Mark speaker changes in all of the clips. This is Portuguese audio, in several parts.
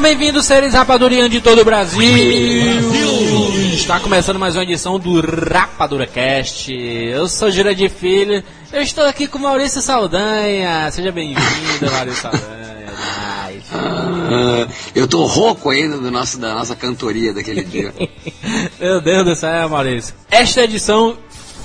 Speaker 1: Sejam bem-vindos, seres rapadurianos de todo o Brasil. Está começando mais uma edição do Rapadura Cast. Eu sou de Filho. Eu estou aqui com Maurício Saldanha. Seja bem-vindo, Maurício Saldanha. Ai,
Speaker 2: Ah, eu tô rouco ainda do nosso, da nossa cantoria daquele dia.
Speaker 1: Meu Deus do céu, Maurício. Esta edição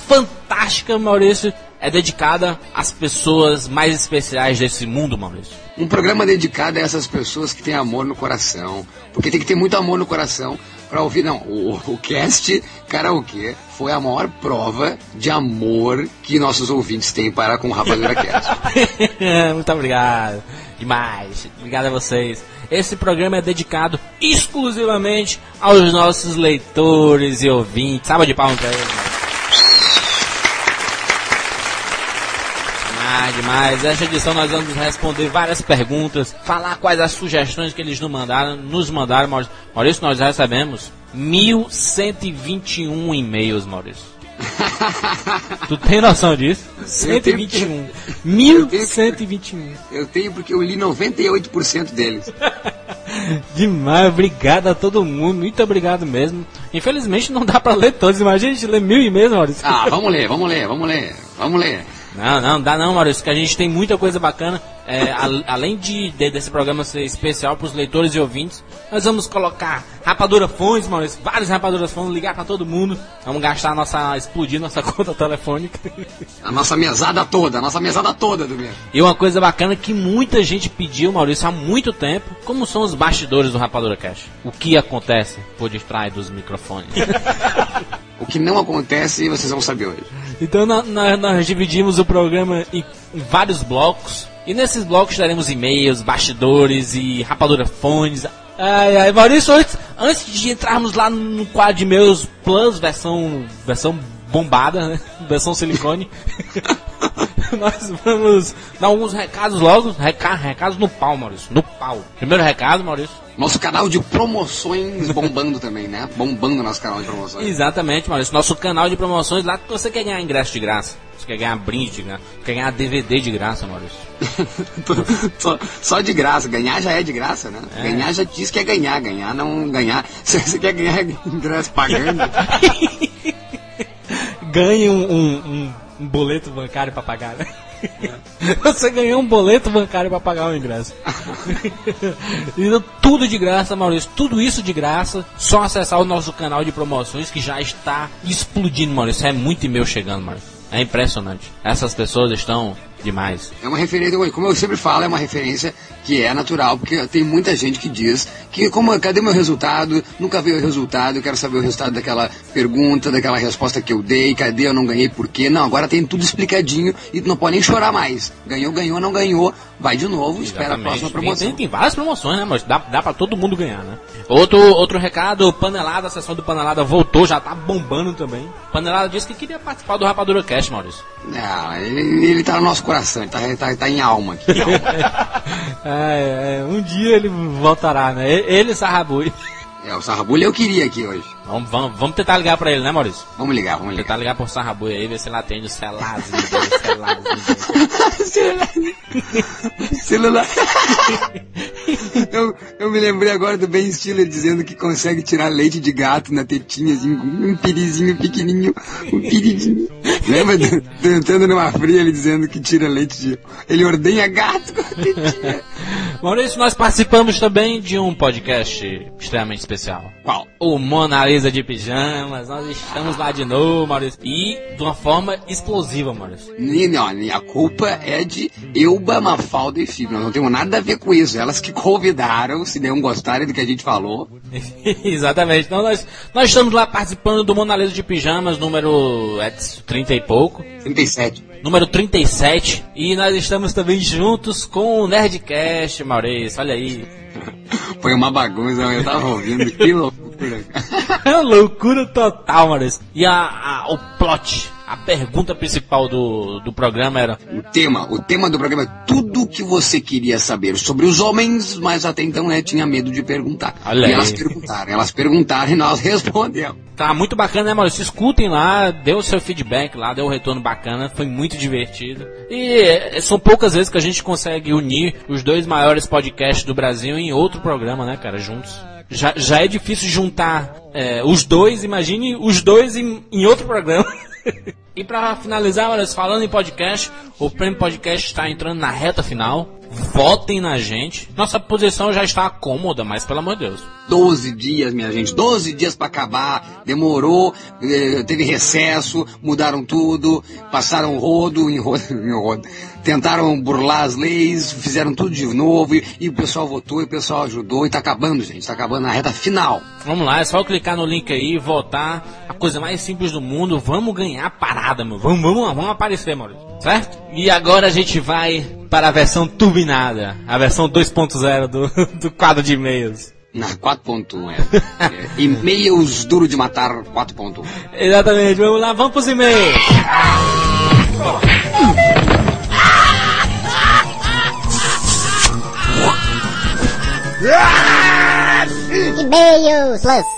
Speaker 1: fantástica, Maurício, é dedicada às pessoas mais especiais desse mundo, Maurício.
Speaker 2: Um programa dedicado a essas pessoas que têm amor no coração. Porque tem que ter muito amor no coração pra ouvir. Não, o, o cast karaokê foi a maior prova de amor que nossos ouvintes têm para com o Rapadura Cast.
Speaker 1: Muito obrigado. Demais. Obrigado a vocês. Esse programa é dedicado exclusivamente aos nossos leitores e ouvintes. Salva de palmas pra eles. Demais, demais. Edição nós vamos responder várias perguntas, falar quais as sugestões que eles nos mandaram, nos mandaram, Maurício. Maurício, nós recebemos 1121 e-mails, Maurício. tu tem noção disso? 121. 1121.
Speaker 2: Eu tenho porque eu li 98% deles.
Speaker 1: Demais, obrigado a todo mundo, muito obrigado mesmo. Infelizmente não dá pra ler todos, imagina a gente ler mil e-mails, Maurício.
Speaker 2: Ah, vamos ler, vamos ler, vamos ler, vamos ler.
Speaker 1: Não, não, dá não, Maurício, que a gente tem muita coisa bacana. É, al- além de, de- desse programa ser especial para os leitores e ouvintes, nós vamos colocar rapadura fones, Maurício, vários rapaduras fones, ligar para todo mundo. Vamos gastar nossa, explodir nossa conta telefônica.
Speaker 2: A nossa mesada toda, a nossa mesada toda do mesmo.
Speaker 1: E uma coisa bacana que muita gente pediu, Maurício, há muito tempo, como são os bastidores do Rapadura Cash. O que acontece por detrás dos microfones.
Speaker 2: O que não acontece, vocês vão saber hoje.
Speaker 1: Então nó- nó- nós, dividimos o programa em, em vários blocos. E nesses blocos teremos e-mails, bastidores e rapadura fones. Ai, ai, Maurício, antes, antes de entrarmos lá no quadro de e-mails Plus, versão, versão bombada, né? Versão silicone. nós vamos dar alguns recados logo. Reca, recados no pau, Maurício. No pau. Primeiro recado, Maurício.
Speaker 2: Nosso canal de promoções bombando também, né? Bombando nosso canal de promoções.
Speaker 1: Exatamente, Maurício. Nosso canal de promoções lá que você quer ganhar ingresso de graça. Você quer ganhar brinde de graça. Quer ganhar DVD de graça, Maurício.
Speaker 2: só, só de graça, ganhar já é de graça, né? Ganhar já diz que é ganhar, ganhar não ganhar. Se você quer ganhar ingresso pagando,
Speaker 1: Ganhe um, um, um- um boleto bancário pra pagar, né? Você ganhou um boleto bancário pra pagar o ingresso. Tudo de graça, Maurício. Tudo isso de graça. Só acessar o nosso canal de promoções que já está explodindo, Maurício. É muito e-mail chegando, Maurício. É impressionante. Essas pessoas estão demais.
Speaker 2: é uma referência, como eu sempre falo, é uma referência que é natural, porque tem muita gente que diz que como cadê meu resultado? Nunca veio o resultado, eu quero saber o resultado daquela pergunta, daquela resposta que eu dei, cadê eu não ganhei, por quê? Não, agora tem tudo explicadinho e não pode nem chorar mais. Ganhou, ganhou, não ganhou, vai de novo, espera a próxima promoção.
Speaker 1: tem, tem várias promoções, né, mas dá, dá pra todo mundo ganhar, né? Outro, outro recado, Panelada, a sessão do Panelada voltou, já tá bombando também. Panelada disse que queria participar do Rapadura Cast, Maurício.
Speaker 2: Não, ele, ele tá no nosso coração, ele tá, ele tá, tá em alma aqui. em alma.
Speaker 1: É, é, um dia ele voltará, né? Ele e Sarrabui.
Speaker 2: É, o Sarrabulho eu queria aqui hoje.
Speaker 1: Vamos, vamos, vamos tentar ligar pra ele, né, Maurício?
Speaker 2: Vamos ligar, vamos ligar.
Speaker 1: Tentar ligar pro Sarrabui aí, ver se ele atende o celularzinho dele.
Speaker 2: Celular. eu, eu me lembrei agora do Ben Stiller dizendo que consegue tirar leite de gato na tetinha, assim, com um pirizinho pequenininho, um pirizinho. Lembra? do- do Entrando numa fria, ele dizendo que tira leite de... Ele ordenha gato com a tetinha.
Speaker 1: Maurício, nós participamos também de um podcast extremamente especial.
Speaker 2: Qual?
Speaker 1: O Mona Lisa de Pijamas. Nós estamos lá de novo, Maurício. E de uma forma explosiva, Maurício.
Speaker 2: Não, a culpa é de Elba, Mafalda e Fibra. Não temos nada a ver com isso. Elas que convidaram, se não gostarem do que a gente falou.
Speaker 1: Exatamente. Então nós, nós estamos lá participando do Mona Lisa de Pijamas, número é, 30 e pouco.
Speaker 2: 37.
Speaker 1: Número 37. E nós estamos também juntos com o Nerdcast, Maurício. Olha aí.
Speaker 2: Foi uma bagunça, eu tava ouvindo, que loucura.
Speaker 1: loucura total, Maurício. E a, a, o plot, a pergunta principal do, do programa era...
Speaker 2: O tema, o tema do programa é tudo o que você queria saber sobre os homens, mas até então né, tinha medo de perguntar.
Speaker 1: Olha
Speaker 2: e
Speaker 1: aí.
Speaker 2: elas perguntaram, elas perguntaram e nós respondemos.
Speaker 1: Tá muito bacana, né, Maurício? Escutem lá, o seu feedback lá, dê um retorno bacana, foi muito divertido. E é, são poucas vezes que a gente consegue unir os dois maiores podcasts do Brasil em outro programa, né, cara, juntos. Já, já é difícil juntar é, os dois, imagine os dois em, em outro programa. e pra finalizar, Maurício, falando em podcast, o Prêmio Podcast está entrando na reta final. Votem na gente. Nossa posição já está cômoda, mas pelo amor de Deus.
Speaker 2: 12 dias, minha gente, 12 dias para acabar, demorou, eh, teve recesso, mudaram tudo, passaram rodo em rodo, em rodo, tentaram burlar as leis, fizeram tudo de novo e, e o pessoal votou e o pessoal ajudou e tá acabando, gente, tá acabando na reta final.
Speaker 1: Vamos lá, é só clicar no link aí, votar. A coisa mais simples do mundo. Vamos ganhar a parada, meu. Vamos, vamos, vamos aparecer, Maurício. Certo? E agora a gente vai para a versão turbinada. A versão 2.0 do, do quadro de e-mails.
Speaker 2: Na 4.1 é. é. E-mails duro de matar 4.1.
Speaker 1: Exatamente, vamos lá, vamos pros e-mails.
Speaker 3: E-mails, Lance.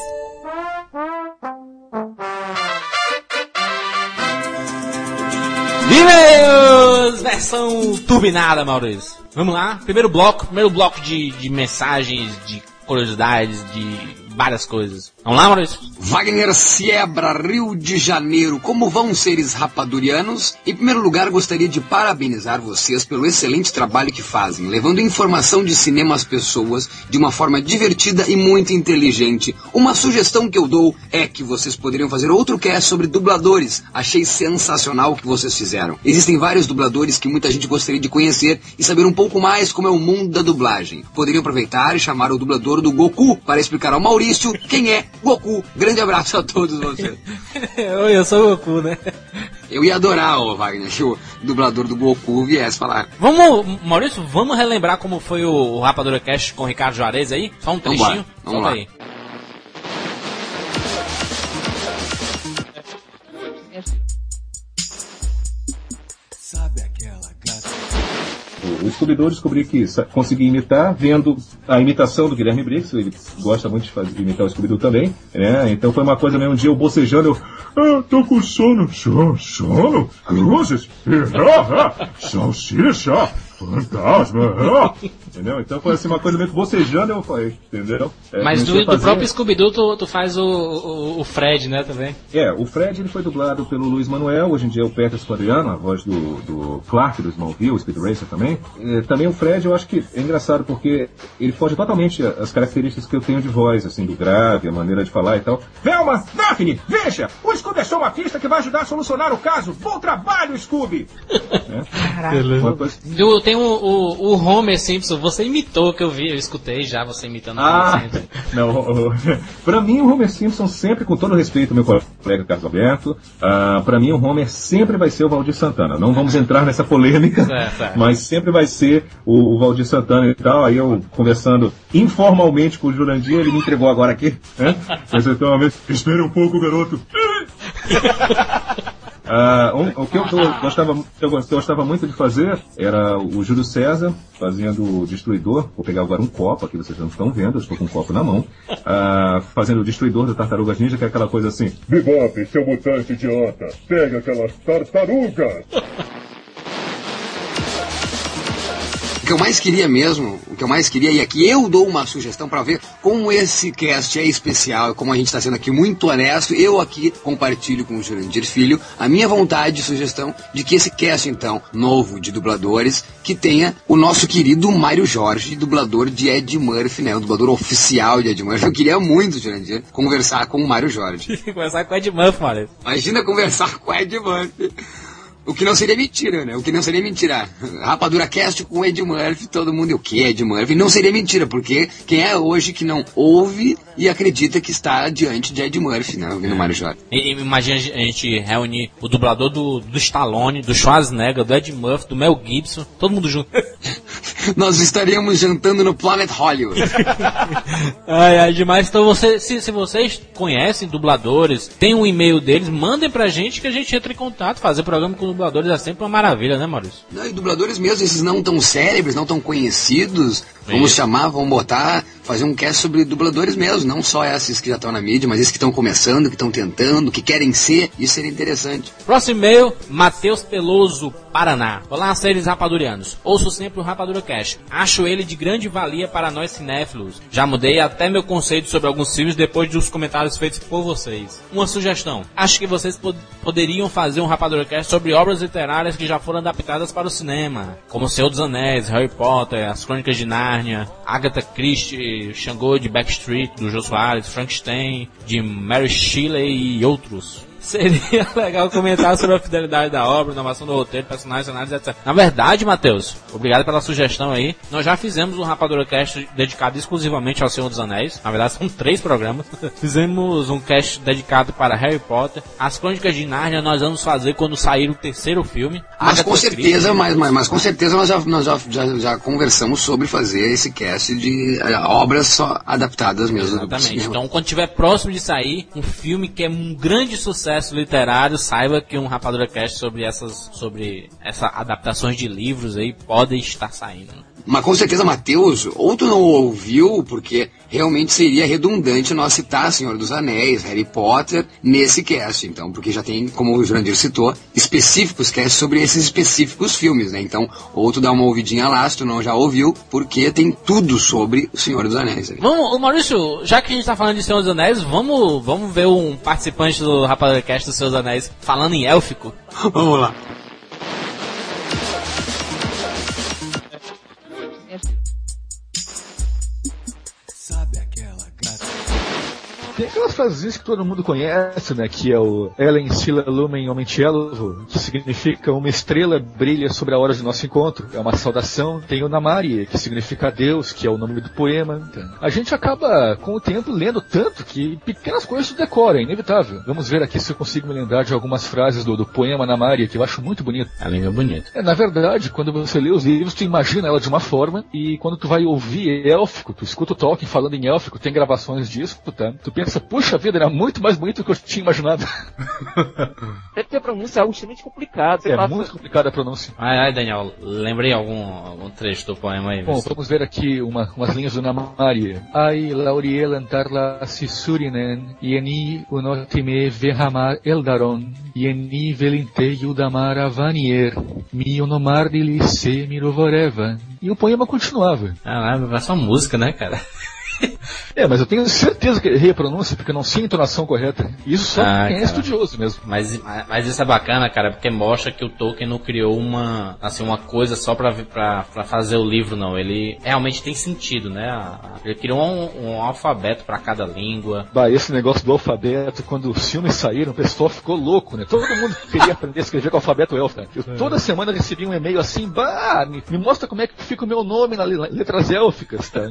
Speaker 1: E-mails, versão turbinada, Maurício. Vamos lá, primeiro bloco, primeiro bloco de, de mensagens, de curiosidades, de várias coisas. Vamos lá, Maurício?
Speaker 2: Wagner Siebra, Rio de Janeiro. Como vão, seres rapadurianos? Em primeiro lugar, gostaria de parabenizar vocês pelo excelente trabalho que fazem, levando informação de cinema às pessoas de uma forma divertida e muito inteligente. Uma sugestão que eu dou é que vocês poderiam fazer outro cast sobre dubladores. Achei sensacional o que vocês fizeram. Existem vários dubladores que muita gente gostaria de conhecer e saber um pouco mais como é o mundo da dublagem. Poderiam aproveitar e chamar o dublador do Goku para explicar ao Maurício quem é Goku. Grande abraço a todos vocês.
Speaker 1: Oi, eu sou o Goku, né?
Speaker 2: Eu ia adorar, ô Wagner, que o dublador do Goku viesse falar.
Speaker 1: Vamos, Maurício, vamos relembrar como foi o, o Rapadura Cast com o Ricardo Juarez aí? Só um trechinho?
Speaker 2: vamos
Speaker 1: Solta
Speaker 2: lá.
Speaker 1: aí.
Speaker 4: O, Scooby-Doo descobri que consegui imitar vendo a imitação do Guilherme Briggs, ele gosta muito de fazer, imitar o Scooby-Doo também, né? Então foi uma coisa meio um dia eu bocejando, eu, ah, tô com sono, sono, sono, cruzes, salsicha, fantasma, ah. Entendeu? Então foi assim uma coisa meio que bocejando eu falei, entendeu? É,
Speaker 5: Mas do, do próprio Scooby-Doo tu, tu faz o, o, o Fred, né, também?
Speaker 4: É, o Fred ele foi dublado pelo Luiz Manuel, hoje em dia é o Peter Squadriano, a voz do, do Clark, do Smallville, o Speed Racer também. É, também o Fred eu acho que é engraçado porque ele foge totalmente as características que eu tenho de voz, assim, do grave, a maneira de falar e tal. Velma, Daphne, veja, o Scooby é só uma pista que vai ajudar a solucionar o caso. Bom trabalho, Scooby! É, uma coisa-
Speaker 5: Do, tem o, o, o Homer Simpson, você imitou que eu vi, eu escutei já você imitando o
Speaker 4: Ah,
Speaker 5: Homer Simpson.
Speaker 4: não, o- o- pra mim o Homer Simpson sempre, com todo respeito meu colega Carlos Alberto, ah, pra mim o Homer sempre vai ser o Valdir Santana. Não vamos entrar nessa polêmica,
Speaker 5: Certo, certo.
Speaker 4: mas sempre vai ser o, o Valdir Santana e tal. Aí eu conversando informalmente com o Jurandir, ele me entregou agora aqui, né? Mas então, espere um pouco, garoto. Ah, um- o que eu, gostava, que eu gos- gostava muito de fazer era o Júlio César fazendo o Destruidor. Vou pegar agora um copo aqui, vocês não estão vendo, eu estou com um copo na mão. Ah, fazendo o Destruidor do Tartarugas Ninja, que é aquela coisa assim: Bebop, seu mutante idiota, pega aquelas tartarugas!
Speaker 2: que eu mais queria mesmo, o que eu mais queria, e aqui eu dou uma sugestão para ver como esse cast é especial, como a gente está sendo aqui muito honesto, eu aqui compartilho com o Jurandir Filho a minha vontade e sugestão de que esse cast, então, novo de dubladores, que tenha o nosso querido Mário Jorge, dublador de Ed Murphy, né? O dublador oficial de Ed Murphy. Eu queria muito, Jurandir, conversar com o Mário Jorge.
Speaker 1: Começar com o Ed Murphy, Maurício.
Speaker 2: Imagina conversar com o Ed Murphy. O que não seria mentira, né? O que não seria mentira. Rapadura Cast com Ed Murphy, todo mundo, o que Ed Murphy? Não seria mentira, porque quem é hoje que não ouve e acredita que está diante de Ed Murphy, né? Ouvindo Mário Jorge.
Speaker 1: E- e Imagina a gente reunir o dublador do, do Stallone, do Schwarzenegger, do Ed Murphy, do Mel Gibson, todo mundo junto.
Speaker 2: Nós estaríamos jantando no Planet Hollywood.
Speaker 1: ai, ai, demais. Então, você, se, se vocês conhecem dubladores, tem um e-mail deles, mandem pra gente que a gente entra em contato. Fazer programa com dubladores é sempre uma maravilha, né, Maurício?
Speaker 2: Não, e dubladores mesmo, esses não tão célebres, não tão conhecidos. Vamos chamar, vamos botar, fazer um cast sobre dubladores mesmo, não só esses que já estão na mídia, mas esses que estão começando, que estão tentando, que querem ser. Isso seria interessante.
Speaker 1: Próximo e-mail, Matheus Peloso, Paraná. Olá, seres rapadurianos. Ouço sempre o Rapadura Cash. Acho ele de grande valia para nós cinéfilos. Já mudei até meu conceito sobre alguns filmes depois dos comentários feitos por vocês. Uma sugestão. Acho que vocês pod- poderiam fazer um Rapadura Cast sobre obras literárias que já foram adaptadas para o cinema. Como O Senhor dos Anéis, Harry Potter, As Crônicas de Nárnia, Agatha Christie, Xangô de Backstreet, do Jô Soares, Frankenstein, de Mary Shelley e outros. Seria legal comentar sobre a fidelidade da obra, inovação do roteiro, personagens, cenários, etc. Na verdade, Matheus, obrigado pela sugestão aí. Nós já fizemos um Rapadura Cast dedicado exclusivamente ao Senhor dos Anéis. Na verdade, são três programas. fizemos um cast dedicado para Harry Potter. As Crônicas de Nárnia nós vamos fazer quando sair o terceiro filme.
Speaker 2: Mas
Speaker 1: Agatha
Speaker 2: com certeza, mas, mas, mas com certeza nós, já, nós já, já, já conversamos sobre fazer esse cast de eh, obras só adaptadas mesmo.
Speaker 1: Exatamente. Então, quando tiver próximo de sair um filme que é um grande sucesso literário, saiba que um Rapadura Cast sobre essas, sobre essas adaptações de livros aí pode estar saindo.
Speaker 2: Mas com certeza, Matheus, ou tu não ouviu, porque realmente seria redundante nós citar Senhor dos Anéis, Harry Potter, nesse cast, então, porque já tem, como o Jurandir citou, específicos casts sobre esses específicos filmes, né? Então, ou tu dá uma ouvidinha lá, se tu não já ouviu, porque tem tudo sobre o Senhor dos Anéis. aí.
Speaker 1: Vamos, ô Maurício, já que a gente tá falando de Senhor dos Anéis, vamos, vamos ver um participante do Rapadura Cast do Senhor dos Anéis falando em élfico.
Speaker 2: Vamos lá.
Speaker 3: Tem aquelas frases que todo mundo conhece, né? Que é o Ellen Sila Lumen Omentielvo, que significa uma estrela brilha sobre a hora de nosso encontro. É uma saudação. Tem o Namari, que significa Deus, que é o nome do poema. A gente acaba, com o tempo, lendo tanto que pequenas coisas se decora, é inevitável. Vamos ver aqui se eu consigo me lembrar de algumas frases do, do poema Namari, que eu acho muito bonito.
Speaker 1: A língua é bonita.
Speaker 3: É, na verdade, quando você lê os livros, tu imagina ela de uma forma, e quando tu vai ouvir élfico, tu escuta o Tolkien falando em élfico, tem gravações disso, tá? Tu pensa, puxa vida, era muito mais bonito do que eu tinha imaginado.
Speaker 6: Até porque a pronúncia é algo extremamente complicado. Você
Speaker 3: É
Speaker 6: passa-
Speaker 3: muito complicada a pronúncia.
Speaker 1: Ai, ai, Daniel, lembrei algum, algum trecho do poema aí.
Speaker 3: Bom,
Speaker 1: mas-
Speaker 3: vamos ver aqui uma, umas linhas do Namari. Ai, Lauriel antarla sisurinen, yeni unotime vehamar eldaron, yeni velinte yudamar avanier, mi onomardili se mirovorevan. E o poema continuava.
Speaker 1: Ah, vai só música, né, cara?
Speaker 3: É, mas eu tenho certeza que errei a pronúncia porque eu não sei a entonação correta. Isso só
Speaker 1: Ah,
Speaker 3: quem é estudioso mesmo.
Speaker 1: Mas, mas isso é bacana, cara, porque mostra que o Tolkien não criou uma, assim, uma coisa só pra, pra, pra fazer o livro, não. Ele realmente tem sentido, né? Ele criou um, um alfabeto pra cada língua.
Speaker 3: Bah, esse negócio do alfabeto, quando os filmes saíram, o pessoal ficou louco, né? Todo mundo queria aprender a escrever com o alfabeto élfico. Eu toda semana recebia um e-mail assim, bah, me, me mostra como é que fica o meu nome nas le- letras élficas, tá?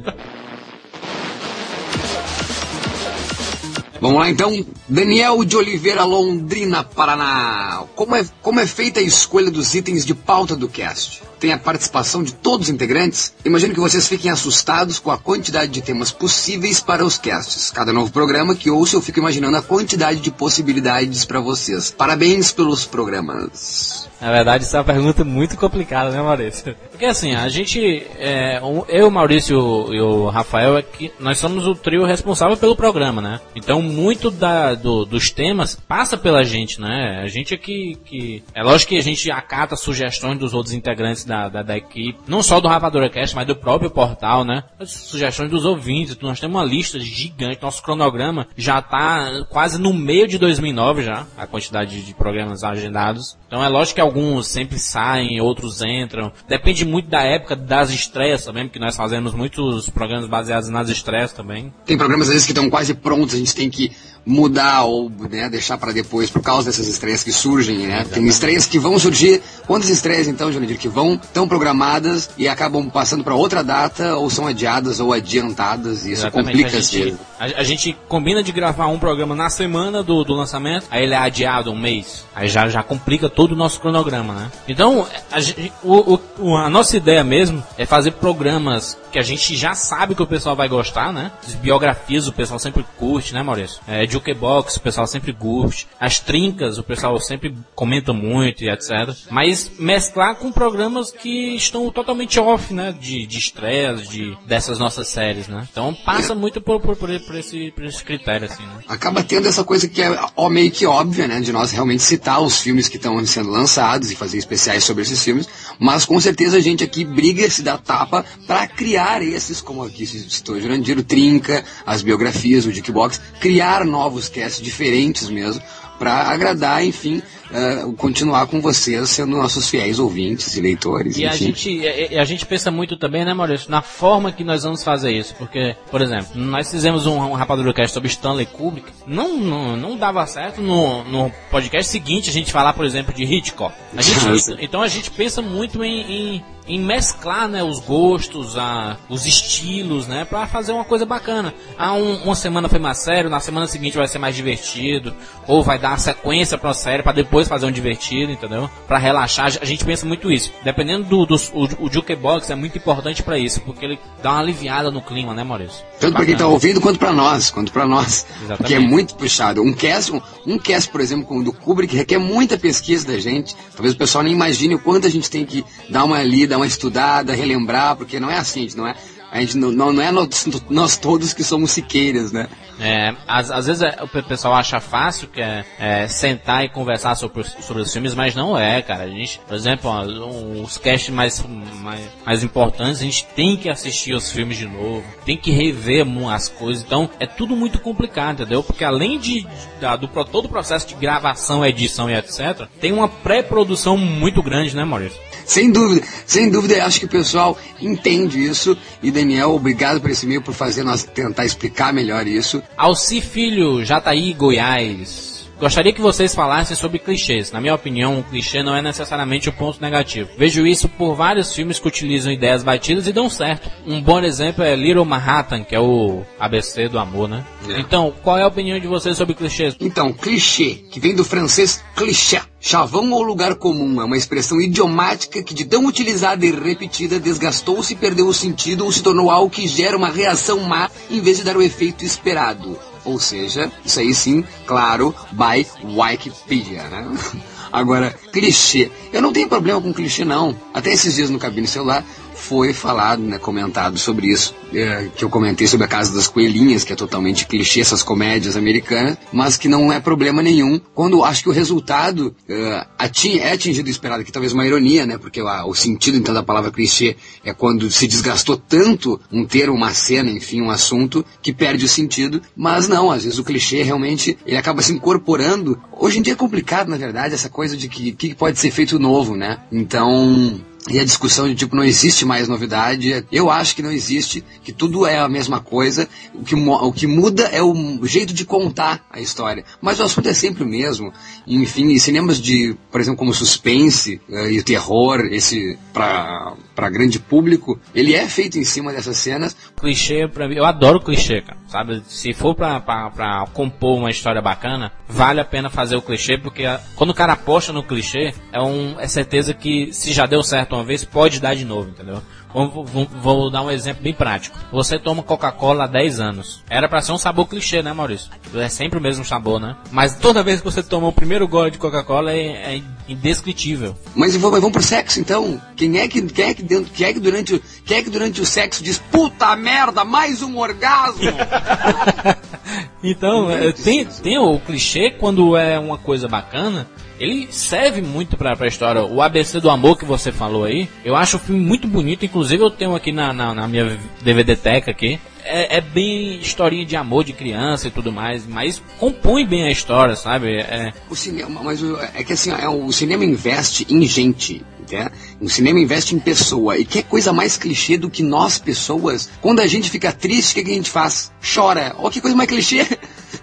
Speaker 2: Vamos lá então, Daniel de Oliveira, Londrina, Paraná. Como é, como é feita a escolha dos itens de pauta do cast? Tem a participação de todos os integrantes? Imagino que vocês fiquem assustados com a quantidade de temas possíveis para os casts. Cada novo programa que ouço, eu fico imaginando a quantidade de possibilidades para vocês. Parabéns pelos programas.
Speaker 1: Na verdade, isso é uma pergunta muito complicada, né, Maurício? Porque assim, a gente, é, eu, Maurício e o Rafael, é que nós somos o trio responsável pelo programa, né? Então, muito da, do- dos temas passa pela gente, né? A gente é que, que... É lógico que a gente acata sugestões dos outros integrantes da, da, da equipe, não só do Rapadura Cast, mas do próprio portal, né? As sugestões dos ouvintes. Nós temos uma lista gigante. Nosso cronograma já tá quase no meio de 2009 já, a quantidade de programas agendados. Então é lógico que alguns sempre saem, outros entram. Depende muito da época das estreias também, porque nós fazemos muitos programas baseados nas estreias também.
Speaker 2: Tem programas às vezes que estão quase prontos, a gente tem que mudar ou né, deixar para depois por causa dessas estreias que surgem, né? Tem estreias que vão surgir. Quantas estreias então, Jurandir, que vão tão programadas e acabam passando para outra data ou são adiadas ou adiantadas e isso
Speaker 1: Exatamente.
Speaker 2: complica
Speaker 1: a gente, a, a gente combina de gravar um programa na semana do, do lançamento, aí ele é adiado um mês. Aí já, já complica todo o nosso cronograma, né? Então, a, o- o- a nossa ideia mesmo é fazer programas que a gente já sabe que o pessoal vai gostar, né? As biografias o pessoal sempre curte, né, Maurício? É, Jukebox o pessoal sempre curte. As trincas o pessoal sempre comenta muito e etc. Mas mesclar com programas que estão totalmente off, né? De, de estreias, de, dessas nossas séries, né? Então passa muito por, por, por, esse, por esse critério, assim, né?
Speaker 2: acaba tendo essa coisa que é ó, meio que óbvia, né? De nós realmente citar os filmes que estão sendo lançados e fazer especiais sobre esses filmes, mas com certeza a gente aqui briga se dá tapa para criar esses, como aqui citou Jurandir, o Trinca, as biografias, o Dickbox, criar novos casts diferentes mesmo, para agradar, enfim, eh, continuar com vocês sendo nossos fiéis ouvintes e leitores,
Speaker 1: E a
Speaker 2: enfim.
Speaker 1: gente, e- e a gente pensa muito também, né, Maurício, na forma que nós vamos fazer isso. Porque, por exemplo, nós fizemos um, um Rapadura Cast sobre Stanley Kubrick. Não, não, não dava certo no, no podcast seguinte a gente falar, por exemplo, de Hitchcock. A gente, então a gente pensa muito em, em, em mesclar né, os gostos, a, os estilos, né, pra fazer uma coisa bacana. Ah, um- uma semana foi mais sério, na semana seguinte vai ser mais divertido, ou vai dar uma sequência pra uma série pra depois fazer um divertido, entendeu? Pra relaxar, a gente pensa muito isso. Dependendo do, dos- o, o Jukebox é muito importante pra isso, porque ele dá uma aliviada no clima, né, Maurício?
Speaker 2: Tanto para quem está
Speaker 1: Bacana.
Speaker 2: ouvindo quanto para nós, quanto para nós,
Speaker 1: Exatamente.
Speaker 2: porque é muito puxado. Um cast, um, um cast, por exemplo, como o do Kubrick, requer muita pesquisa da gente. Talvez o pessoal nem imagine o quanto a gente tem que dar uma lida, uma estudada, relembrar, porque não é assim, não é, a gente não, não, não é nós, nós todos que somos siqueiras, né?
Speaker 1: É, às, às vezes é, o pe- pessoal acha fácil que é, é, sentar e conversar sobre, sobre os filmes, mas não é, cara. A gente, por exemplo, ó, os casts mais, mais, mais importantes, a gente tem que assistir os filmes de novo, tem que rever as coisas. Então, é tudo muito complicado, entendeu? Porque além de, da- do todo o processo de gravação, edição e etc., tem uma pré-produção muito grande, né, Maurício?
Speaker 2: Sem dúvida, sem dúvida, acho que o pessoal entende isso. E Daniel, obrigado por esse e-mail, por fazer nós tentar explicar melhor isso.
Speaker 1: Alci Filho, Jataí, Goiás. Gostaria que vocês falassem sobre clichês. Na minha opinião, um clichê não é necessariamente um ponto negativo. Vejo isso por vários filmes que utilizam ideias batidas e dão certo. Um bom exemplo é Little Manhattan, que é o ABC do amor, né?
Speaker 2: É.
Speaker 1: Então, qual é a opinião de vocês sobre clichês?
Speaker 2: Então, clichê, que vem do francês cliché. Chavão ou lugar comum é uma expressão idiomática que, de tão utilizada e repetida, desgastou-se, perdeu o sentido ou se tornou algo que gera uma reação má em vez de dar o efeito esperado. Ou seja, isso aí sim, claro, by Wikipedia, né? Agora, clichê. Eu não tenho problema com clichê, não. Até esses dias no Cabine Celular foi falado, né, comentado sobre isso, é, que eu comentei sobre a Casa das Coelhinhas, que é totalmente clichê, essas comédias americanas, mas que não é problema nenhum, quando acho que o resultado é, ati- é atingido esperado, que talvez uma ironia, né, porque a- o sentido então da palavra clichê é quando se desgastou tanto um termo, uma cena, enfim, um assunto, que perde o sentido, mas não, às vezes o clichê realmente, ele acaba se incorporando, hoje em dia é complicado, na verdade, essa coisa de que, que pode ser feito novo, né, então... E a discussão de tipo, não existe mais novidade. Eu acho que não existe, que tudo é a mesma coisa. O que, o que muda é o jeito de contar a história. Mas o assunto é sempre o mesmo. Enfim, cinemas de, por exemplo, como suspense eh, e terror, esse para para grande público, ele é feito em cima dessas cenas.
Speaker 1: Clichê, pra mim, eu adoro clichê, cara. Sabe? Se for pra compor uma história bacana, vale a pena fazer o clichê, porque a- quando o cara aposta no clichê, é, um, é certeza que se já deu certo uma vez, pode dar de novo, entendeu? Vou, vou- vou dar um exemplo bem prático. Você toma Coca-Cola há 10 anos. Era pra ser um sabor clichê, né, Maurício? É sempre o mesmo sabor, né? Mas toda vez que você toma o primeiro gole de Coca-Cola é, é indescritível.
Speaker 2: Mas vamos, vamos pro sexo então. Quem é que quem é que dentro, quem é que durante o, quem é que durante o sexo diz puta merda, mais um orgasmo?
Speaker 1: Então, é, tem, tem o clichê quando é uma coisa bacana. Ele serve muito pra, pra história. O ABC do Amor que você falou aí, eu acho o filme muito bonito. Inclusive, eu tenho aqui na, na, na minha DVD teca aqui. É, é bem historinha de amor de criança e tudo mais, mas compõe bem a história, sabe? É,
Speaker 2: O cinema, mas é que assim, é, o cinema investe em gente. Né? O cinema investe em pessoa. E que coisa mais clichê do que nós, pessoas, quando a gente fica triste, o que, que a gente faz? Chora. Olha que coisa mais clichê.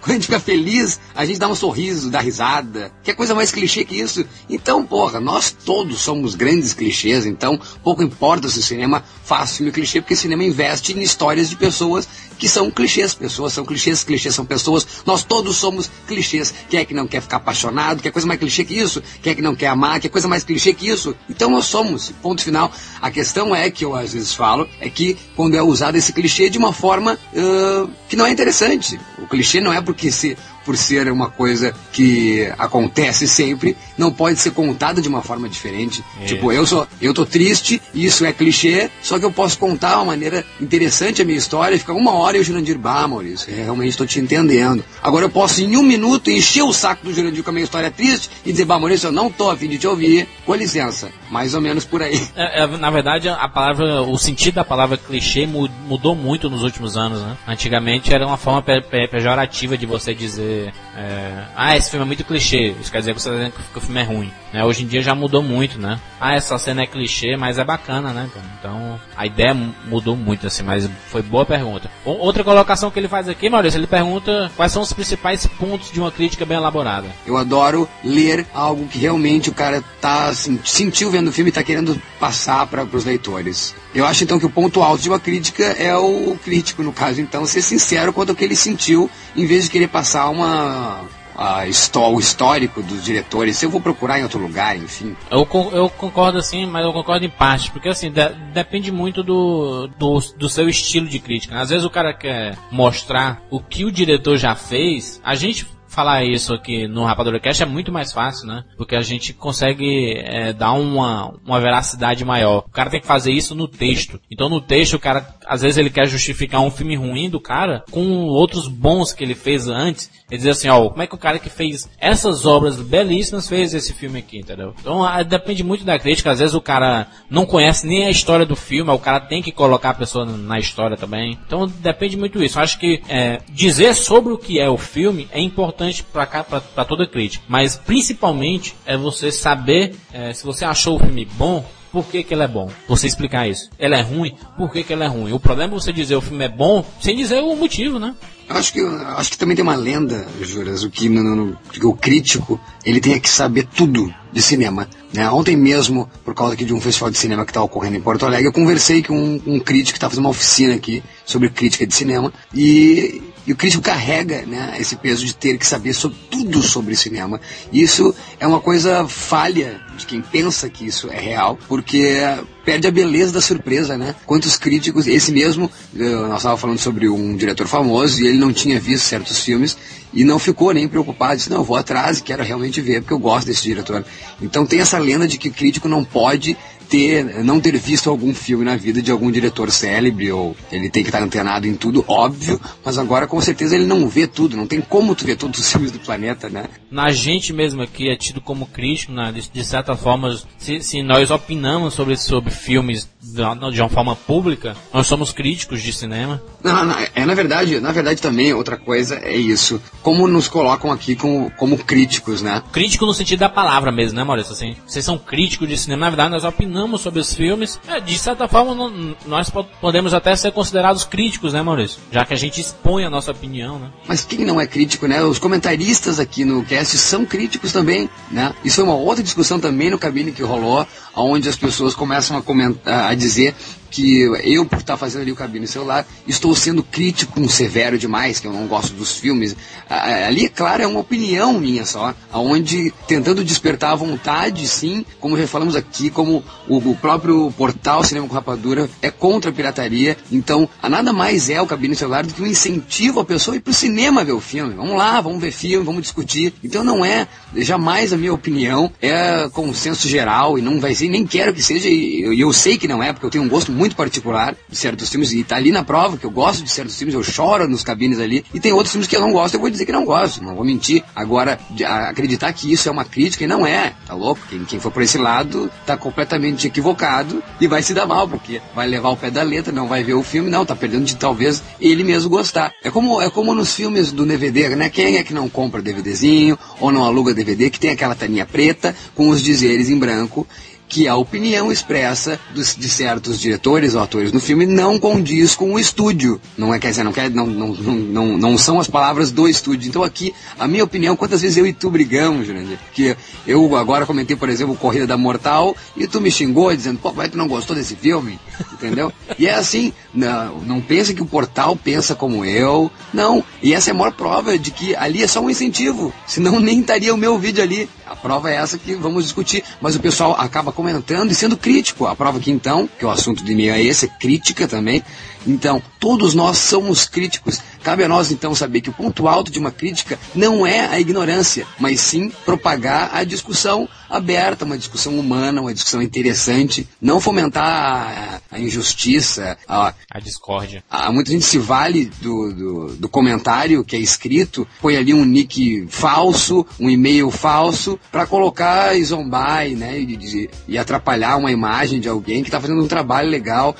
Speaker 2: Quando a gente fica feliz, a gente dá um sorriso, dá risada. Que coisa mais clichê que isso? Então, porra, nós todos somos grandes clichês, então pouco importa se o cinema faz filme clichê, porque o cinema investe em histórias de pessoas que são clichês. Pessoas são clichês, clichês são pessoas. Nós todos somos clichês. Quem é que não quer ficar apaixonado? Quer coisa mais clichê que isso? Quem é que não quer amar? Quer coisa mais clichê que isso? Então nós somos. Ponto final. A questão é que eu às vezes falo é que quando é usado esse clichê de uma forma ãh, que não é interessante. O clichê não é porque se por ser uma coisa que acontece sempre, não pode ser contada de uma forma diferente. Tipo, eu sou, eu tô triste, isso é clichê, só que eu posso contar uma maneira interessante a minha história e ficar uma hora e o Jurandir, bah, Maurício, é, realmente estou te entendendo. Agora eu posso em um minuto encher o saco do Jurandir com a minha história triste e dizer, bah, Maurício, eu não tô a fim de te ouvir, com licença. Mais ou menos por aí.
Speaker 1: É, é, na verdade, a palavra, o sentido da palavra clichê mu- mudou muito nos últimos anos, né? Antigamente era uma forma pe- pe- pejorativa de você dizer, é, ah, esse filme é muito clichê. Isso quer dizer que você tá dizendo que o filme é ruim. Né? Hoje em dia já mudou muito, né? Ah, essa cena é clichê, mas é bacana, né? Então, a ideia mu- mudou muito, assim, mas foi boa pergunta. O- outra colocação que ele faz aqui, Maurício, ele pergunta quais são os principais pontos de uma crítica bem elaborada.
Speaker 2: Eu adoro ler algo que realmente o cara tá assim, sentiu vendo o filme e tá querendo passar para os leitores. Eu acho então que o ponto alto de uma crítica é o crítico, no caso, então, ser sincero quanto ao que ele sentiu, em vez de querer passar uma a o histórico dos diretores. Eu vou procurar em outro lugar, enfim.
Speaker 1: Eu, eu concordo assim, mas eu concordo em parte, porque assim, de- depende muito do, do, do seu estilo de crítica. né? Às vezes o cara quer mostrar o que o diretor já fez, a gente falar isso aqui no Rapadura Cast é muito mais fácil, né? Porque a gente consegue é, dar uma, uma veracidade maior. O cara tem que fazer isso no texto. Então no texto o cara, às vezes ele quer justificar um filme ruim do cara com outros bons que ele fez antes. Ele diz assim, ó, como é que o cara que fez essas obras belíssimas fez esse filme aqui, entendeu? Então ah, depende muito da crítica. Às vezes o cara não conhece nem a história do filme, o cara tem que colocar a pessoa na história também. Então depende muito disso. Acho que é, dizer sobre o que é o filme é importante para toda crítica. Mas principalmente é você saber é, se você achou o filme bom, por que, que ele é bom? Você explicar isso. Ele é ruim, por que, que ele é ruim? O problema é você dizer o filme é bom sem dizer o motivo, né?
Speaker 2: Acho que, acho que também tem uma lenda, Juras, o que, no, no- o crítico ele tem que saber tudo de cinema. Né? Ontem mesmo, por causa aqui de um festival de cinema que está ocorrendo em Porto Alegre, eu conversei com um, um crítico que está fazendo uma oficina aqui sobre crítica de cinema e, e o crítico carrega né, esse peso de ter que saber sobre, tudo sobre cinema. E isso é uma coisa falha de quem pensa que isso é real, porque perde a beleza da surpresa, né? Quantos críticos, esse mesmo, eh, nós estávamos falando sobre um diretor famoso e ele não tinha visto certos filmes e não ficou nem preocupado, disse, não, vou atrás e quero realmente ver porque eu gosto desse diretor. Então tem essa lenda de que o crítico não pode ter, não ter visto algum filme na vida de algum diretor célebre ou ele tem que estar antenado em tudo, óbvio, mas agora com certeza ele não vê tudo, não tem como tu ver todos os filmes do planeta, né?
Speaker 1: Na gente mesmo aqui é tido como crítico, né, de, de certa forma, se, se nós opinamos sobre, sobre filmes de uma de uma forma pública, nós somos críticos de cinema.
Speaker 2: Não, não, é na verdade, na verdade também outra coisa é isso. Como nos colocam aqui como, como críticos, né?
Speaker 1: Crítico no sentido da palavra mesmo, né, Maurício? Assim, vocês são críticos de cinema, na verdade nós opinamos sobre os filmes. É, de certa forma, não- nós po- podemos até ser considerados críticos, né, Maurício? Já que a gente expõe a nossa opinião, né?
Speaker 2: Mas quem não é crítico, né? Os comentaristas aqui no cast são críticos também, né? Isso foi uma outra discussão também no cabine que rolou, onde as pessoas começam a comentar, a dizer que eu, por estar fazendo ali o cabine celular, estou sendo crítico, um severo demais, que eu não gosto dos filmes. Ali, claro, é uma opinião minha só, onde tentando despertar a vontade, sim, como já falamos aqui, como o, o próprio portal Cinema com Rapadura é contra a pirataria, então nada mais é o cabine celular do que um incentivo à pessoa ir pro cinema ver o filme. Vamos lá, vamos ver filme, vamos discutir. Então não é, jamais a minha opinião é consenso geral e não vai ser assim, nem quero que seja, e eu, eu sei que não é, porque eu tenho um gosto muito particular de certos filmes, e tá ali na prova que eu gosto de certos filmes, eu choro nos cabines ali, e tem outros filmes que eu não gosto, eu vou dizer que não gosto, não vou mentir. Agora, de- a- acreditar que isso é uma crítica, e não é, tá louco? Quem, quem for por esse lado tá completamente equivocado e vai se dar mal, porque vai levar o pé da letra, não vai ver o filme, não, tá perdendo de talvez ele mesmo gostar. É como, é como nos filmes do DVD, né? Quem é que não compra DVDzinho ou não aluga DVD que tem aquela taninha preta com os dizeres em branco que a opinião expressa dos, de certos diretores ou atores no filme não condiz com o estúdio. Não é, quer dizer, não, quer, não, não, não, não, são as palavras do estúdio. Então aqui, a minha opinião, quantas vezes eu e tu brigamos, Jurandir? Que eu agora comentei, por exemplo, Corrida da Mortal e tu me xingou dizendo, pô, mas tu não gostou desse filme? Entendeu? E é assim, não, não pense que o portal pensa como eu. Não. E essa é a maior prova de que ali é só um incentivo. Senão nem estaria o meu vídeo ali. A prova é essa que vamos discutir. Mas o pessoal acaba comentando e sendo crítico. A prova aqui então, que o assunto de meio é esse, é crítica também. Então, todos nós somos críticos. Cabe a nós então saber que o ponto alto de uma crítica não é a ignorância, mas sim propagar a discussão aberta, uma discussão humana, uma discussão interessante, não fomentar a, a injustiça, a,
Speaker 1: A discórdia.
Speaker 2: a, muita gente se vale do, do, do comentário que é escrito, põe ali um nick falso, um e-mail falso, para colocar e zombar e, né, e, e- e atrapalhar uma imagem de alguém que está fazendo um trabalho legal.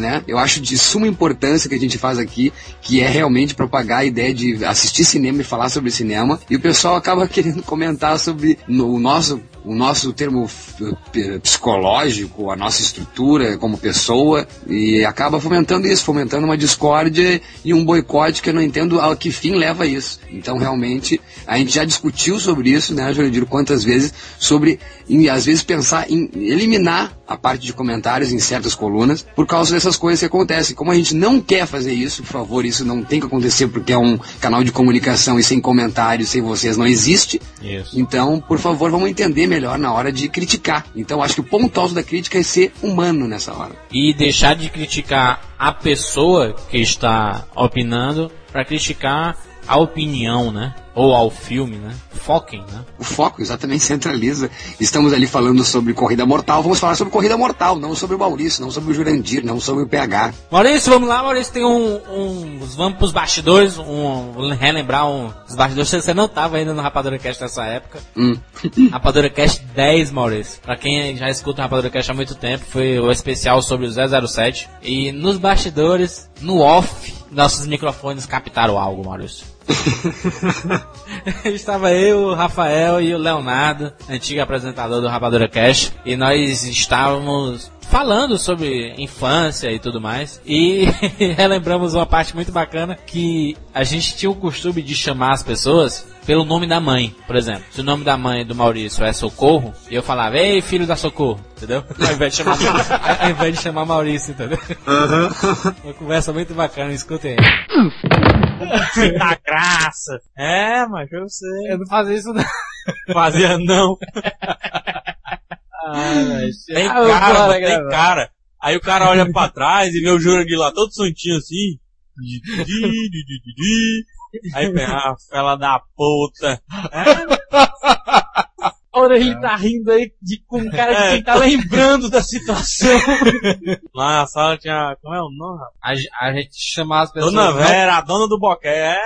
Speaker 2: Né? Eu acho de suma importância que a gente faz aqui, que é realmente propagar a ideia de assistir cinema e falar sobre cinema, e o pessoal acaba querendo comentar sobre o nosso o nosso termo p- psicológico, a nossa estrutura como pessoa, e acaba fomentando isso, fomentando uma discórdia e um boicote que eu não entendo a que fim leva isso. Então, realmente, a gente já discutiu sobre isso, né, Jurandir, quantas vezes, sobre, em, às vezes, pensar em eliminar a parte de comentários em certas colunas, por causa dessas coisas que acontecem. Como a gente não quer fazer isso, por favor, isso não tem que acontecer porque é um canal de comunicação e sem comentários, sem vocês, não existe.
Speaker 1: Isso.
Speaker 2: Então, por favor, vamos entender melhor na hora de criticar. Então, acho que o ponto alto da crítica é ser humano nessa hora.
Speaker 1: E deixar de criticar a pessoa que está opinando para criticar a opinião, né? Ou ao filme, né? Foquem, né?
Speaker 2: O foco exatamente centraliza. Estamos ali falando sobre corrida mortal, vamos falar sobre corrida mortal, não sobre o Maurício, não sobre o Jurandir, não sobre o PH.
Speaker 1: Maurício, vamos lá, Maurício, tem um, um vamos pros bastidores, um, vou relembrar um, os bastidores, você não tava ainda no Rapadura Cast nessa época.
Speaker 2: Hum.
Speaker 1: Rapadura Cast 10, Maurício. Pra quem já escuta o Rapadura Cast há muito tempo, foi o especial sobre o 007. E nos bastidores, no off, nossos microfones captaram algo, Maurício. Estava eu, o Rafael e o Leonardo, antigo apresentador do Rapadura Cash, e nós estávamos falando sobre infância e tudo mais. E relembramos uma parte muito bacana que a gente tinha o costume de chamar as pessoas pelo nome da mãe, por exemplo. Se o nome da mãe do Maurício é Socorro, eu falava, ei filho da Socorro, entendeu? Ao invés de chamar, ao invés de chamar Maurício, entendeu? Uma conversa muito bacana, escutem aí.
Speaker 7: Da graça. É, mas eu sei.
Speaker 1: Eu não fazia isso não.
Speaker 7: Fazia não. Tem
Speaker 1: Ah, eu
Speaker 7: cara,
Speaker 1: vou
Speaker 7: mano, tem cara. Aí o cara olha pra trás e vê o Jurandir lá todo santinho assim. Aí ah, fela da puta.
Speaker 8: Olha, ele tá rindo aí de, com um cara
Speaker 7: É.
Speaker 8: que tá lembrando da situação.
Speaker 7: Lá na sala tinha, como é o nome? rapaz?
Speaker 1: A, a gente chamava as pessoas.
Speaker 7: Dona
Speaker 1: não-
Speaker 7: Vera, a dona do boquete, é,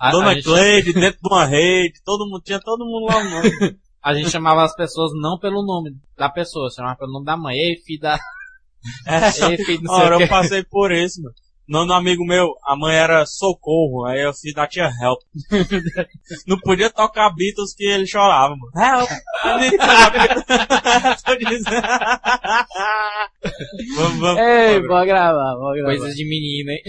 Speaker 1: a,
Speaker 7: Dona
Speaker 1: a gente,
Speaker 7: Cleide, dentro de uma rede, todo mundo, tinha todo mundo lá o nome.
Speaker 1: a gente chamava as pessoas não pelo nome da pessoa, chamava pelo nome da mãe. Ei, filho da. Ei, filho do
Speaker 7: Ora, eu passei por isso, mano. Nome do amigo meu, a mãe era Socorro, aí eu fiz da tia Help. Não podia tocar Beatles que ele chorava, mano. Help! Vamos, vamos.
Speaker 8: Ei,
Speaker 7: vamos.
Speaker 8: vou gravar, vou gravar.
Speaker 1: Coisas de menino, hein?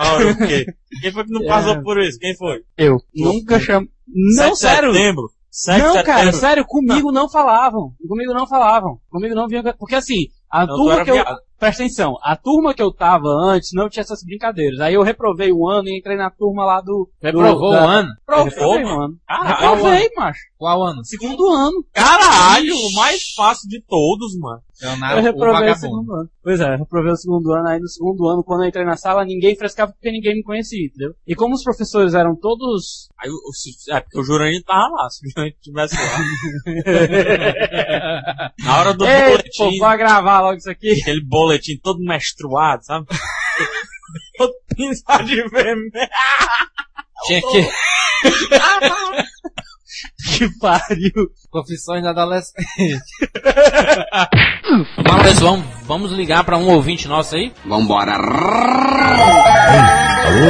Speaker 7: Ora, o quê? Quem foi que não passou por isso? Quem foi?
Speaker 8: Eu. Nunca chamo.
Speaker 7: 7
Speaker 8: Não,
Speaker 7: de
Speaker 8: sério.
Speaker 7: setembro. 7 de
Speaker 8: Não,
Speaker 7: setembro.
Speaker 8: cara, sério, comigo não falavam. Comigo não falavam. Comigo não vinha. Porque assim, a
Speaker 7: Então, tu
Speaker 8: turma que eu.
Speaker 7: viado.
Speaker 8: Presta atenção, a turma que eu tava antes não tinha essas brincadeiras. Aí eu reprovei o ano e entrei na turma lá do.
Speaker 1: Reprovou
Speaker 8: do,
Speaker 1: o ano?
Speaker 8: Reprovei o ano.
Speaker 9: Caralho,
Speaker 8: Reprovei, macho.
Speaker 1: Qual ano?
Speaker 8: Segundo ano.
Speaker 9: Caralho, o mais fácil de todos, mano.
Speaker 1: Leonardo,
Speaker 8: Eu
Speaker 1: o
Speaker 8: reprovei o
Speaker 1: vagabundo.
Speaker 8: segundo ano. Pois é, eu reprovei o segundo ano. Aí no segundo ano, quando eu entrei na sala, ninguém frescava porque ninguém me conhecia, entendeu? E como os professores eram todos.
Speaker 9: Aí, o- o- é porque o Jurandir tava lá, se o Jurandir tivesse lá. Na hora do
Speaker 8: Ei, pô,
Speaker 9: boletim,
Speaker 8: bora gravar logo isso aqui.
Speaker 9: aquele boletim todo menstruado, sabe? todo pintado de vermelho.
Speaker 1: Tinha que.
Speaker 8: Que pariu.
Speaker 1: Confissões da adolescente. Vamos, vamos ligar pra um ouvinte nosso aí?
Speaker 2: Vambora.
Speaker 10: Alô?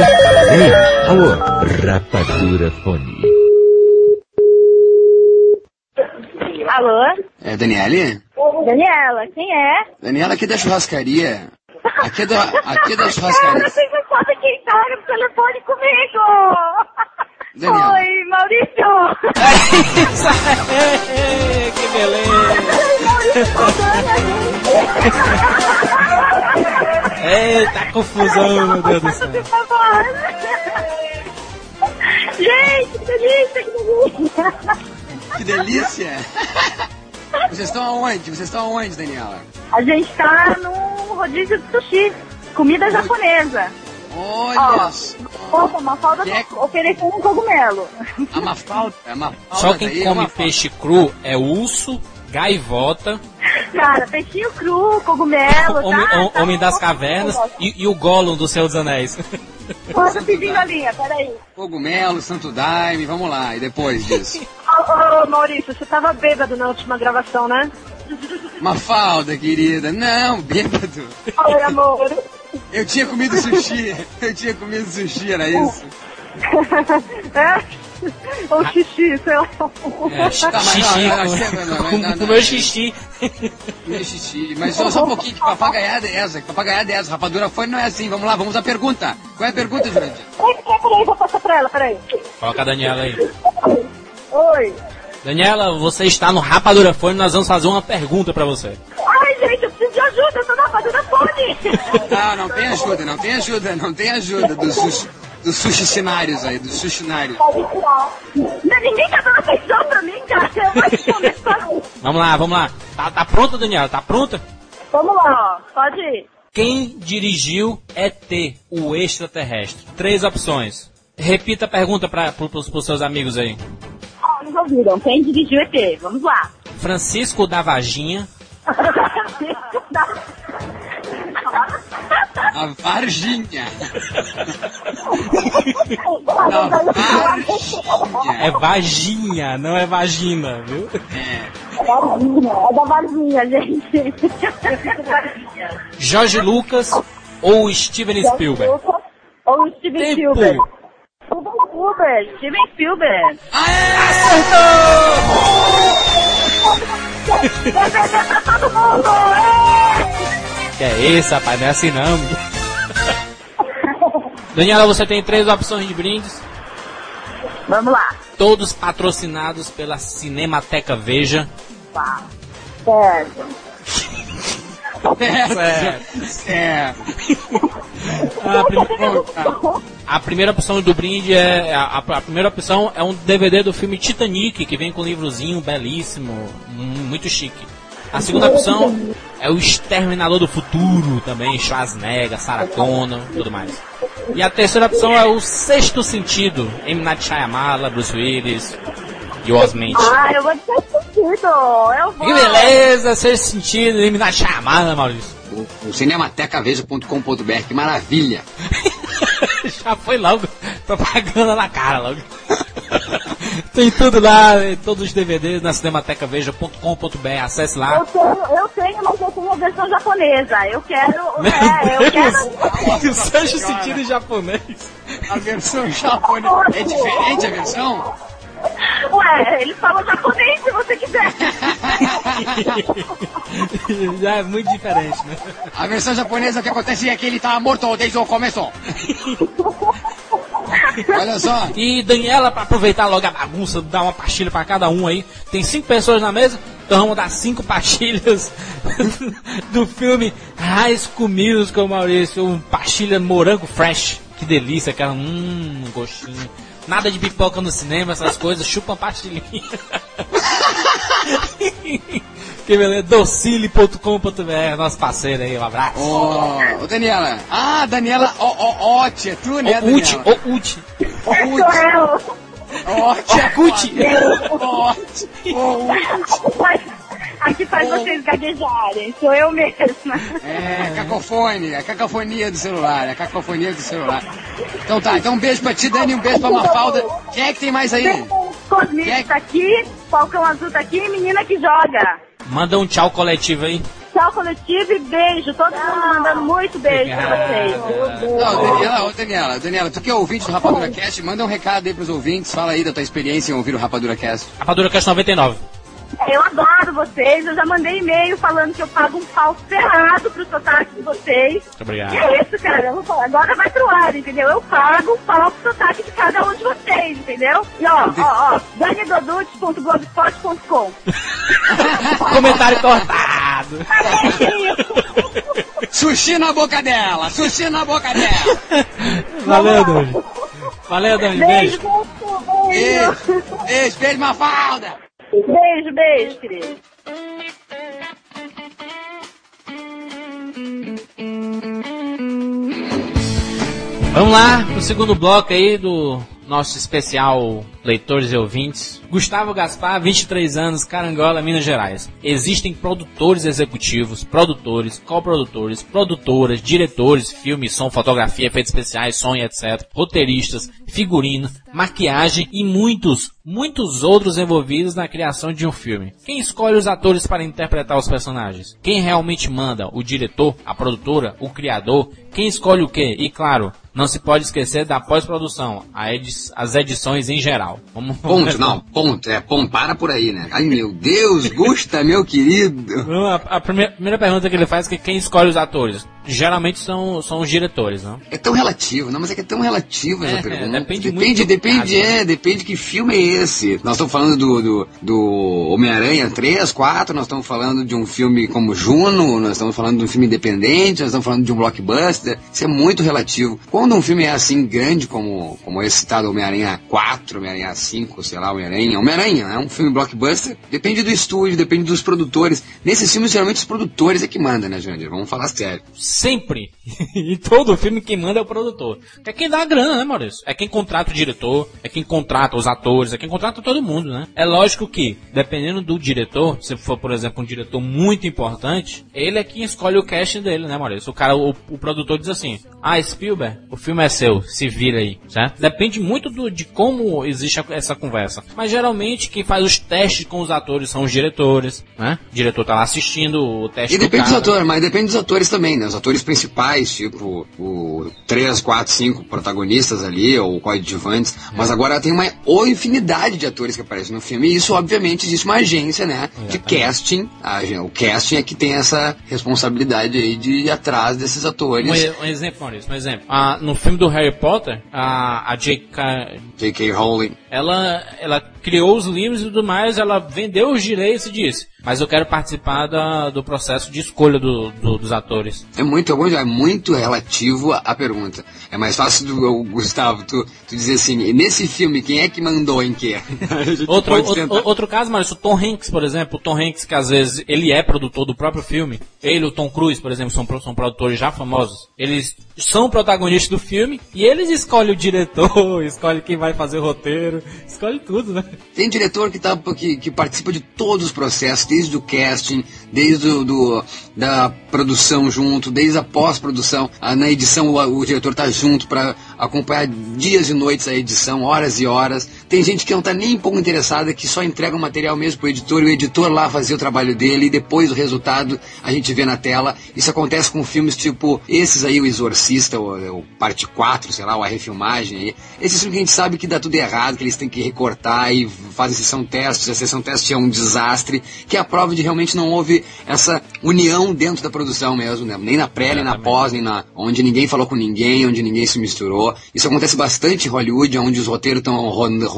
Speaker 10: Ei, alô? Rapadura Fone.
Speaker 11: Alô?
Speaker 2: É Daniele?
Speaker 11: Daniela, quem é?
Speaker 2: Daniela aqui da churrascaria. Aqui é da, aqui é da
Speaker 11: Eu
Speaker 2: churrascaria.
Speaker 11: sei se pode quem tá no telefone comigo.
Speaker 2: Daniela.
Speaker 11: Oi, Maurício.
Speaker 1: que beleza! Eita, confusão, meu Deus do céu.
Speaker 11: Gente, que delícia, que delícia.
Speaker 2: Que delícia! Vocês estão aonde? Vocês estão aonde, Daniela?
Speaker 11: A gente tá num rodízio de sushi. Comida japonesa.
Speaker 2: Olha
Speaker 11: Ó,
Speaker 2: só.
Speaker 11: Opa, uma falda
Speaker 2: Que é-
Speaker 11: oferecendo um cogumelo.
Speaker 2: A Mafalda. A Mafalda
Speaker 1: Só quem
Speaker 2: daí é
Speaker 1: come peixe cru é urso, gaivota,
Speaker 11: Cara, peixinho cru, cogumelo,
Speaker 1: homem,
Speaker 11: tá? Tá
Speaker 1: homem das cavernas e, e o Gollum do Senhor dos Anéis.
Speaker 11: Tô pedindo a linha, peraí.
Speaker 2: Cogumelo, Santo Daime, vamos lá. E depois disso?
Speaker 11: Ô, ô, Maurício, você tava bêbado na última gravação, né?
Speaker 2: Mafalda, querida. Não, bêbado.
Speaker 11: Oi, amor.
Speaker 2: Eu tinha comido sushi. Eu tinha comido sushi, era isso?
Speaker 11: é? Ou xixi, sei lá.
Speaker 1: É,
Speaker 2: Tá, mas
Speaker 1: xixi,
Speaker 2: não, não, não, não,
Speaker 1: meu xixi.
Speaker 2: Meu xixi. Mas só, só um pouquinho, que papagaiada é essa? Que papagaiada é essa? Rapadura foi não é assim. Vamos lá, vamos à pergunta. Qual é a pergunta, Jurandir?
Speaker 11: Peraí, peraí, vou passar pra ela, peraí.
Speaker 1: Coloca a Daniela aí.
Speaker 11: Oi.
Speaker 1: Daniela, você está no Rapadura Fone, nós vamos fazer uma pergunta pra você.
Speaker 11: Ai, gente, eu preciso de ajuda, eu tô na fazenda fone.
Speaker 2: Não, não tem ajuda, não tem ajuda, não tem ajuda dos sushi, dos sushi cenários aí, dos sushinários.
Speaker 11: Ninguém tá dando atenção pra mim, cara. Eu vou só.
Speaker 1: Vamos lá, vamos lá. Tá, tá pronta, Daniela? Tá pronta?
Speaker 11: Vamos lá. Pode ir.
Speaker 1: Quem dirigiu ET, o extraterrestre? Três opções. Repita a pergunta para os seus amigos aí.
Speaker 11: Eles ouviram. Quem dirigiu ET? Vamos lá.
Speaker 1: Francisco da Vaginha,
Speaker 2: A Varginha. A Varginha.
Speaker 1: é Vaginha, não é vagina, viu?
Speaker 2: É.
Speaker 11: Varginha, é da Varginha, gente.
Speaker 1: Jorge Lucas ou Steven Spielberg?
Speaker 11: Ou Steven
Speaker 1: Tempo.
Speaker 11: Spielberg. Steven Spielberg. Steven Spielberg. Vai perder pra todo mundo! é!
Speaker 1: Que é isso, rapaz, não é assim não. Daniela, você tem três opções de brindes,
Speaker 11: Vamos lá.
Speaker 1: todos patrocinados pela Cinemateca Veja.
Speaker 11: Tá. Certo.
Speaker 2: É.
Speaker 1: A, prim- a primeira opção do brinde é a, a primeira opção é um DVD do filme Titanic que vem com um livrozinho belíssimo, muito chique. A segunda opção é o Exterminador do Futuro, também Schwarzenegger, Connor, tudo mais. E a terceira opção é o Sexto Sentido, M. Night Shyamala, Bruce Willis e Osment.
Speaker 11: Ah, eu vou ter sentido. Eu vou.
Speaker 1: Que beleza, Sexto Sentido. Night Shyamala, Maurício.
Speaker 2: O, o cinematecaveja.com.br, que maravilha.
Speaker 1: Já foi logo propaganda na cara logo. Tem tudo lá, todos os DVDs na cinematecaveja.com.br, acesse lá.
Speaker 11: Eu tenho, eu tenho, mas eu tenho a versão japonesa. Eu quero. É, eu quero.
Speaker 1: o sexto sentido em japonês.
Speaker 2: A versão japonesa. É diferente a versão?
Speaker 11: Ué, eles falam japonês se você quiser.
Speaker 1: Já é muito diferente, né?
Speaker 2: A versão japonesa, o que acontece é que ele tá morto desde o começo. Olha só.
Speaker 1: E Daniela, pra aproveitar logo a bagunça, dar uma pastilha pra cada um aí. Tem cinco pessoas na mesa. Então vamos dar cinco pastilhas do filme High School Musical, Maurício. Um pastilha morango fresh. Que delícia, cara. Hum, gostinho. Nada de pipoca no cinema, essas coisas. Chupa pastilhinha. que beleza. docile.com.br, nosso parceiro aí. Um abraço.
Speaker 2: Ô, ô, Daniela. Ah, Daniela Ó- Ó- Otti, é tu, né,
Speaker 1: Uti,
Speaker 2: Daniela?
Speaker 1: ô, Uti.
Speaker 11: Sou eu.
Speaker 2: Otti, é
Speaker 1: Cuti.
Speaker 2: Otti. Ô, Uti.
Speaker 11: Mas Aqui faz vocês gaguejarem. Sou eu mesma.
Speaker 2: É, cacofone, a cacofonia do celular, a cacofonia do celular. Então tá, então um beijo pra ti, Dani, um beijo pra Mafalda. Quem é que tem mais aí?
Speaker 11: Cosmito tá aqui, Falcão Azul tá aqui, menina que joga.
Speaker 1: Manda um tchau coletivo aí.
Speaker 11: Tchau, coletivo e beijo. Todo mundo mandando muito beijo pra vocês.
Speaker 2: Não, Daniela, ô Daniela, Daniela, tu que é ouvinte do Rapadura Cast, manda um recado aí pros ouvintes, fala aí da tua experiência em ouvir o Rapadura Cast.
Speaker 1: Rapadura Cast 99.
Speaker 11: Eu adoro vocês, eu já mandei e-mail falando que eu pago um pau ferrado pro sotaque de vocês.
Speaker 1: Muito obrigado.
Speaker 11: E é isso, cara. Eu vou falar, agora vai pro ar, entendeu? Eu pago um pau pro sotaque de cada um de vocês, entendeu? E ó, ó, ó, danidodute.blogspot.com
Speaker 1: Comentário cortado.
Speaker 2: Sushi na boca dela, sushi na boca dela.
Speaker 1: Valeu, Dani. Valeu, Dani.
Speaker 11: Beijo,
Speaker 1: Beijo.
Speaker 11: beijo, beijo.
Speaker 2: Beijo, beijo, beijo, Mafalda.
Speaker 11: Beijo, beijo, querido.
Speaker 1: Vamos lá pro segundo bloco aí do nosso especial Leitores e Ouvintes. Gustavo Gaspar, 23 anos, Carangola, Minas Gerais. Existem produtores executivos, produtores, coprodutores, produtoras, diretores, filme, som, fotografia, efeitos especiais, som etc. Roteiristas, figurino, maquiagem e muitos, muitos outros envolvidos na criação de um filme. Quem escolhe os atores para interpretar os personagens? Quem realmente manda? O diretor, a produtora, o criador? Quem escolhe o quê? E claro, não se pode esquecer da pós-produção, edi- as edições em geral. Vamos,
Speaker 2: Ponto, não, ponto, é, ponto, para por aí, né? Ai, meu Deus, Gusta, meu querido.
Speaker 1: Não, A, a primeira, primeira pergunta que ele faz é que quem escolhe os atores? Geralmente são, são os diretores, não?
Speaker 2: É tão relativo, não, mas é que é tão relativo essa
Speaker 1: É,
Speaker 2: pergunta.
Speaker 1: depende muito
Speaker 2: depende, depende,
Speaker 1: caso,
Speaker 2: é,
Speaker 1: né?
Speaker 2: depende que filme é esse. Nós estamos falando do, do, do Homem-Aranha 3, 4, nós estamos falando de um filme como Juno, nós estamos falando de um filme independente, nós estamos falando de um blockbuster. Isso é muito relativo. Quando um filme é assim grande como, como esse citado Homem-Aranha 4, Homem-Aranha 5, sei lá, Homem-Aranha, Homem-Aranha, é um filme blockbuster, depende do estúdio, depende dos produtores. Nesses filmes, geralmente, os produtores é que mandam, né, Jandir? Vamos falar sério.
Speaker 1: Sempre. em todo filme quem manda é o produtor. É quem dá a grana, né, Maurício? É quem contrata o diretor, é quem contrata os atores, é quem contrata todo mundo, né? É lógico que, dependendo do diretor, se for, por exemplo, um diretor muito importante, ele é quem escolhe o casting dele, né, Maurício? O cara, o, o produtor diz assim, ah, Spielberg, o filme é seu, se vira aí, certo? Depende muito do, de como existe a- essa conversa. Mas geralmente quem faz os testes com os atores são os diretores, né? O diretor tá lá assistindo o teste
Speaker 2: E
Speaker 1: do
Speaker 2: depende dos atores, mas depende dos atores também, né? Os atores principais, tipo o 3, 4, 5 protagonistas ali, ou coadjuvantes. Mas agora tem uma infinidade de atores que aparecem no filme, e isso, obviamente, existe uma agência, né? De casting. A o casting é que tem essa responsabilidade aí de ir atrás desses atores.
Speaker 1: Um, um exemplo, Maurício, um exemplo. Ah, no filme do Harry Potter, a, a J.K.
Speaker 2: J.K. Rowling.
Speaker 1: Ela, ela criou os livros e tudo mais, ela vendeu os direitos e disse, mas eu quero participar da- do processo de escolha do- do- dos atores.
Speaker 2: É muito, é muito relativo à pergunta. É mais fácil do Gustavo, tu, tu dizer assim, nesse filme, quem é que mandou em quê?
Speaker 1: Outro, outro, outro caso, Maurício, o Tom Hanks, por exemplo, o Tom Hanks, que às vezes ele é produtor do próprio filme, ele e o Tom Cruise, por exemplo, são, são produtores já famosos, eles são protagonistas do filme e eles escolhem o diretor, escolhem quem vai fazer o roteiro, escolhe tudo, né?
Speaker 2: Tem diretor que, tá, que, que participa de todos os processos, desde o casting, desde o, do, da produção junto, desde a pós-produção. Na edição o, o diretor tá junto para acompanhar dias e noites a edição, horas e horas. Tem gente que não tá nem um pouco interessada, que só entrega o material mesmo pro editor e o editor lá fazer o trabalho dele e depois o resultado a gente vê na tela. Isso acontece com filmes tipo esses aí, o Exorcista, o, o Parte 4, sei lá, ou a refilmagem aí. Esses filmes que a gente sabe que dá tudo errado, que eles têm que recortar e fazem sessão testes, a sessão teste é um desastre, que é a prova de realmente não houve essa união dentro da produção mesmo, né? nem na pré, nem na pós, nem na onde ninguém falou com ninguém, onde ninguém se misturou. Isso acontece bastante em Hollywood, onde os roteiros estão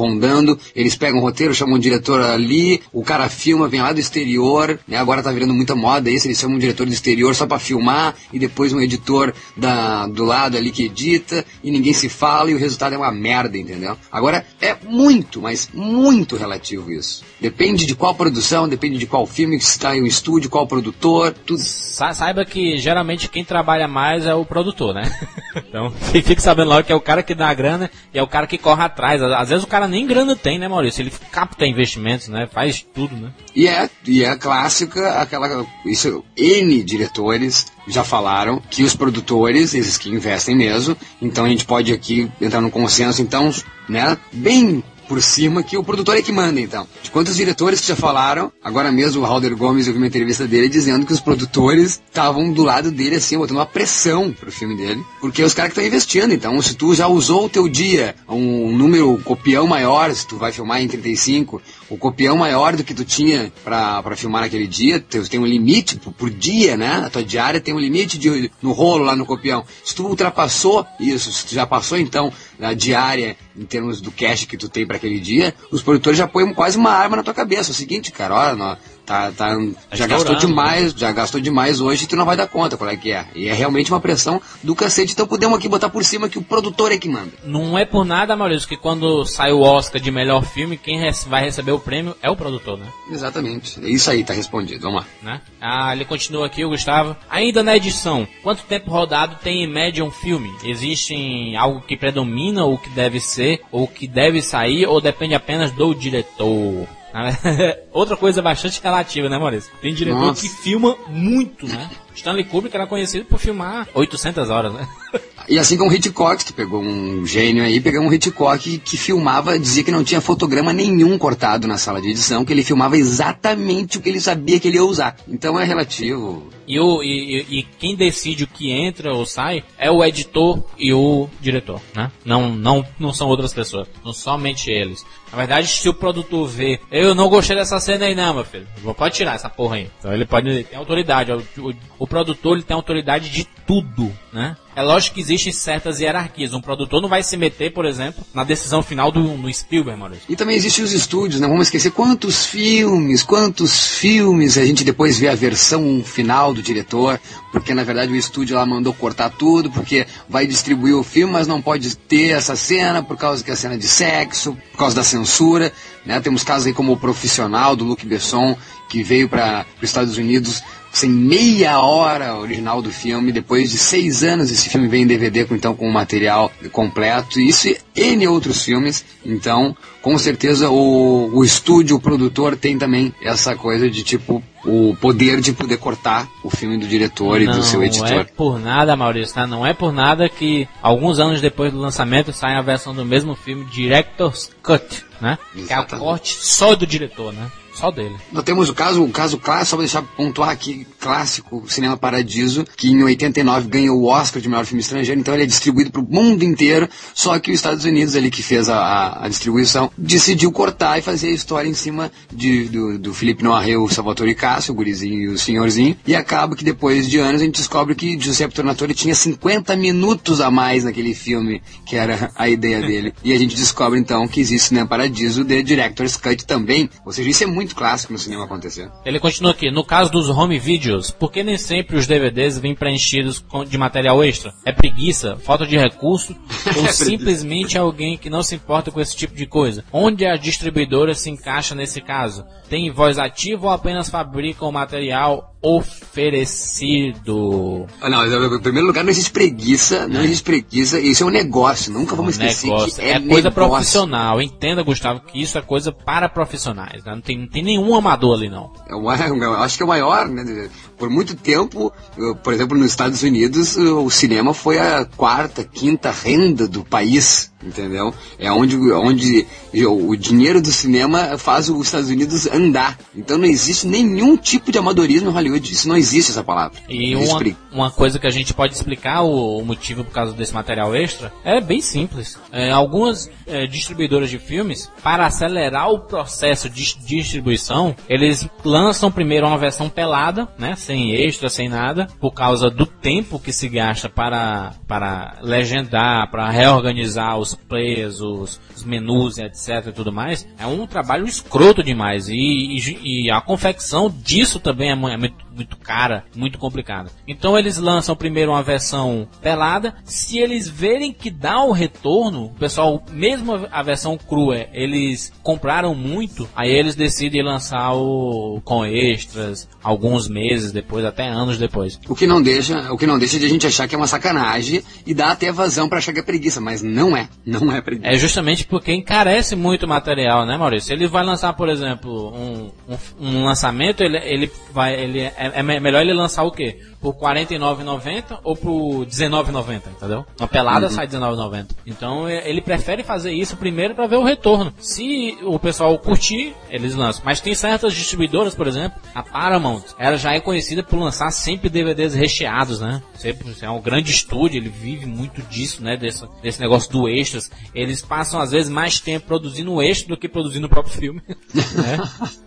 Speaker 2: rondando, eles pegam o roteiro, chamam o diretor ali, o cara filma, vem lá do exterior, né? Agora tá virando muita moda isso, eles chamam um diretor do exterior só pra filmar, e depois um editor da, do lado ali que edita, e ninguém se fala, e o resultado é uma merda, entendeu? Agora, é muito, mas muito relativo isso. Depende de qual produção, depende de qual filme que está em um estúdio, qual produtor, tudo.
Speaker 1: Sa- saiba que geralmente quem trabalha mais é o produtor, né? então, fique sabendo logo que é o cara que dá a grana e é o cara que corre atrás. Às vezes o cara nem grana tem, né, Maurício? Ele capta investimentos, né? Faz tudo, né?
Speaker 2: E é, e é clássica aquela. Isso, N diretores já falaram que os produtores, esses que investem mesmo, então a gente pode aqui entrar num consenso, então, né, bem por cima que o produtor é que manda, então. De quantos diretores que já falaram, agora mesmo o Halder Gomes, eu vi uma entrevista dele dizendo que os produtores estavam do lado dele, assim, botando uma pressão pro filme dele, porque os caras que estão investindo, então, se tu já usou o teu dia, um número copião maior, se tu vai filmar em 35, o copião maior do que tu tinha pra filmar naquele dia, tu tem um limite por, por dia, né? A tua diária tem um limite de, no rolo lá no copião. Se tu ultrapassou isso, se tu já passou então a diária em termos do cash que tu tem pra aquele dia, os produtores já põem quase uma arma na tua cabeça. É o seguinte, cara, olha, nó, tá, tá, já gastou
Speaker 1: estourando,
Speaker 2: demais, já gastou demais hoje e tu não vai dar conta qual é que é. E é realmente uma pressão do cacete. Então podemos aqui botar por cima que o produtor é que manda.
Speaker 1: Não é por nada, Maurício, que quando sai o Oscar de melhor filme, quem vai receber o prêmio é o produtor, né?
Speaker 2: Exatamente. É isso aí, tá respondido. Vamos lá.
Speaker 1: né? Ah, ele continua aqui, o Gustavo. Ainda na edição, quanto tempo rodado tem em média um filme? Existe algo que predomina o que deve ser, ou o que deve sair, ou depende apenas do diretor? Outra coisa bastante relativa, né, Maurício? Tem diretor
Speaker 2: Nossa.
Speaker 1: que filma muito, né? Stanley Kubrick era conhecido por filmar 800 horas, né?
Speaker 2: E assim como o Hitchcock, tu pegou um gênio aí, pegou um Hitchcock que filmava, dizia que não tinha fotograma nenhum cortado na sala de edição, que ele filmava exatamente o que ele sabia que ele ia usar. Então é relativo.
Speaker 1: E, o, e, e- e quem decide o que entra ou sai é o editor e o diretor, né? Não, não, não são outras pessoas, não somente eles. Na verdade, se o produtor vê, eu não gostei dessa cena aí não, meu filho, pode tirar essa porra aí. Então ele pode, ele tem autoridade, o, o, o produtor ele tem autoridade de tudo, né? É lógico que existem certas hierarquias. Um produtor não vai se meter, por exemplo, na decisão final do, do Spielberg, Maurício.
Speaker 2: E também existem os estúdios, não vamos esquecer quantos filmes, quantos filmes a gente depois vê a versão final do diretor, porque na verdade o estúdio lá mandou cortar tudo, porque vai distribuir o filme, mas não pode ter essa cena por causa que é cena de sexo, por causa da censura, né? Temos casos aí como o profissional do Luc Besson, que veio para os Estados Unidos sem meia hora original do filme, depois de seis anos esse filme vem em DVD com, então com o material completo, isso e N outros filmes, então com certeza o, o estúdio, o produtor tem também essa coisa de tipo o poder de poder cortar o filme do diretor e do seu
Speaker 1: Não é
Speaker 2: editor.
Speaker 1: por nada, Maurício, tá? Não é por nada que alguns anos depois do lançamento sai a versão do mesmo filme Director's Cut, né? Que é o
Speaker 2: Exatamente.
Speaker 1: corte só do diretor, né? Só dele.
Speaker 2: Nós temos o caso, o caso clássico, só pra deixar pontuar aqui, clássico, Cinema Paradiso, que em 89 ganhou o Oscar de melhor filme estrangeiro, então ele é distribuído pro mundo inteiro, só que os Estados Unidos ali que fez a- a distribuição, decidiu cortar e fazer a história em cima de, do, do Felipe Noiré, o Salvatore Cássio, o gurizinho e o senhorzinho, e acaba que depois de anos a gente descobre que Giuseppe Tornatore tinha 50 minutos a mais naquele filme, que era a ideia dele. E a gente descobre então que existe Cinema Paradiso de Director's Cut também, ou seja, isso é muito clássico no cinema acontecer.
Speaker 1: Ele continua aqui. No caso dos home videos, por que nem sempre os DVDs vêm preenchidos com- de material extra? É preguiça? Falta de recurso? ou simplesmente alguém que não se importa com esse tipo de coisa? Onde a distribuidora se encaixa nesse caso? Tem voz ativa ou apenas fabrica o material oferecido?
Speaker 2: Ah, Não, em primeiro lugar, não existe preguiça, não existe preguiça, isso é um negócio, nunca vamos esquecer
Speaker 1: negócio.
Speaker 2: que
Speaker 1: É,
Speaker 2: é,
Speaker 1: coisa
Speaker 2: negócio.
Speaker 1: profissional. Entenda, Gustavo, que isso é coisa para profissionais. né? Não, tem, não tem nenhum amador ali, não.
Speaker 2: É o maior- eu acho que é o maior, né? Por muito tempo, eu, por exemplo, nos Estados Unidos, o cinema foi a quarta, quinta renda do país, entendeu? É onde, onde o, dinheiro do cinema faz os Estados Unidos andar. Então não existe nenhum tipo de amadorismo em Hollywood, isso não existe essa palavra.
Speaker 1: E uma, uma coisa que a gente pode explicar o, o motivo por causa desse material extra é bem simples. É, algumas é, distribuidoras de filmes, para acelerar o processo de distribuição, eles lançam primeiro uma versão pelada, né, sem extra, sem nada, por causa do tempo que se gasta para, para legendar, para reorganizar o os players, os, os menus, etc e tudo mais, é um trabalho escroto demais. E, e, e a confecção disso também é é muito, muito cara, muito complicada. Então eles lançam primeiro uma versão pelada. Se eles verem que dá o retorno, o pessoal, mesmo a- versão crua, eles compraram muito, aí eles decidem lançar o com extras alguns meses depois, até anos depois.
Speaker 2: O que não deixa, o que não deixa de a gente achar que é uma sacanagem e dá até vazão pra achar que é preguiça, mas não é, não é preguiça.
Speaker 1: É justamente porque encarece muito o material, né, Maurício? Ele vai lançar, por exemplo, um, um, um lançamento, ele, ele vai, ele é, é me- melhor ele lançar o quê? Por R$ 49,90 ou por R$ 19,90, entendeu? Uma pelada
Speaker 2: Uhum.
Speaker 1: sai R$ 19,90. Então é- ele prefere fazer isso primeiro para ver o retorno. Se o pessoal curtir, eles lançam. Mas tem certas distribuidoras, por exemplo, a Paramount, ela já é conhecida por lançar sempre DVDs recheados, né? Sempre é um grande estúdio, ele vive muito disso, né? Desse, desse negócio do extras. Eles passam às vezes mais tempo produzindo o extra do que produzindo o próprio filme. né?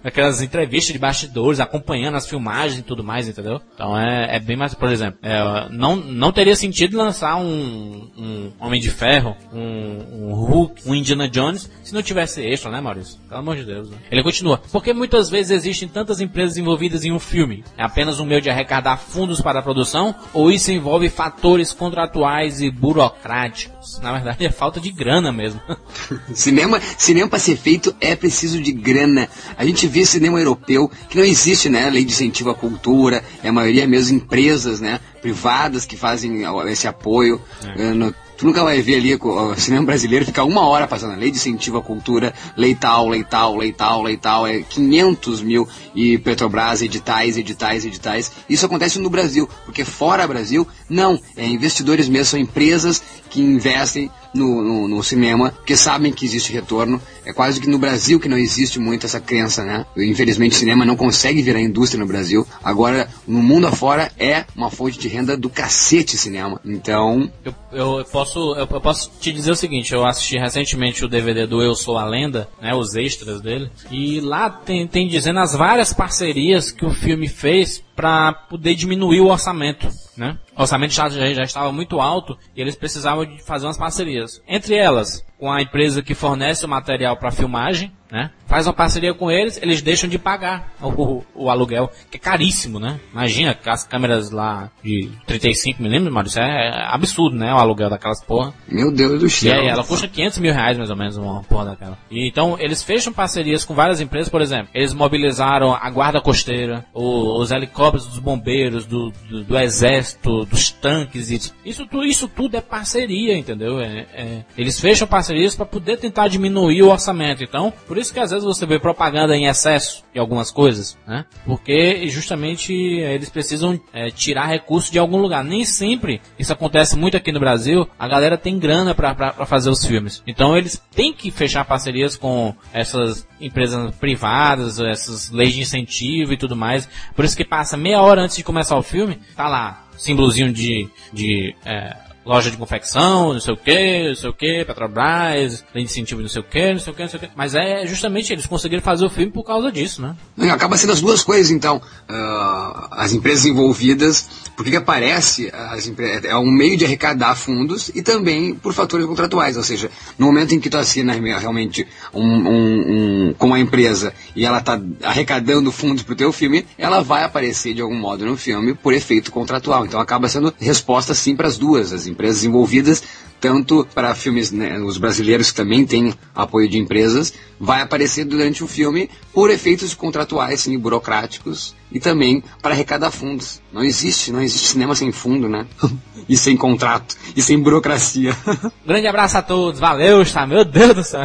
Speaker 1: Aquelas entrevistas de bastidores, acompanhando as filmagens e tudo mais, entendeu? Então é, é bem mais, por exemplo, é, não, não teria sentido lançar um, um Homem de Ferro, um, um Hulk, um Indiana Jones, se não tivesse extra, né, Maurício? Pelo amor de Deus, né? Ele continua. Porque muitas vezes existem tantas empresas envolvidas em um filme. É apenas um meio de arrecadar fundos para a produção, ou isso envolve fatores contratuais e burocráticos? Na verdade, é falta de grana mesmo.
Speaker 2: Cinema, cinema para ser feito é preciso de grana. A gente vê cinema europeu que não existe, né? Lei de incentivo à cultura, é a maioria mesmo empresas, né? Privadas que fazem esse apoio. Eh, no- tu nunca vai ver ali o cinema brasileiro ficar uma hora passando lei de incentivo à cultura, lei tal, lei tal, lei tal, lei tal, é 500 mil e Petrobras, editais, editais, editais. Isso acontece no Brasil, porque fora Brasil, não. É investidores mesmo, são empresas que investem no, no, no cinema, porque sabem que existe retorno. É quase que no Brasil que não existe muito essa crença, né? Infelizmente o cinema não consegue virar indústria no Brasil. Agora, no mundo afora, é uma fonte de renda do cacete cinema. Então,
Speaker 1: Eu, eu posso, eu, eu posso te dizer o seguinte, eu assisti recentemente o DVD do Eu Sou a Lenda, né, os extras dele, e lá tem, tem dizendo as várias parcerias que o filme fez para poder diminuir o orçamento, né? O orçamento já, já, estava muito alto e eles precisavam de fazer umas parcerias. Entre elas, com a empresa que fornece o material para filmagem, né? Faz uma parceria com eles, eles deixam de pagar o, o aluguel, que é caríssimo, né? Imagina as câmeras lá de 35mm, mano, isso é absurdo, né? O aluguel daquelas porra.
Speaker 2: meu Deus do
Speaker 1: E
Speaker 2: céu.
Speaker 1: aí, ela custa 500 mil reais mais ou menos uma porra daquela. E, então, eles fecham parcerias com várias empresas, por exemplo, eles mobilizaram a guarda costeira, o- os helicópteros dos bombeiros, do, do, do exército, dos tanques, e isso, tu- isso tudo é parceria, entendeu? É- é- eles fecham parcerias para poder tentar diminuir o orçamento. Então, por isso que às vezes você vê propaganda em excesso em algumas coisas, né? Porque justamente é, eles precisam é, tirar recursos de algum lugar. Nem sempre isso acontece muito aqui no Brasil. A galera tem grana para fazer os filmes. Então eles têm que fechar parcerias com essas empresas privadas, essas leis de incentivo e tudo mais. Por isso que passa meia hora antes de começar o filme, tá lá, símbolozinho de, de é, loja de confecção, não sei o que, não sei o que, Petrobras, de incentivo, não sei o que, não sei o que, não sei o que. Mas é justamente eles conseguiram fazer o filme por causa disso, né?
Speaker 2: Não, Acaba sendo as duas coisas, então. Ah, as empresas envolvidas, porque que aparece as empre- é um meio de arrecadar fundos e também por fatores contratuais. Ou seja, no momento em que tu assina realmente um, um- um- com uma empresa e ela está arrecadando fundos para o teu filme, ela vai aparecer de algum modo no filme por efeito contratual. Então acaba sendo resposta sim para as duas, as empresas envolvidas tanto para filmes, né, os brasileiros que também têm apoio de empresas, vai aparecer durante o filme por efeitos contratuais, sim, burocráticos, e também para arrecadar fundos. Não existe, não existe cinema sem fundo, né? e sem contrato, e sem burocracia.
Speaker 1: Grande abraço a todos, valeu, está, meu Deus do céu.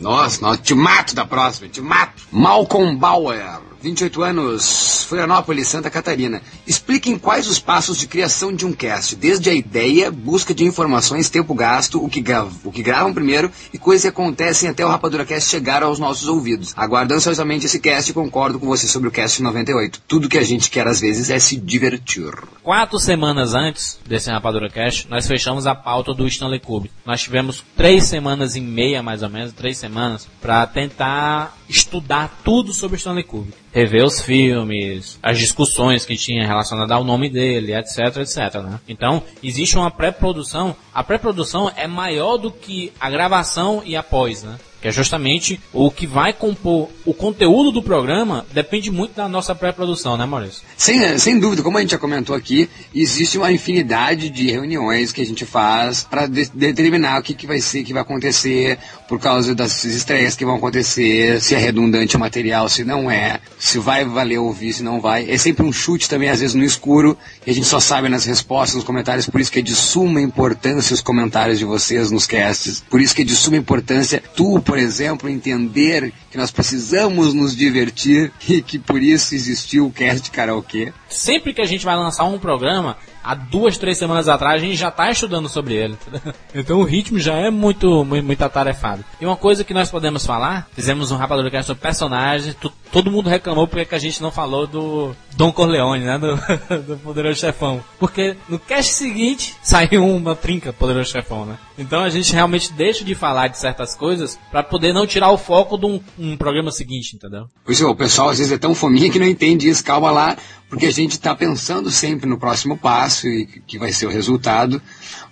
Speaker 2: Nossa, nós te mato da próxima, te mato. Malcolm Bauer, 28 anos, Florianópolis, Santa Catarina. Expliquem quais os passos de criação de um cast, desde a ideia, busca de informações, tempo gasto, o que, gra o que gravam primeiro e coisas que acontecem até o Rapadura Cast chegar aos nossos ouvidos. Aguardo ansiosamente esse cast e concordo com você sobre o cast 98. Tudo que a gente quer às vezes é se divertir.
Speaker 1: Quatro semanas antes desse Rapadura Cash, nós fechamos a pauta do Stanley Kubrick. Nós tivemos três semanas e meia, mais ou menos, três semanas, para tentar estudar tudo sobre Stanley Kubrick. Rever os filmes, as discussões que tinha relacionadas ao nome dele, etc, etc, né? Então, existe uma pré-produção. A pré-produção é maior do que a gravação e a né? Que é justamente o que vai compor o conteúdo do programa depende muito da nossa pré-produção, né, Maurício?
Speaker 2: Sem, sem dúvida, como a gente já comentou aqui, existe uma infinidade de reuniões que a gente faz para de, determinar o que, que vai ser, que vai acontecer, por causa das estreias que vão acontecer, se é redundante o material, se não é, se vai valer ouvir, se não vai. É sempre um chute também, às vezes no escuro, e a gente só sabe nas respostas, nos comentários, por isso que é de suma importância os comentários de vocês nos casts, por isso que é de suma importância tu, por exemplo, entender que nós precisamos nos divertir e que por isso existiu o cast karaokê.
Speaker 1: Sempre que a gente vai lançar um programa, há duas, três semanas atrás, a gente já está estudando sobre ele. Então o ritmo já é muito, muito, muito atarefado. E uma coisa que nós podemos falar, fizemos um rapadura cast sobre personagens, todo mundo reclamou porque a gente não falou do Don Corleone, né? Do, do Poderoso Chefão. Porque no cast seguinte saiu uma trinca Poderoso Chefão, né? Então a gente realmente deixa de falar de certas coisas para poder não tirar o foco de um, um programa seguinte, entendeu?
Speaker 2: Por isso, o pessoal às vezes é tão fominha que não entende isso. Calma lá, porque a gente está pensando sempre no próximo passo e que vai ser o resultado.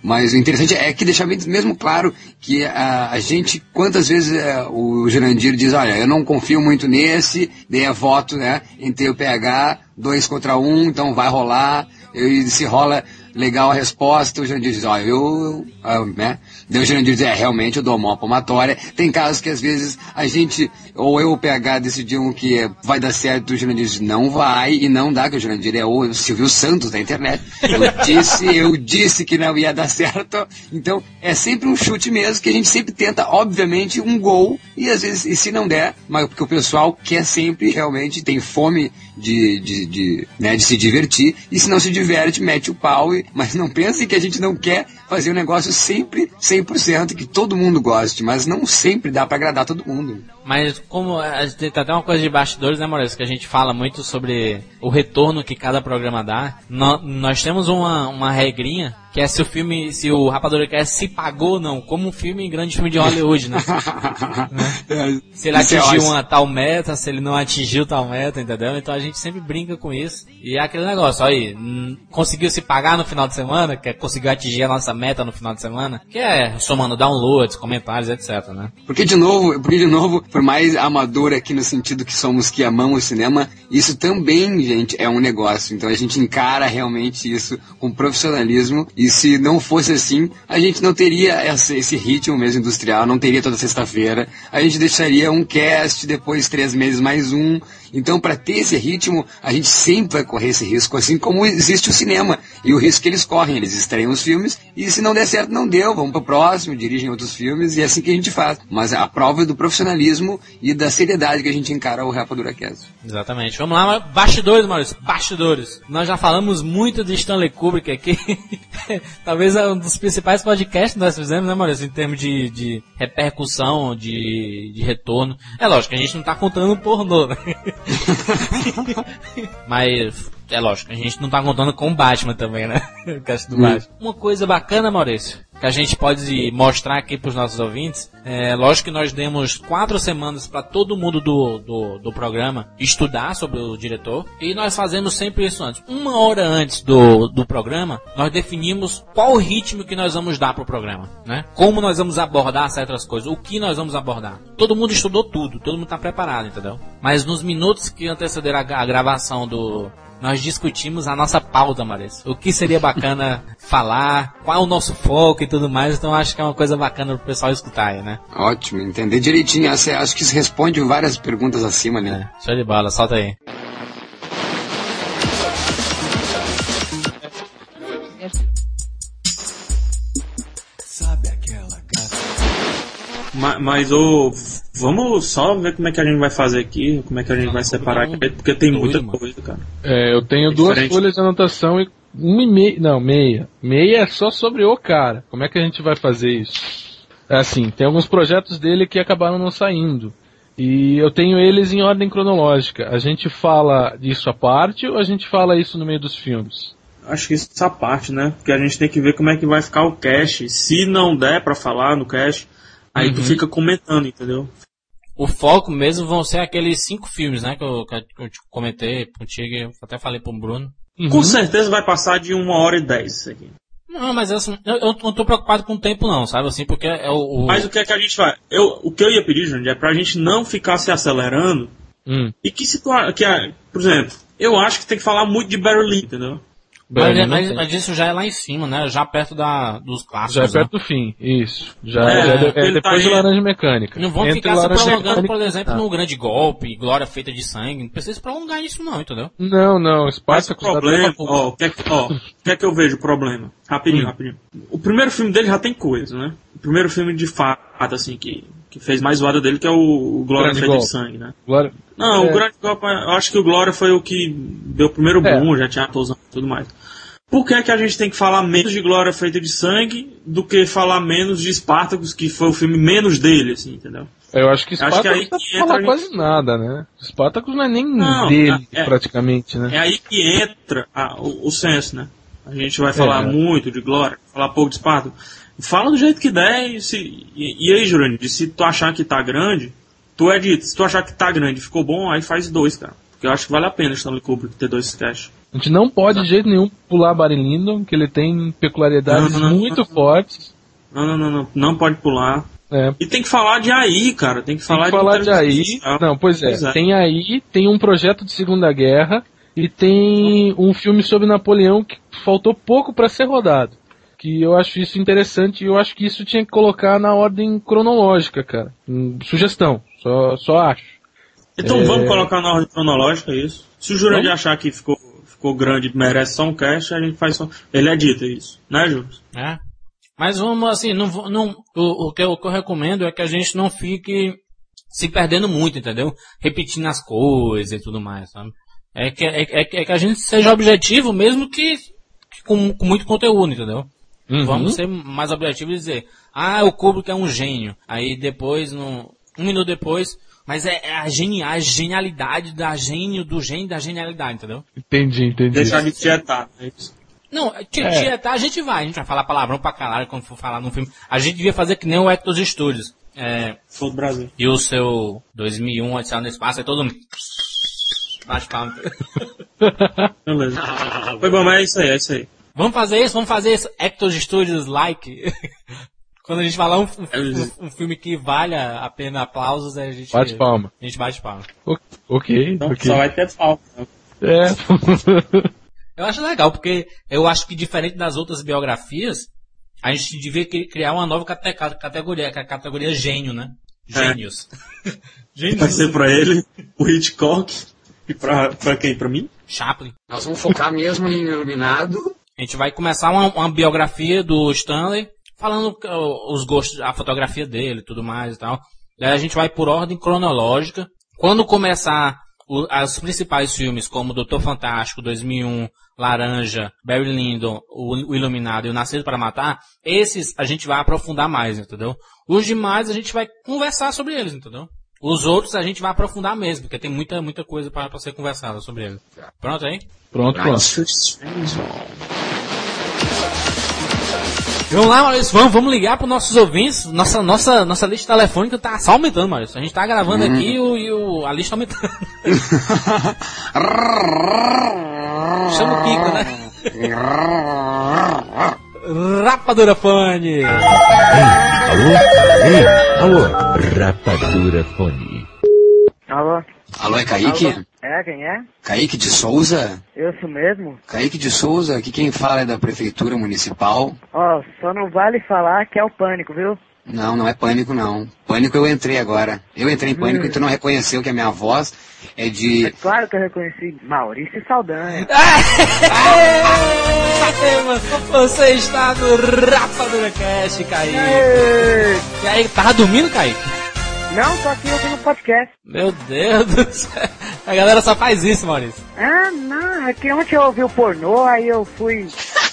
Speaker 2: Mas o interessante é que deixar mesmo claro que a, a gente, quantas vezes é, o Jurandir diz, olha, eu não confio muito nesse, dei a voto, né, entre o PH, dois contra um, então vai rolar, e se rola legal a resposta, o Jurandir diz, ó, eu, eu né? Daí o Jurandir diz, é, realmente eu dou uma palmatória. Tem casos que às vezes a gente, ou eu ou o PH decidiam que vai dar certo, o Jurandir diz, não vai, e não dá, que o Jurandir é o Silvio Santos da internet. Eu disse, eu disse que não ia dar certo. Então, é sempre um chute mesmo, que a gente sempre tenta, obviamente, um gol, e às vezes, e se não der, mas porque o pessoal quer sempre, realmente, tem fome de, de, de, né, de se divertir, e se não se diverte, mete o pau, e, mas não pense que a gente não quer fazer um negócio sempre 100%, que todo mundo goste, mas não sempre dá para agradar todo mundo.
Speaker 1: Mas como a gente tem até uma coisa de bastidores, né, Maurício, que a gente fala muito sobre o retorno que cada programa dá. No, nós temos uma, uma regrinha que é se o filme, se o Rapadura quer se pagou ou não, como um filme, grande filme de Hollywood, né? né? Se ele atingiu uma tal meta, se ele não atingiu tal meta, entendeu? Então a gente sempre brinca com isso. E é aquele negócio, aí, conseguiu se pagar no final de semana, que é conseguiu atingir a nossa meta no final de semana, que é somando downloads, comentários, etc, né?
Speaker 2: Porque de novo, porque de novo, por mais amador aqui no sentido que somos que amamos o cinema, isso também, gente, é um negócio. Então a gente encara realmente isso com profissionalismo e se não fosse assim, a gente não teria esse, esse ritmo mesmo industrial, não teria toda sexta-feira. A gente deixaria um cast, depois três meses mais um. Então, para ter esse ritmo, a gente sempre vai correr esse risco, assim como existe o cinema. E o risco que eles correm, eles estreiam os filmes, e se não der certo, não deu, vamos pro próximo, dirigem outros filmes, e é assim que a gente faz. Mas a prova é do profissionalismo e da seriedade que a gente encara o Rapadura Cast.
Speaker 1: Exatamente. Vamos lá, bastidores, Maurício, bastidores. Nós já falamos muito de Stanley Kubrick aqui. Talvez é um dos principais podcasts que nós fizemos, né, Maurício, em termos de, de repercussão, de, de retorno. É lógico, a gente não tá contando pornô, né? Mas é lógico, a gente não tá contando com o Batman também, né? O cast do Batman. Uma coisa bacana, Maurício, que a gente pode mostrar aqui para os nossos ouvintes, é lógico que nós demos quatro semanas para todo mundo do, do, do, programa estudar sobre o diretor e nós fazemos sempre isso antes. Uma hora antes do, do programa, nós definimos qual o ritmo que nós vamos dar para o programa, né? Como nós vamos abordar certas coisas, o que nós vamos abordar. Todo mundo estudou tudo, todo mundo está preparado, entendeu? Mas nos minutos que antecederam a, a gravação do, nós discutimos a nossa pauta, Maurício. O que seria bacana falar, qual é o nosso foco e tudo mais. Então acho que é uma coisa bacana pro pessoal escutar aí, né?
Speaker 2: Ótimo, entender direitinho. Acho que isso responde várias perguntas acima, né?
Speaker 1: É, show de bola, solta aí.
Speaker 9: Sabe aquela Mas, mas o Vamos só ver como é que a gente vai fazer aqui, como é que a gente vai separar aqui, porque tem muita coisa, cara.
Speaker 12: É, eu tenho duas folhas de anotação e uma e meia. Não, meia. Meia é só sobre o cara. Como é que a gente vai fazer isso? É assim, tem alguns projetos dele que acabaram não saindo. E eu tenho eles em ordem cronológica. A gente fala isso à parte ou a gente fala isso no meio dos filmes?
Speaker 9: Acho que isso à parte, né? Porque a gente tem que ver como é que vai ficar o cache. Se não der para falar no cache, aí uhum. tu fica comentando, entendeu?
Speaker 1: o foco mesmo vão ser aqueles cinco filmes, né? Que eu, que eu te comentei contigo, eu até falei pro Bruno.
Speaker 9: Com certeza vai passar de uma hora e dez isso aqui.
Speaker 1: Não, mas assim, eu, eu não tô preocupado com o tempo não, sabe assim, porque é o... o-
Speaker 9: Mas o que é que a gente vai? Eu, o que eu ia pedir, Jandir, é pra gente não ficar se acelerando
Speaker 12: Hum.
Speaker 9: e que situa que por exemplo, eu acho que tem que falar muito de Barry Lee, entendeu?
Speaker 1: Mas,
Speaker 12: não
Speaker 1: mas, mas isso já é lá em cima, né? Já perto da, dos clássicos.
Speaker 12: Já é
Speaker 1: né?
Speaker 12: perto do fim, isso. Já
Speaker 9: É,
Speaker 12: é, é de- é
Speaker 9: tá
Speaker 12: depois de
Speaker 9: aí-
Speaker 12: Laranja Mecânica.
Speaker 1: Não vão
Speaker 12: Entre
Speaker 1: ficar se prolongando,
Speaker 12: Mecânica-
Speaker 1: por exemplo,
Speaker 12: Ah.
Speaker 1: no grande golpe, glória feita de sangue. Não precisa se prolongar isso não, entendeu?
Speaker 12: Não, não,
Speaker 9: Mas o
Speaker 12: Spartacus dá
Speaker 9: problema, ó, o que é que, ó, o que é que eu vejo o problema? Rapidinho,
Speaker 12: Hum.
Speaker 9: rapidinho. O primeiro filme dele já tem coisa, né? O primeiro filme de fato, assim, que, que fez mais zoada dele, que é o, o Glória Feita de. Sangue, né?
Speaker 12: Agora,
Speaker 9: Não,
Speaker 12: É.
Speaker 9: o Grande Golpe, eu acho que o Glória foi o que deu o primeiro
Speaker 12: É.
Speaker 9: boom, já tinha atuação e tudo mais. Por que, é que a gente tem que falar menos de Glória Feita de Sangue do que falar menos de Spartacus, que foi o filme menos dele, assim, entendeu?
Speaker 12: eu acho que
Speaker 9: Acho que
Speaker 12: Spartacus
Speaker 9: aí
Speaker 12: não
Speaker 9: que
Speaker 12: dá pra
Speaker 9: entra
Speaker 12: falar
Speaker 9: a gente-
Speaker 12: quase nada, né? Spartacus não é nem
Speaker 9: Não,
Speaker 12: dele,
Speaker 9: é-
Speaker 12: praticamente, né?
Speaker 9: É aí que entra a- o, o senso, né? A gente vai falar
Speaker 12: É.
Speaker 9: muito de Glória, falar pouco de Spartacus. Fala do jeito que der e, se, e, e aí, Jurandir, se tu achar que tá grande, tu é dito, se tu achar que tá grande e ficou bom, aí faz dois, cara. Porque eu acho que vale a pena Stanley Kubrick ter dois cash.
Speaker 12: A gente não pode de jeito nenhum pular Barry Lyndon, que ele tem peculiaridades
Speaker 9: Não, não,
Speaker 12: muito
Speaker 9: não.
Speaker 12: fortes.
Speaker 9: Não, não, não, não, não pode pular.
Speaker 12: É,
Speaker 9: E tem que falar de aí, cara. Tem que
Speaker 12: Tem
Speaker 9: falar
Speaker 12: que falar de aí.
Speaker 9: inteligência artificial.
Speaker 12: Não, pois é.
Speaker 9: Pois é.
Speaker 12: Tem aí, tem um projeto de Segunda Guerra e tem um filme sobre Napoleão que faltou pouco para ser rodado. Que eu acho isso interessante e eu acho que isso tinha que colocar na ordem cronológica, cara. Hum, Sugestão, só, só acho.
Speaker 9: Então
Speaker 12: É.
Speaker 9: vamos colocar na ordem cronológica isso. Se o Jurandir achar que ficou, ficou grande e merece só um cash, a gente faz só. Ele é dito isso, né, Júlio?
Speaker 1: É. Mas vamos assim, não, vou- não, o, o, que eu, o que eu recomendo é que a gente não fique se perdendo muito, entendeu? Repetindo as coisas e tudo mais, sabe? É que, é, é que- é que a gente seja objetivo mesmo que, que com, com muito conteúdo, entendeu?
Speaker 12: Uhum.
Speaker 1: Vamos ser mais objetivos e dizer, ah, o Kubrick é um gênio. Aí depois, no, um minuto depois, mas é, é a, genia, a genialidade da gênio, do gênio da genialidade, entendeu?
Speaker 12: Entendi, entendi.
Speaker 9: Deixar de tietar. É isso.
Speaker 1: Não, tia,
Speaker 12: É.
Speaker 1: tia, tá, a gente vai, a gente vai falar palavrão pra caralho quando for falar num filme. A gente devia fazer que nem o Hector Studios. É,
Speaker 9: Sou do Brasil.
Speaker 1: e o seu 2001 Odisseia no Espaço, aí todo mundo... Bate palma.
Speaker 9: Beleza. Foi bom, mas é isso aí, é isso aí.
Speaker 1: Vamos fazer isso, vamos fazer isso. Hector Studios like. Quando a gente falar um, um- um filme que valha a pena aplausos, a gente...
Speaker 12: Bate palma.
Speaker 1: A gente bate palma.
Speaker 12: O- ok,
Speaker 9: Então,
Speaker 12: ok.
Speaker 9: Só vai ter falta.
Speaker 12: É.
Speaker 1: Eu acho legal, porque eu acho que diferente das outras biografias, a gente devia cri- criar uma nova cate- categoria, que é a categoria gênio, né? Gênios.
Speaker 9: Vai ser pra ele, o Hitchcock. E pra, pra quem? Pra mim?
Speaker 1: Chaplin.
Speaker 2: Nós vamos focar mesmo em Iluminado.
Speaker 1: A gente vai começar uma, uma biografia do Stanley, falando uh, os gostos, a fotografia dele tudo mais e tal. Daí a gente vai por ordem cronológica. Quando começar os principais filmes, como Doutor Fantástico, 2001, Laranja, Barry Lyndon, o, o Iluminado e o Nascido para Matar, esses a gente vai aprofundar mais, entendeu? Os demais a gente vai conversar sobre eles, entendeu? Os outros a gente vai aprofundar mesmo, porque tem muita, muita coisa para ser conversada sobre eles. Pronto aí?
Speaker 12: Pronto, pronto.
Speaker 1: Vamos lá, Maurício, vamos, vamos ligar para nossos ouvintes. Nossa, nossa, nossa lista telefônica tá só aumentando, Maurício. A gente tá gravando
Speaker 2: Hum.
Speaker 1: aqui e, o, e o- a lista aumentando. Chama o Kiko, né? Rapadura Fone.
Speaker 10: Alô? Ei, alô? Rapadura Fone.
Speaker 6: Alô?
Speaker 2: Alô, é Kaique?
Speaker 6: Alô? É, quem é?
Speaker 2: Kaique de Souza?
Speaker 6: Eu sou mesmo?
Speaker 2: Kaique de Souza, aqui quem fala é da Prefeitura Municipal.
Speaker 6: Ó, só não vale falar que é o pânico, viu?
Speaker 2: Não, não é pânico não. Pânico eu entrei agora. Eu entrei em pânico
Speaker 6: Hum.
Speaker 2: e tu não reconheceu que a minha voz é de...
Speaker 6: Claro que eu reconheci Maurício Saldanha.
Speaker 1: Você está no Rapadura Cast, Kaique. E aí, tava dormindo, Kaique?
Speaker 6: Não, tô aqui ouvindo podcast.
Speaker 1: Meu Deus do céu. A galera só faz isso, Maurício.
Speaker 6: Ah, não, é que ontem eu ouvi o pornô, aí eu fui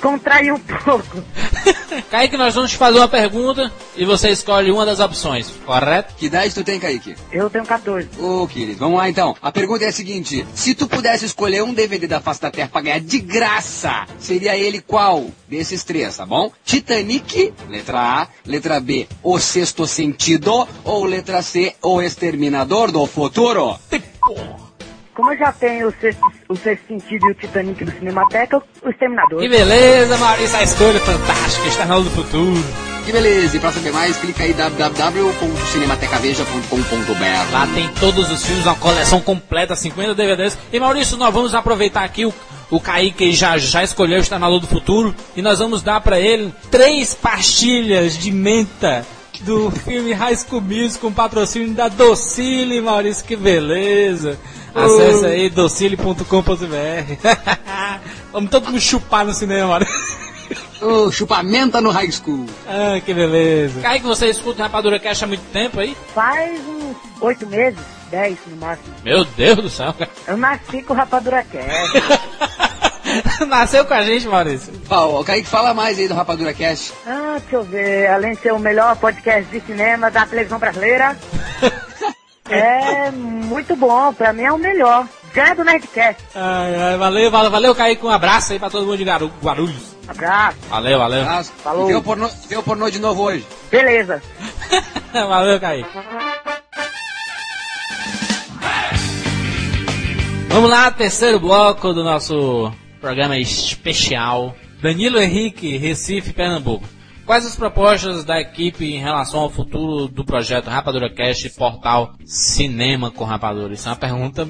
Speaker 11: Contrair um pouco.
Speaker 1: Kaique, nós vamos te fazer uma pergunta e você escolhe uma das opções, correto?
Speaker 2: Que idade tu tem, Kaique?
Speaker 11: Eu tenho 14.
Speaker 2: Ô, querido, vamos lá então. A pergunta é a seguinte: se tu pudesse escolher um DVD da Face da Terra pra ganhar de graça, seria ele qual desses três, tá bom? Titanic, letra A, letra B, O Sexto Sentido, ou letra C, O Exterminador do Futuro?
Speaker 11: Como eu já tenho o sexto, o sexto sentido e o Titanic do Cinemateca, o Exterminador.
Speaker 1: Que beleza, Maurício, a escolha fantástica, está na do futuro.
Speaker 2: Que beleza, e pra saber mais, clica aí www.cinematecaveja.com.br.
Speaker 1: Lá tem todos os filmes, uma coleção completa, 50 DVDs. E Maurício, nós vamos aproveitar aqui o, o Kaique já, já escolheu na Lua do Futuro e nós vamos dar pra ele três pastilhas de menta do filme High School Music com patrocínio da Docile, Maurício, que beleza. Acesse aí docile.com.br. Vamos todo mundo chupar no cinema, Maurício.
Speaker 2: Ô, chupamenta no high school.
Speaker 1: Ah, que beleza. Kaique, você escuta Rapadura Cash há muito tempo aí?
Speaker 11: Faz uns oito meses, dez no máximo.
Speaker 1: Meu Deus do céu, cara.
Speaker 11: Eu nasci com o Rapadura Cast.
Speaker 1: Nasceu com a gente, Maurício.
Speaker 2: Ó, o Kaique fala mais aí do Rapadura Cast.
Speaker 11: Ah, deixa eu ver. Além de ser o melhor podcast de cinema da televisão brasileira, é muito bom. Pra mim é o melhor. Ganha do Nerdcast.
Speaker 1: Ai, ai, valeu, valeu, valeu, Kaique. Um abraço aí pra todo mundo de Garu- Guarulhos.
Speaker 11: Abraço.
Speaker 1: Valeu, valeu.
Speaker 2: Abraço.
Speaker 11: Falou.
Speaker 2: Vê o pornô, vê o pornô de novo hoje.
Speaker 11: Beleza.
Speaker 1: valeu, Kaique. Vamos lá, terceiro bloco do nosso programa especial. Danilo Henrique, Recife, Pernambuco. Quais as propostas da equipe em relação ao futuro do projeto Rapadura Cast e portal Cinema com Rapadura? Isso é uma pergunta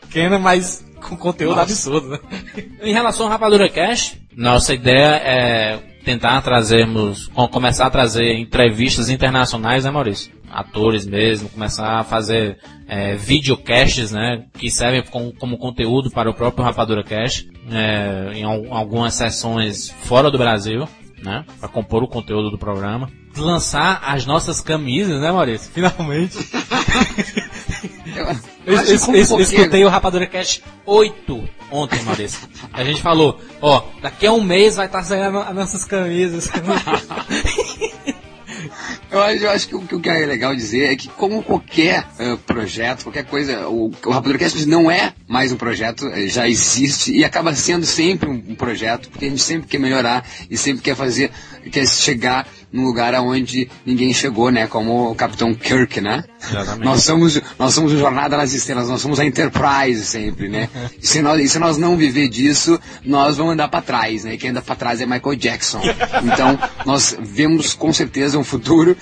Speaker 1: pequena, mas com conteúdo
Speaker 2: Nossa.
Speaker 1: absurdo. Né? em relação ao Rapadura Cast, nossa ideia é tentar trazermos, com- começar a trazer entrevistas internacionais, né, Maurício? Atores mesmo, começar a fazer é, videocasts, né, que servem como, como conteúdo para o próprio Rapadura Cast, é, em al- algumas sessões fora do Brasil, né, para compor o conteúdo do programa. Lançar as nossas camisas, né, Maurício? Finalmente. Eu,
Speaker 2: Eu
Speaker 1: eu- eu- escutei o Rapadura Cast 8 ontem, Maurício. A gente falou, ó, daqui a um mês vai estar saindo as nossas camisas.
Speaker 2: Eu, acho- eu acho que o, que é legal dizer é que, como qualquer eh, projeto, qualquer coisa, o, o Rapaduracast não é mais um projeto, eh, já existe e acaba sendo sempre um, um projeto, porque a gente sempre quer melhorar e sempre quer fazer, quer chegar num lugar aonde ninguém chegou, né? Como o Capitão Kirk, né?
Speaker 1: Exatamente.
Speaker 2: Nós somos, nós somos o Jornada nas Estrelas, nós somos a Enterprise sempre, né? E se nós, e se nós não viver disso, nós vamos andar para trás, né? E quem anda para trás é Michael Jackson. Então, nós vemos com certeza um futuro.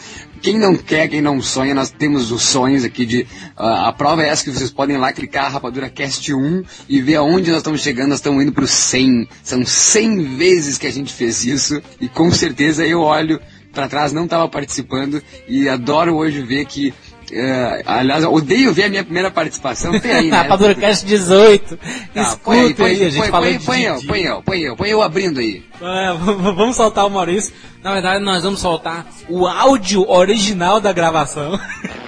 Speaker 2: Quem não quer, quem não sonha, nós temos os sonhos aqui de. ah, a prova é essa que vocês podem lá clicar Rapadura Cast 1 e ver aonde nós estamos chegando. Nós estamos indo para 100. São 100 vezes que a gente fez isso e com certeza eu olho para trás, não estava participando e adoro hoje ver que. Eh, aliás, odeio ver a minha primeira participação. Tem aí, né?
Speaker 1: Rapadura Cast 18.
Speaker 2: Tá,
Speaker 1: Escuta
Speaker 2: põe aí,
Speaker 1: aí,
Speaker 2: põe,
Speaker 1: a gente
Speaker 2: põe,
Speaker 1: falou
Speaker 2: põe,
Speaker 1: de
Speaker 2: põe eu, põe eu, põe eu, põe eu abrindo aí.
Speaker 1: É, vamos soltar o Maurício. Na verdade, nós vamos soltar o áudio original da gravação.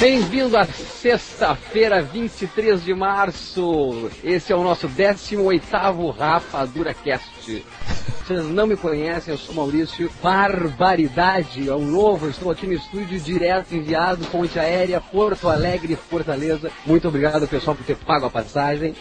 Speaker 13: Bem-vindo à sexta-feira, 23 de março. Esse é o nosso 18º Rapadura Cast. Vocês não me conhecem, eu sou Maurício. Barbaridade, é um novo. Estou aqui no estúdio direto, enviado, ponte aérea, Porto Alegre, Fortaleza. Muito obrigado, pessoal, por ter pago a passagem.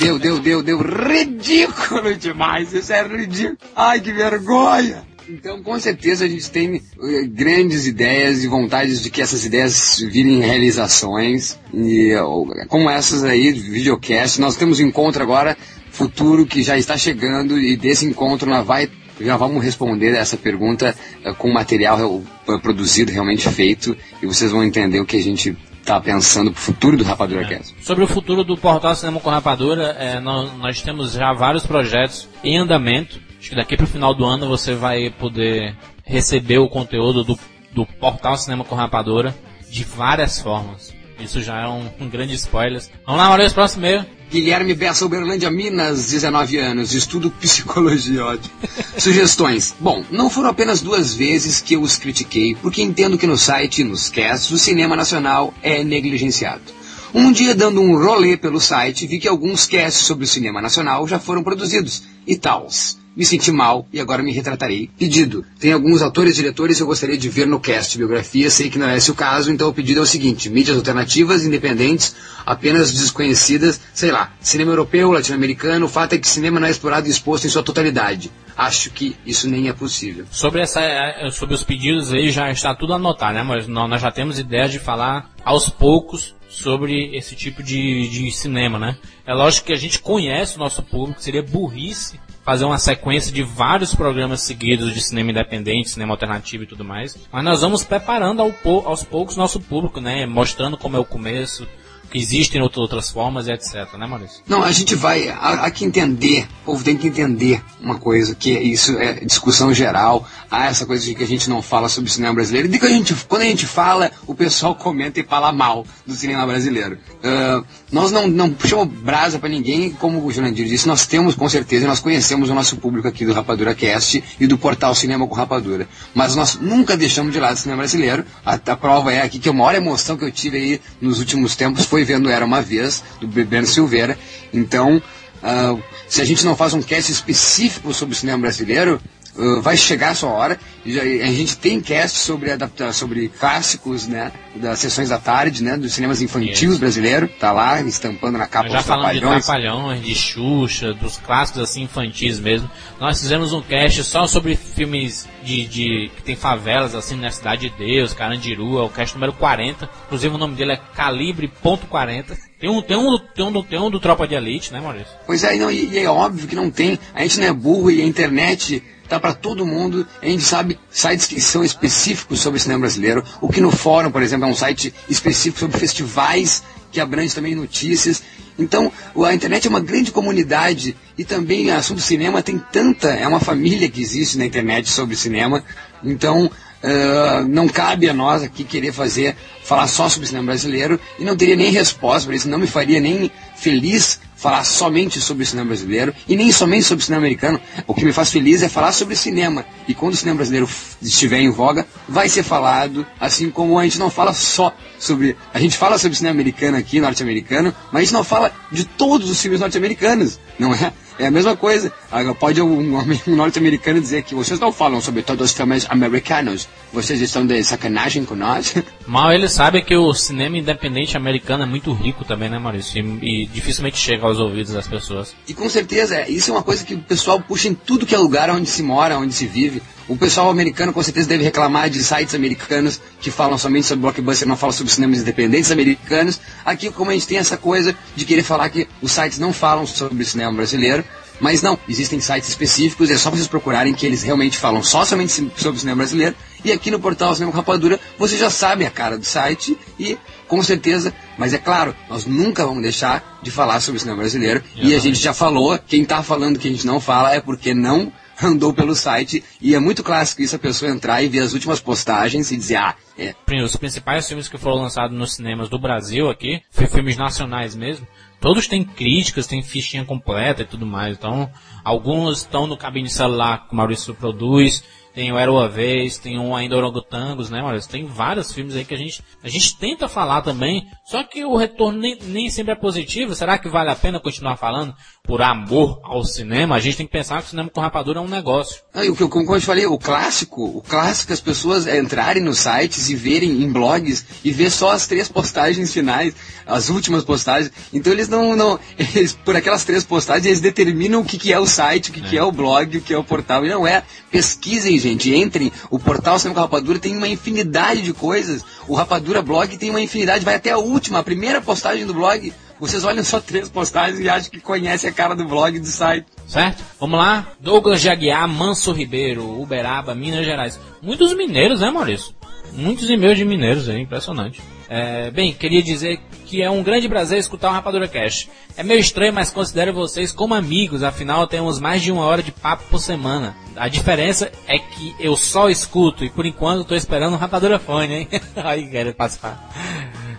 Speaker 2: Deu, deu, deu, deu. Ridículo demais. Isso é ridículo. Ai, que vergonha. Então, com certeza, a gente tem eh, grandes ideias e vontades de que essas ideias virem realizações. E eh, como essas aí, videocast, nós temos um encontro agora, futuro, que já está chegando, e desse encontro nós vai, já vamos responder essa pergunta eh, com material produzido, realmente feito, e vocês vão entender o que a gente está pensando pro futuro do Rapadura Cast.
Speaker 1: Sobre o futuro do portal Cinema com Rapadura, é, nós, nós temos já vários projetos em andamento. Acho que daqui para o final do ano você vai poder receber o conteúdo do, do portal Cinema com Rapadura de várias formas. Isso já é um, um grande spoiler. Vamos lá, Maurício, próximo e-mail.
Speaker 2: Guilherme Bessa, Uberlândia, Minas, 19 anos, estudo psicologia, ótimo. Sugestões. Bom, não foram apenas duas vezes que eu os critiquei, porque entendo que no site nos casts o cinema nacional é negligenciado. Um dia, dando um rolê pelo site, vi que alguns casts sobre o cinema nacional já foram produzidos, e tals. Me senti mal e agora me retratarei. Pedido. Tem alguns autores e diretores que eu gostaria de ver no cast biografia, sei que não é esse o caso, então o pedido é o seguinte: mídias alternativas, independentes, apenas desconhecidas, sei lá, cinema europeu, latino-americano, o fato é que cinema não é explorado e exposto em sua totalidade. Acho que isso nem é possível.
Speaker 1: Sobre, essa, eh, sobre os pedidos aí já está tudo anotado, né? Mas nós já temos ideia de falar aos poucos sobre esse tipo de, de cinema, né? É lógico que a gente conhece o nosso público, seria burrice fazer uma sequência de vários programas seguidos de cinema independente, cinema alternativo e tudo mais. Mas nós vamos preparando ao, aos poucos nosso público, né? Mostrando como é o começo, que existem outras formas etc, né, Maurício?
Speaker 2: Não, a gente vai há, que entender, o povo tem que entender uma coisa, que isso é discussão geral, há essa coisa de que a gente não fala sobre cinema brasileiro, e que a gente, quando a gente fala, o pessoal comenta e fala mal do cinema brasileiro. Uh, nós não, não puxamos brasa para ninguém, como o Jurandir disse, nós temos com certeza, nós conhecemos o nosso público aqui do Rapadura Cast e do portal Cinema com Rapadura, mas nós nunca deixamos de lado o cinema brasileiro, a, a prova é aqui que a maior emoção que eu tive aí nos últimos tempos foi foi vendo Era Uma Vez, do Bebendo Silveira. Então, uh, se a gente não faz um cast específico sobre o cinema brasileiro, uh, vai chegar a sua hora. Já, a gente tem cast sobre adaptar sobre clássicos, né, das sessões da tarde, né, dos cinemas infantis brasileiro, tá lá estampando na capa
Speaker 1: já falando de Trapalhões, de Xuxa, dos clássicos assim infantis mesmo. Nós fizemos um cast só sobre filmes de, de que tem favelas assim na cidade de Deus, Carandiru, é o cast número 40. Inclusive o nome dele é Calibre.40. Tem um, tem, um, tem, um, tem um do Tropa de Elite, né, Maurício?
Speaker 2: Pois é, não, e, e é óbvio que não tem. A gente não é burro e a internet tá para todo mundo. A gente sabe sites que são específicos sobre cinema brasileiro. O que no fórum, por exemplo, é um site específico sobre festivais que abrange também notícias. Então, a internet é uma grande comunidade e também o assunto cinema tem tanta, é uma família que existe na internet sobre cinema. Então, uh, não cabe a nós aqui querer fazer, falar só sobre cinema brasileiro e não teria nem resposta para isso, não me faria nem feliz falar somente sobre o cinema brasileiro e nem somente sobre o cinema americano. O que me faz feliz é falar sobre cinema. E quando o cinema brasileiro estiver em voga, vai ser falado, assim como a gente não fala só sobre. A gente fala sobre cinema americano aqui, norte-americano, mas a gente não fala de todos os filmes norte-americanos, não é? É a mesma coisa. Pode um, um norte-americano dizer que vocês não falam sobre todos os filmes americanos, vocês estão de sacanagem com nós.
Speaker 1: Mal ele sabe que o cinema independente americano é muito rico também, né, Maurício? E, e dificilmente chega aos ouvidos das pessoas.
Speaker 2: E com certeza, isso é uma coisa que o pessoal puxa em tudo que é lugar onde se mora, onde se vive. O pessoal americano com certeza deve reclamar de sites americanos que falam somente sobre blockbuster, não falam sobre cinemas independentes americanos. Aqui, como a gente tem essa coisa de querer falar que os sites não falam sobre o cinema brasileiro, mas não, existem sites específicos, é só vocês procurarem que eles realmente falam só somente sobre o cinema brasileiro. E aqui no portal Cinema Rapadura, você já sabe a cara do site e com certeza, mas é claro, nós nunca vamos deixar de falar sobre o cinema brasileiro. E a gente já falou, quem está falando que a gente não fala é porque não andou pelo site e é muito clássico isso a pessoa entrar e ver as últimas postagens e dizer, ah, é.
Speaker 1: Os principais filmes que foram lançados nos cinemas do Brasil aqui, filmes nacionais mesmo, todos têm críticas, têm fichinha completa e tudo mais. Então, alguns estão no cabine celular que o Maurício produz, tem o Era Uma Vez, tem um Ainda Orangotangos, né, Maurício? Tem vários filmes aí que a gente, a gente tenta falar também, só que o retorno nem, nem sempre é positivo. Será que vale a pena continuar falando por amor ao cinema? A gente tem que pensar que o cinema com rapadura é um negócio.
Speaker 2: Ah, e o que, como eu te falei, o clássico, o clássico as pessoas entrarem nos sites e verem em blogs e ver só as três postagens finais, as últimas postagens. Então eles não, não eles, por aquelas três postagens, eles determinam o que, que é o site, o que, é. que é o blog, o que é o portal. E não é. Pesquisem, gente. Entrem. O portal Cinema com Rapadura tem uma infinidade de coisas. O Rapadura Blog tem uma infinidade. Vai até a última, a primeira postagem do blog. Vocês olham só três postagens e acham que conhece a cara do blog e do site.
Speaker 1: Certo? Vamos lá. Douglas Jaguiar, Manso Ribeiro, Uberaba, Minas Gerais. Muitos mineiros, né, Maurício? Muitos e-mails de mineiros, é impressionante. É, bem, queria dizer que é um grande prazer escutar o Rapadura Cash. É meio estranho, mas considero vocês como amigos, afinal temos mais de uma hora de papo por semana. A diferença é que eu só escuto e por enquanto estou esperando o Rapadura Fone, hein? Aí, quero participar.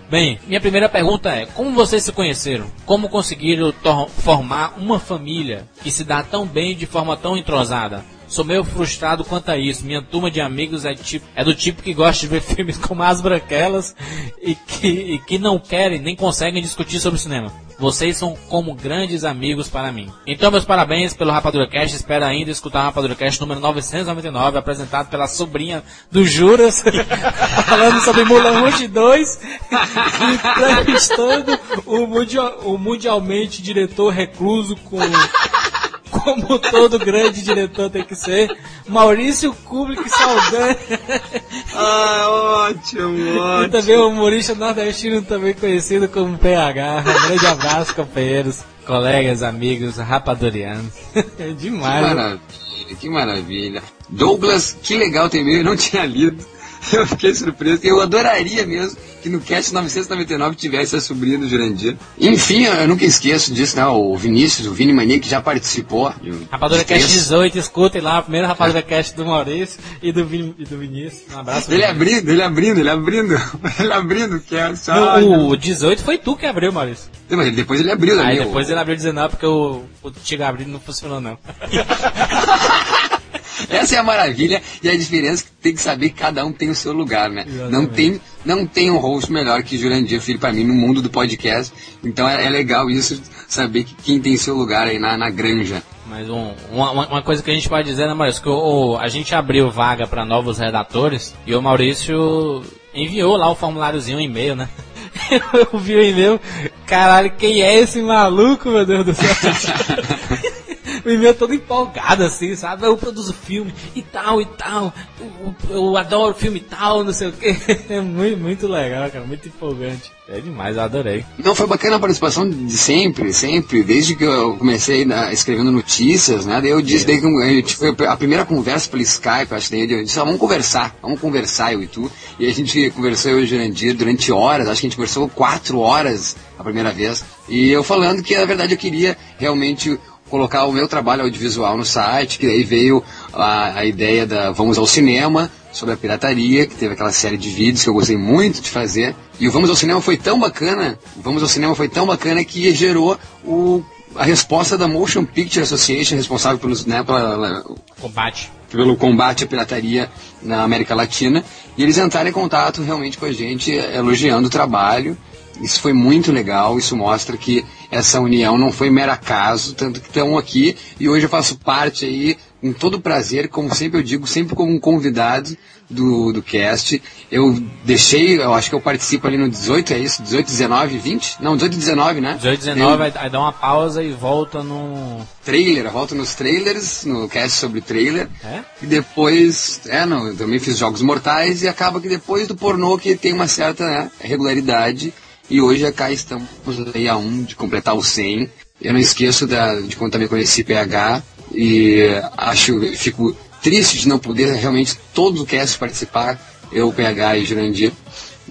Speaker 1: Bem, minha primeira pergunta é: como vocês se conheceram? Como conseguiram formar uma família que se dá tão bem de forma tão entrosada? Sou meio frustrado quanto a isso. Minha turma de amigos é, tipo, é do tipo que gosta de ver filmes como As Branquelas e que, e que não querem nem conseguem discutir sobre cinema. Vocês são como grandes amigos para mim. Então, meus parabéns pelo Rapadura Cast. Espero ainda escutar o Rapadura Cast número 999, apresentado pela sobrinha do Juras, falando sobre Mulan Rouge 2, entrevistando o, mundial- o mundialmente diretor recluso com como todo grande diretor tem que ser, Maurício Kubrick Saldanha.
Speaker 2: Ah, ótimo,
Speaker 1: E também o humorista nordestino também conhecido como PH. Um grande abraço, companheiros, colegas, amigos, rapadorianos. É
Speaker 2: Que
Speaker 1: demais. né?
Speaker 2: maravilha, que maravilha. Douglas, que legal ter e-mail, eu não tinha lido. Eu fiquei surpreso. Eu adoraria mesmo que no cast 999 tivesse a sobrinha do Jurandir. Enfim, eu nunca esqueço disso, né? O Vinícius, o Vini Mania, que já participou. de
Speaker 1: Rapadura
Speaker 2: de
Speaker 1: Cast
Speaker 2: três.
Speaker 1: 18, escutem lá, a primeira Rapadura Cast do Maurício e do, Vin, e do Vinícius. Um abraço.
Speaker 2: Ele abrindo, ele abrindo, ele abrindo. Ele abrindo o cast. Ai,
Speaker 1: o 18 foi tu que abriu, Maurício.
Speaker 2: Mas depois ele abriu
Speaker 1: Aí
Speaker 2: também.
Speaker 1: depois ele abriu 19 porque o, o Tigo abrindo não funcionou não.
Speaker 2: Essa é a maravilha e a diferença que tem que saber que cada um tem o seu lugar, né? Não tem, não tem um host melhor que Jurandir Filho para mim no mundo do podcast. Então é, é legal isso, saber que quem tem seu lugar aí na, na granja.
Speaker 1: Mas um- uma, uma- coisa que a gente pode dizer, né, Maurício? Que o- a gente abriu vaga para novos redatores e o Maurício enviou lá o formuláriozinho, um e-mail, né? Eu vi o e-mail, caralho, quem é esse maluco, meu Deus do céu? o e-mail todo empolgado assim, sabe? Eu produzo filme e tal e tal, eu, eu adoro filme e tal, não sei o que. É muito, muito legal, cara, muito empolgante. É demais, eu adorei.
Speaker 2: Não, foi bacana a participação de sempre, sempre, desde que eu comecei né, escrevendo notícias, né? Daí eu disse, daí que eu- a gente foi a primeira conversa pelo Skype, acho que daí eu disse, ah, vamos conversar, vamos conversar, eu e tu. E a gente conversou eu e o Jurandir durante horas, acho que a gente conversou quatro horas a primeira vez. E eu falando que, na verdade, eu queria realmente colocar o meu trabalho audiovisual no site, que daí veio a, a ideia da Vamos ao Cinema, sobre a pirataria, que teve aquela série de vídeos que eu gostei muito de fazer. E o Vamos ao Cinema foi tão bacana, o Vamos ao Cinema foi tão bacana que gerou o, a resposta da Motion Picture Association, responsável pelos, né, pela,
Speaker 1: Combate.
Speaker 2: pelo combate à pirataria na América Latina. E eles entraram em contato realmente com a gente, elogiando o trabalho. Isso foi muito legal, isso mostra que essa união não foi mero acaso, tanto que estão aqui e hoje eu faço parte aí com todo prazer, como sempre eu digo, sempre como um convidado do, do cast. Eu deixei, eu acho que eu participo ali no 18, é isso? 18, 19, 20? Não, 18 e 19, né?
Speaker 1: 18, 19, aí, aí dá uma pausa e volta no.
Speaker 2: trailer, volto nos trailers, no cast sobre trailer.
Speaker 1: É?
Speaker 2: E depois, é, não, eu também fiz Jogos Mortais e acaba que depois do pornô que tem uma certa né, regularidade. E hoje cá estamos aí a um de completar o 100. Eu não esqueço da, de quando também conheci PH e acho, fico triste de não poder realmente todo o cast participar, eu, PH e Jurandir.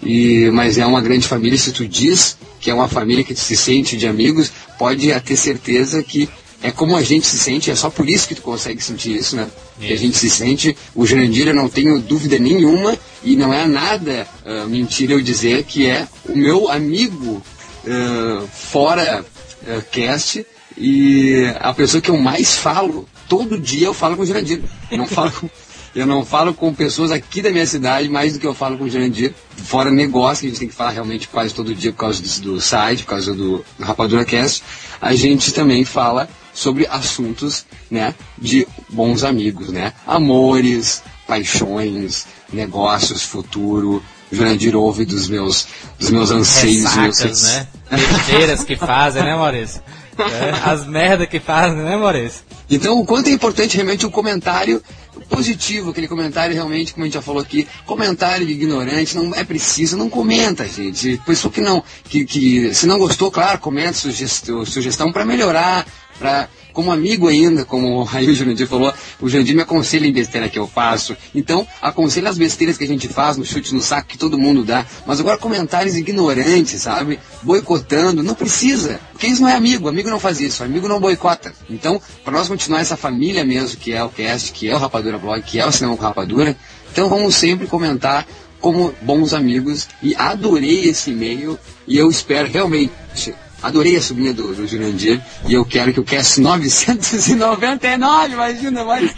Speaker 2: E, mas é uma grande família, se tu diz que é uma família que se sente de amigos, pode ter certeza que é como a gente se sente, é só por isso que tu consegue sentir isso, né? Que a gente se sente, o Jurandir eu não tenho dúvida nenhuma, e não é nada ah, mentira eu dizer que é o meu amigo ah, fora ah, cast e a pessoa que eu mais falo, todo dia eu falo com o Jurandir. Eu não falo com, eu não falo com pessoas aqui da minha cidade mais do que eu falo com o Jurandir. Fora negócio, que a gente tem que falar realmente quase todo dia por causa do, do site, por causa do, do Rapadura Cast. A gente também fala sobre assuntos, né, de bons amigos, né? Amores, paixões, negócios, futuro. Jurandir ouve dos meus, dos meus anseios.
Speaker 1: Ressacas,
Speaker 2: meus
Speaker 1: né? Besteiras que fazem, né, Maurício? É, as merdas que fazem, né, Maurício?
Speaker 2: Então, o quanto é importante realmente o comentário positivo, aquele comentário realmente, como a gente já falou aqui, comentário de ignorante, não é preciso, não comenta, gente. Pessoa que não, que, que se não gostou, claro, comenta sugestão, sugestão para melhorar, para como amigo ainda, como aí o Jurandir falou, o Jurandir me aconselha em besteira que eu faço. Então, aconselha as besteiras que a gente faz no chute no saco que todo mundo dá. Mas agora comentários ignorantes, sabe? Boicotando, não precisa. Porque isso não é amigo, amigo não faz isso, amigo não boicota. Então, para nós continuar essa família mesmo, que é o cast, que é o Rapadura Blog, que é o Cinema com Rapadura, então vamos sempre comentar como bons amigos e adorei esse e-mail e eu espero realmente Adorei a subinha do, do Jurandir e eu quero que o Cast 999, imagina, mas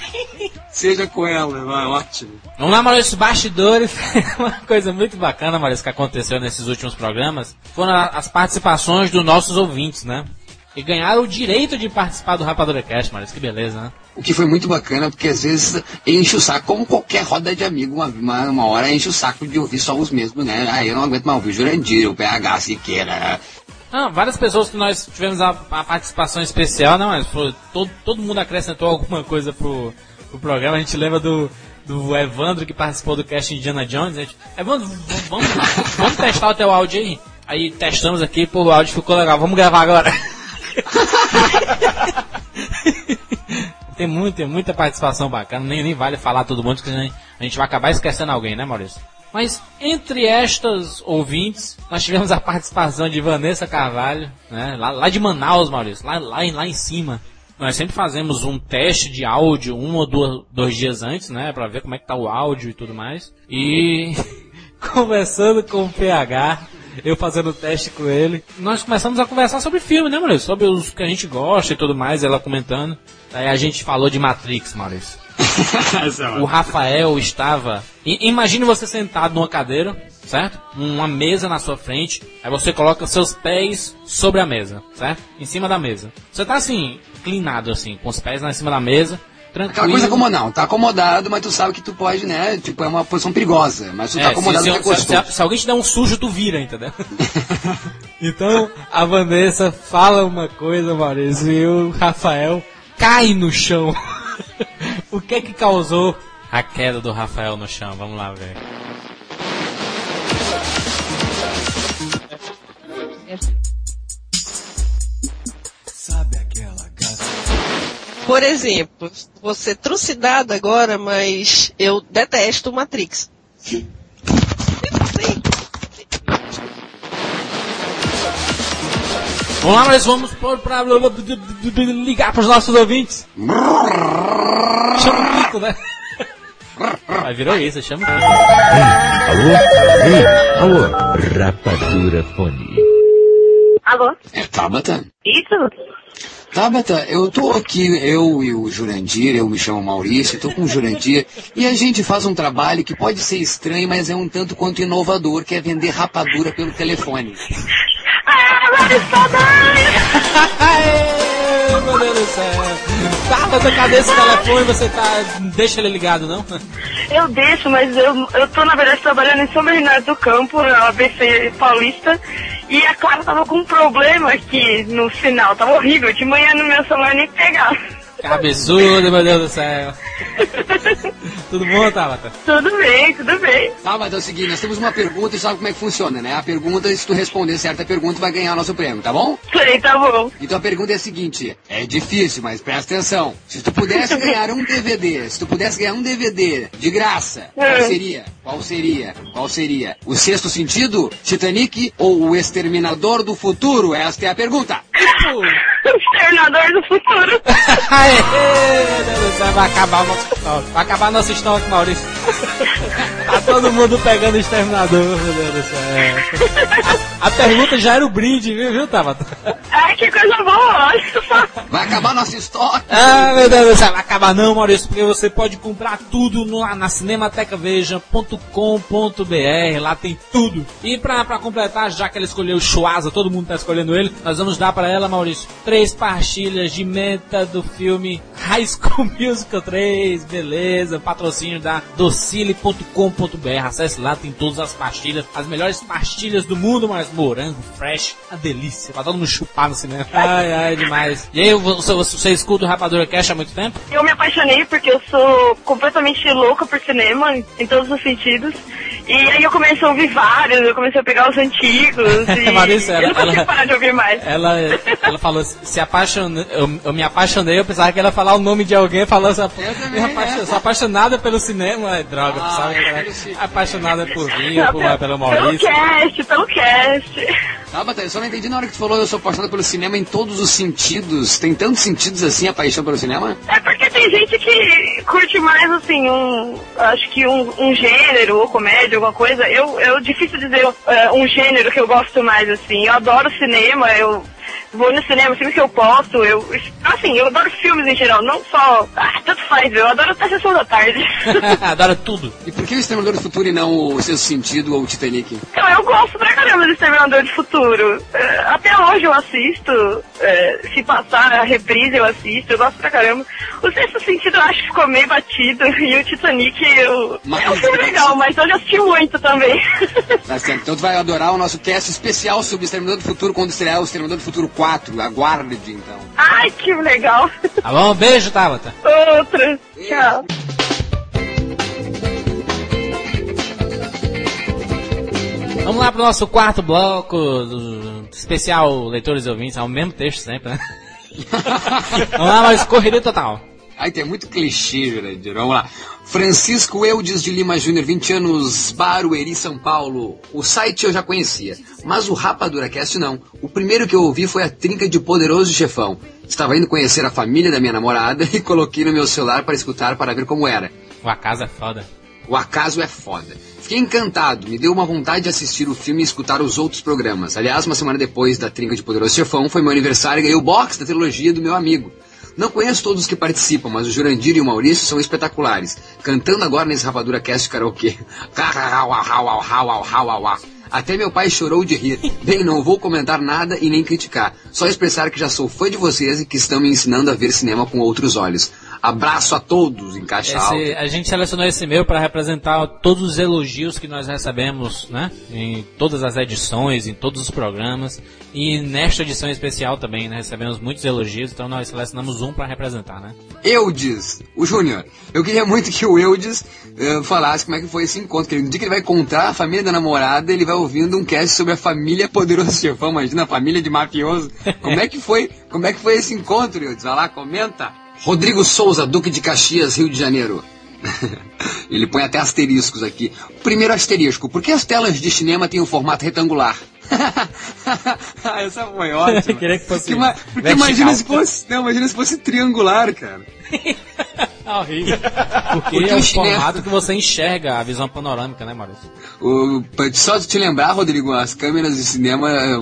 Speaker 2: seja com ela, vai, ótimo.
Speaker 1: Vamos lá, Maurício, bastidores. Uma coisa muito bacana, Maurício, que aconteceu nesses últimos programas foram as participações dos nossos ouvintes, né? E ganharam o direito de participar do Rapadura Cast, Maurício, que beleza, né?
Speaker 2: O que foi muito bacana, porque às vezes enche o saco, como qualquer roda de amigo, uma, uma, uma hora enche o saco de ouvir só os mesmos, né? Aí eu não aguento mais ouvir o Jurandir, o PH, Siqueira,
Speaker 1: ah, várias pessoas que nós tivemos a, a participação especial, não, mas foi, todo, todo mundo acrescentou alguma coisa pro, pro programa. A gente lembra do, do Evandro que participou do cast Indiana Jones. Gente, Evandro, vamos, vamos testar o teu áudio aí. Aí testamos aqui, pô, o áudio ficou legal, vamos gravar agora. tem, muito, tem muita participação bacana, nem, nem vale falar todo mundo, porque a gente vai acabar esquecendo alguém, né, Maurício? Mas entre estas ouvintes, nós tivemos a participação de Vanessa Carvalho, né? lá, lá de Manaus, Maurício, lá, lá, lá em cima. Nós sempre fazemos um teste de áudio um ou dois, dois dias antes, né? Pra ver como é que tá o áudio e tudo mais. E conversando com o PH, eu fazendo o teste com ele, nós começamos a conversar sobre filme, né, Maurício? Sobre os que a gente gosta e tudo mais, ela comentando. Aí a gente falou de Matrix, Maurício. o Rafael estava. Imagine você sentado numa cadeira, certo? Uma mesa na sua frente. Aí você coloca seus pés sobre a mesa, certo? Em cima da mesa. Você tá assim, inclinado assim, com os pés lá em cima da mesa. Tranquilo.
Speaker 2: Aquela coisa como não, tá acomodado, mas tu sabe que tu pode, né? Tipo, é uma posição perigosa, mas tu é, tá acomodado
Speaker 1: se, se, se, se, alguém te der um sujo, tu vira, entendeu? então, a Vanessa fala uma coisa, Maurício, e o Rafael cai no chão. o que que causou a queda do Rafael no chão? Vamos lá ver.
Speaker 14: Sabe aquela gata? Por exemplo, vou ser trucidado agora, mas eu detesto Matrix.
Speaker 1: Vamos lá, nós vamos para ligar para os nossos ouvintes. Chama o Kiko, né? Mas virou isso, chama o Kiko.
Speaker 10: Ei, alô? Ei, alô? Rapadura Fone.
Speaker 11: Alô?
Speaker 2: É Tabata?
Speaker 11: Isso?
Speaker 2: Tabata, eu tô aqui, eu e o Jurandir, eu me chamo Maurício, tô com o Jurandir, e a gente faz um trabalho que pode ser estranho, mas é um tanto quanto inovador, que é vender rapadura pelo telefone.
Speaker 1: Aê, meu Deus do céu. Tá, cadê esse telefone? Você tá. Deixa ele ligado, não?
Speaker 11: Eu deixo, mas eu, eu tô, na verdade, trabalhando em São Bernardo do Campo, na ABC Paulista. E a Clara tava com um problema aqui no sinal, tava horrível. De manhã no meu celular nem pegava.
Speaker 1: Cabeçudo, meu Deus do céu. tudo bom, Tabata?
Speaker 11: Tudo bem, tudo bem.
Speaker 2: Tabata, é o seguinte, nós temos uma pergunta e sabe como é que funciona, né? A pergunta, se tu responder certa pergunta, vai ganhar o nosso prêmio, tá bom?
Speaker 11: Sei, tá bom.
Speaker 2: Então a pergunta é a seguinte, é difícil, mas presta atenção. Se tu pudesse ganhar um DVD, se tu pudesse ganhar um DVD de graça, qual
Speaker 11: É.
Speaker 2: seria? Qual seria? Qual seria? O Sexto Sentido, Titanic ou O Exterminador do Futuro? Esta é a pergunta.
Speaker 11: Exterminador do futuro.
Speaker 1: Aê, meu Deus vai acabar o nosso estoque. Vai acabar nosso estoque, Maurício. Tá todo mundo pegando o exterminador, meu Deus do céu. A, a pergunta já era o brinde, viu, viu Tabata?
Speaker 11: Ai, que coisa boa.
Speaker 2: Vai acabar nosso estoque.
Speaker 1: Ah, meu Deus do céu, vai acabar não, Maurício, porque você pode comprar tudo no, na cinematecaveja.com.br, lá tem tudo. E pra, pra completar, já que ela escolheu o Chuasa, todo mundo tá escolhendo ele, nós vamos dar pra ela, Maurício, três pastilhas de menta do filme High School Musical 3, beleza, patrocínio da docile.com.br, acesse lá, tem todas as pastilhas, as melhores pastilhas do mundo, mas morango, fresh, a delícia, pra todo mundo chupar no cinema. Ai, ai, demais. E aí, você, você escuta o Rapadura Cash há muito tempo?
Speaker 11: Eu me apaixonei porque eu sou completamente louca por cinema, em todos os sentidos. E aí eu comecei a ouvir vários, eu comecei a pegar os antigos. E
Speaker 1: Marisa, ela-
Speaker 11: eu não consigo
Speaker 1: ela-
Speaker 11: parar de ouvir mais.
Speaker 1: Ela, ela falou, se apaixonei, eu, eu me apaixonei, eu pensava que ela ia falar o nome de alguém, falando, se apa- me apaixo- sou apaixonada pelo cinema, é droga,
Speaker 2: Ah,
Speaker 1: sabe?
Speaker 2: é
Speaker 1: Ela-
Speaker 2: pelo cinema.
Speaker 1: apaixonada por mim, ou por, pelo
Speaker 11: Pelo
Speaker 1: Maurício.
Speaker 11: cast, pelo cast.
Speaker 2: Tabata, eu só não entendi na hora que tu falou eu sou apaixonado pelo cinema em todos os sentidos. Tem tantos sentidos assim a paixão pelo cinema?
Speaker 11: É porque tem tem gente que curte mais, assim, um. Acho que um, um gênero, ou comédia, alguma coisa. Eu, eu difícil dizer uh, um gênero que eu gosto mais, assim. Eu adoro cinema, eu vou no cinema sempre que eu posso. Eu, assim, eu adoro filmes em geral, não só. Ah, tanto faz, eu adoro até a sessão da tarde.
Speaker 1: adoro tudo.
Speaker 2: E por que o Exterminador do Futuro e não o Sexto Sentido ou o Titanic?
Speaker 11: Então, eu gosto pra caramba do Exterminador do Futuro. É, até hoje eu assisto. É, se passar a reprise eu assisto, eu gosto pra caramba. O Sexto Sentido eu acho que ficou meio batido. E o Titanic eu...
Speaker 2: Mas-
Speaker 11: é um filme legal, mas eu já assisti muito também.
Speaker 2: Tá certo. Então tu vai adorar o nosso cast especial sobre o Exterminador do Futuro quando estrear o Exterminador do Futuro 4. Aguarde, então.
Speaker 11: Ai, que legal.
Speaker 1: Tá bom? Beijo, Tabata.
Speaker 11: Outra. Tchau.
Speaker 1: Vamos lá pro nosso quarto bloco do especial Leitores e Ouvintes. É o mesmo texto sempre, né? Vamos lá, mas correria total.
Speaker 2: Ai, tem muito clichê, Jurandir. Vamos lá. Francisco Eudes de Lima Júnior, 20 anos, Barueri, São Paulo. O site eu já conhecia, mas o Rapadura Cast não. O primeiro que eu ouvi foi a trinca de Poderoso Chefão. Estava indo conhecer a família da minha namorada e coloquei no meu celular para escutar para ver como era.
Speaker 1: O acaso é foda.
Speaker 2: O acaso é foda. Fiquei encantado, me deu uma vontade de assistir o filme e escutar os outros programas. Aliás, uma semana depois da Trinca de Poderoso Chefão, foi meu aniversário e ganhei o box da trilogia do meu amigo. Não conheço todos os que participam, mas o Jurandir e o Maurício são espetaculares. Cantando agora nesse Rapadura Cast karaokê. Até meu pai chorou de rir. Bem, não vou comentar nada e nem criticar. Só expressar que já sou fã de vocês e que estão me ensinando a ver cinema com outros olhos. Abraço a todos em caixa.
Speaker 1: Esse- a gente selecionou esse e-mail para representar todos os elogios que nós recebemos, né? Em todas as edições, em todos os programas. E nesta edição especial também, né? Recebemos muitos elogios, então nós selecionamos um para representar, né?
Speaker 2: Eudes, o Júnior. Eu queria muito que o Eudes eh, falasse como é que foi esse encontro. Que no dia que ele vai encontrar a família da namorada, ele vai ouvindo um cast sobre a família Poderoso Chefão. Imagina a família de mafioso. Como é que foi, como é que foi esse encontro, Eudes? Vai lá, comenta. Rodrigo Souza, Duque de Caxias, Rio de Janeiro. Ele põe até asteriscos aqui. Primeiro asterisco, por que as telas de cinema têm um formato retangular? Essa foi ótima.
Speaker 1: Queria que fosse
Speaker 2: Porque, ima- porque imagina se fosse, não, imagina se fosse triangular, cara.
Speaker 1: Horrível. Porque,
Speaker 2: Porque
Speaker 1: é
Speaker 2: cinema-
Speaker 1: formato que você enxerga a visão panorâmica, né, Maurício?
Speaker 2: O, só de te lembrar, Rodrigo, as câmeras de cinema, eh,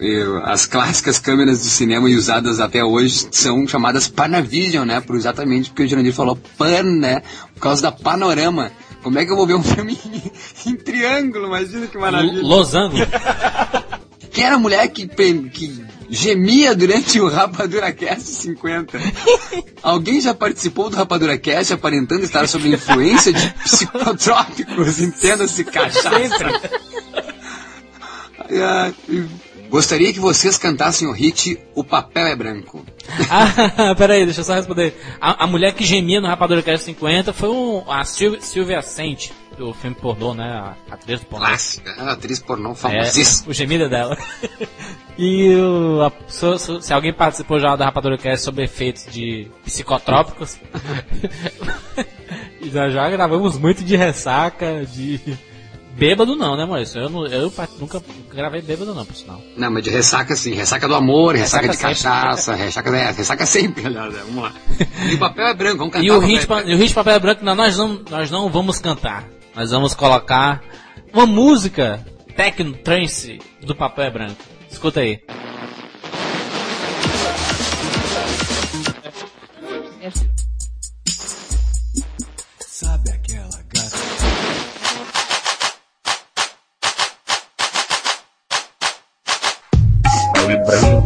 Speaker 2: eh, as clássicas câmeras de cinema e usadas até hoje são chamadas Panavision, né? Por, exatamente porque o Jurandir falou pan, né? Por causa da panorama. Como é que eu vou ver um filme em, em triângulo? Imagina que maravilha.
Speaker 1: Losango.
Speaker 2: Quem era a mulher que, que gemia durante o Rapadura Cast 50? Alguém já participou do Rapadura Cast aparentando estar sob influência de psicotrópicos? Entenda-se cachaça. Gostaria que vocês cantassem o hit O Papel é Branco.
Speaker 1: Ah, peraí, deixa eu só responder. A, a mulher que gemia no Rapadura Cast 50 foi um, a Sil- Silvia Sente, do filme pornô, né? A atriz pornô.
Speaker 2: Clássica, a atriz pornô
Speaker 1: É,
Speaker 2: famosíssima.
Speaker 1: o gemido dela. e o, a- so- se alguém participou já da Rapadura Cast sobre efeitos de psicotrópicos, e nós já gravamos muito de ressaca, de. Bêbado não, né, Maurício? Eu, não- eu nunca gravei bêbado não, por sinal.
Speaker 2: Não, mas de ressaca sim, ressaca do amor, ressaca,
Speaker 1: Ressaca
Speaker 2: de
Speaker 1: sempre.
Speaker 2: cachaça, ressaca, é, ressaca sempre, aliás, é, vamos lá. E o papel é branco, vamos cantar
Speaker 1: E o
Speaker 2: papel
Speaker 1: hit,
Speaker 2: é
Speaker 1: pa-
Speaker 2: branco.
Speaker 1: e o hit papel branco, não, nós não, nós não vamos cantar. Nós vamos colocar uma música techno trance do papel é branco. Escuta aí.
Speaker 15: Sabe aquela gata?
Speaker 16: Papel é branco.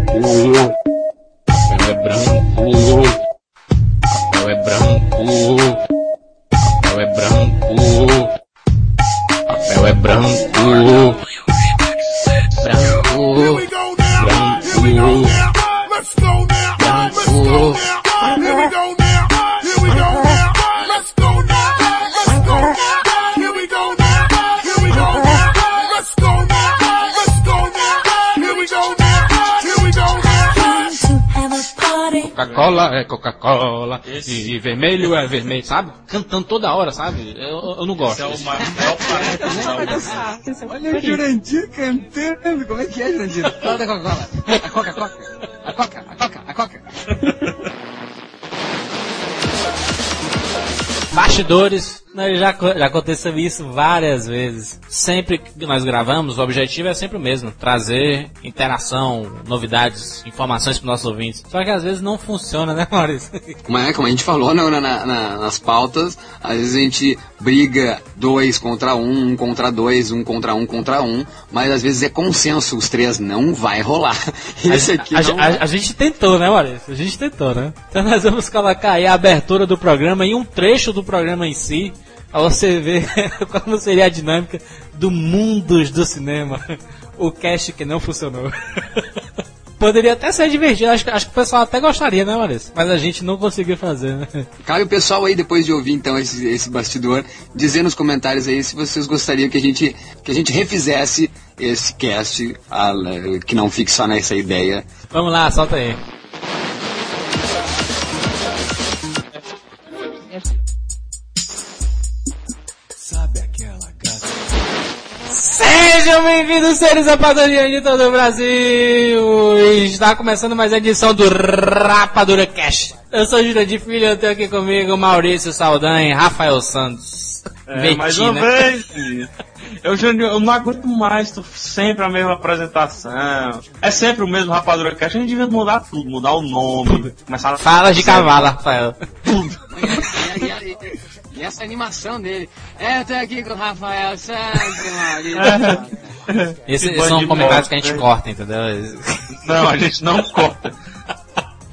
Speaker 1: Coca-Cola é Coca-Cola e vermelho é vermelho, sabe? Cantando toda hora, sabe? Eu, eu não gosto.
Speaker 9: Esse é o maior
Speaker 2: Olha o Jurandir cantando, como é que é, Jurandir? Fala da Coca-Cola. A Coca, a Coca, a Coca, a Coca, a Coca.
Speaker 1: bastidores, nós já, já aconteceu isso várias vezes. Sempre que nós gravamos, o objetivo é sempre o mesmo: trazer interação, novidades, informações para nossos ouvintes. Só que às vezes não funciona, né, Maurício?
Speaker 2: Como, é, como a gente falou na- na- na- nas pautas, às vezes a gente briga dois contra um, um contra dois, um contra um contra um, mas às vezes é consenso, os três não vai rolar. Aqui
Speaker 1: a,
Speaker 2: não
Speaker 1: a-
Speaker 2: vai.
Speaker 1: a gente tentou, né, Maurício? A gente tentou, né? Então nós vamos colocar aí a abertura do programa e um trecho do programa em si, pra você ver como seria a dinâmica do mundos do cinema. O cast que não funcionou. Poderia até ser divertido, acho, que- acho que o pessoal até gostaria, né, Maurício? Mas a gente não conseguiu fazer, né?
Speaker 2: Cabe o pessoal aí, depois de ouvir então esse, esse bastidor, dizer nos comentários aí se vocês gostariam que a gente, que a gente refizesse esse cast, ah, que não fique só nessa ideia.
Speaker 1: Vamos lá, solta aí. Sejam bem-vindos, seres rapadurianos de todo o Brasil! Está começando mais uma edição do Rapadura Cash. Eu sou Júlio de Filho, eu tenho aqui comigo Maurício Saldanha e Rafael Santos.
Speaker 9: É, mais uma
Speaker 1: Betina.
Speaker 9: vez. Eu, eu não aguento mais, tu sempre a mesma apresentação. É sempre o mesmo Rapadura Cast, a gente devia mudar tudo, mudar o nome, começar a...
Speaker 1: Fala de cavalo, Rafael.
Speaker 2: E- e- essa animação dele. É, eu tô aqui com o Rafael Santos, Maurício.
Speaker 1: Esses
Speaker 9: Que
Speaker 1: são
Speaker 9: bando de
Speaker 1: comentários que a gente
Speaker 9: né?
Speaker 1: corta, entendeu?
Speaker 9: Não, a gente não corta.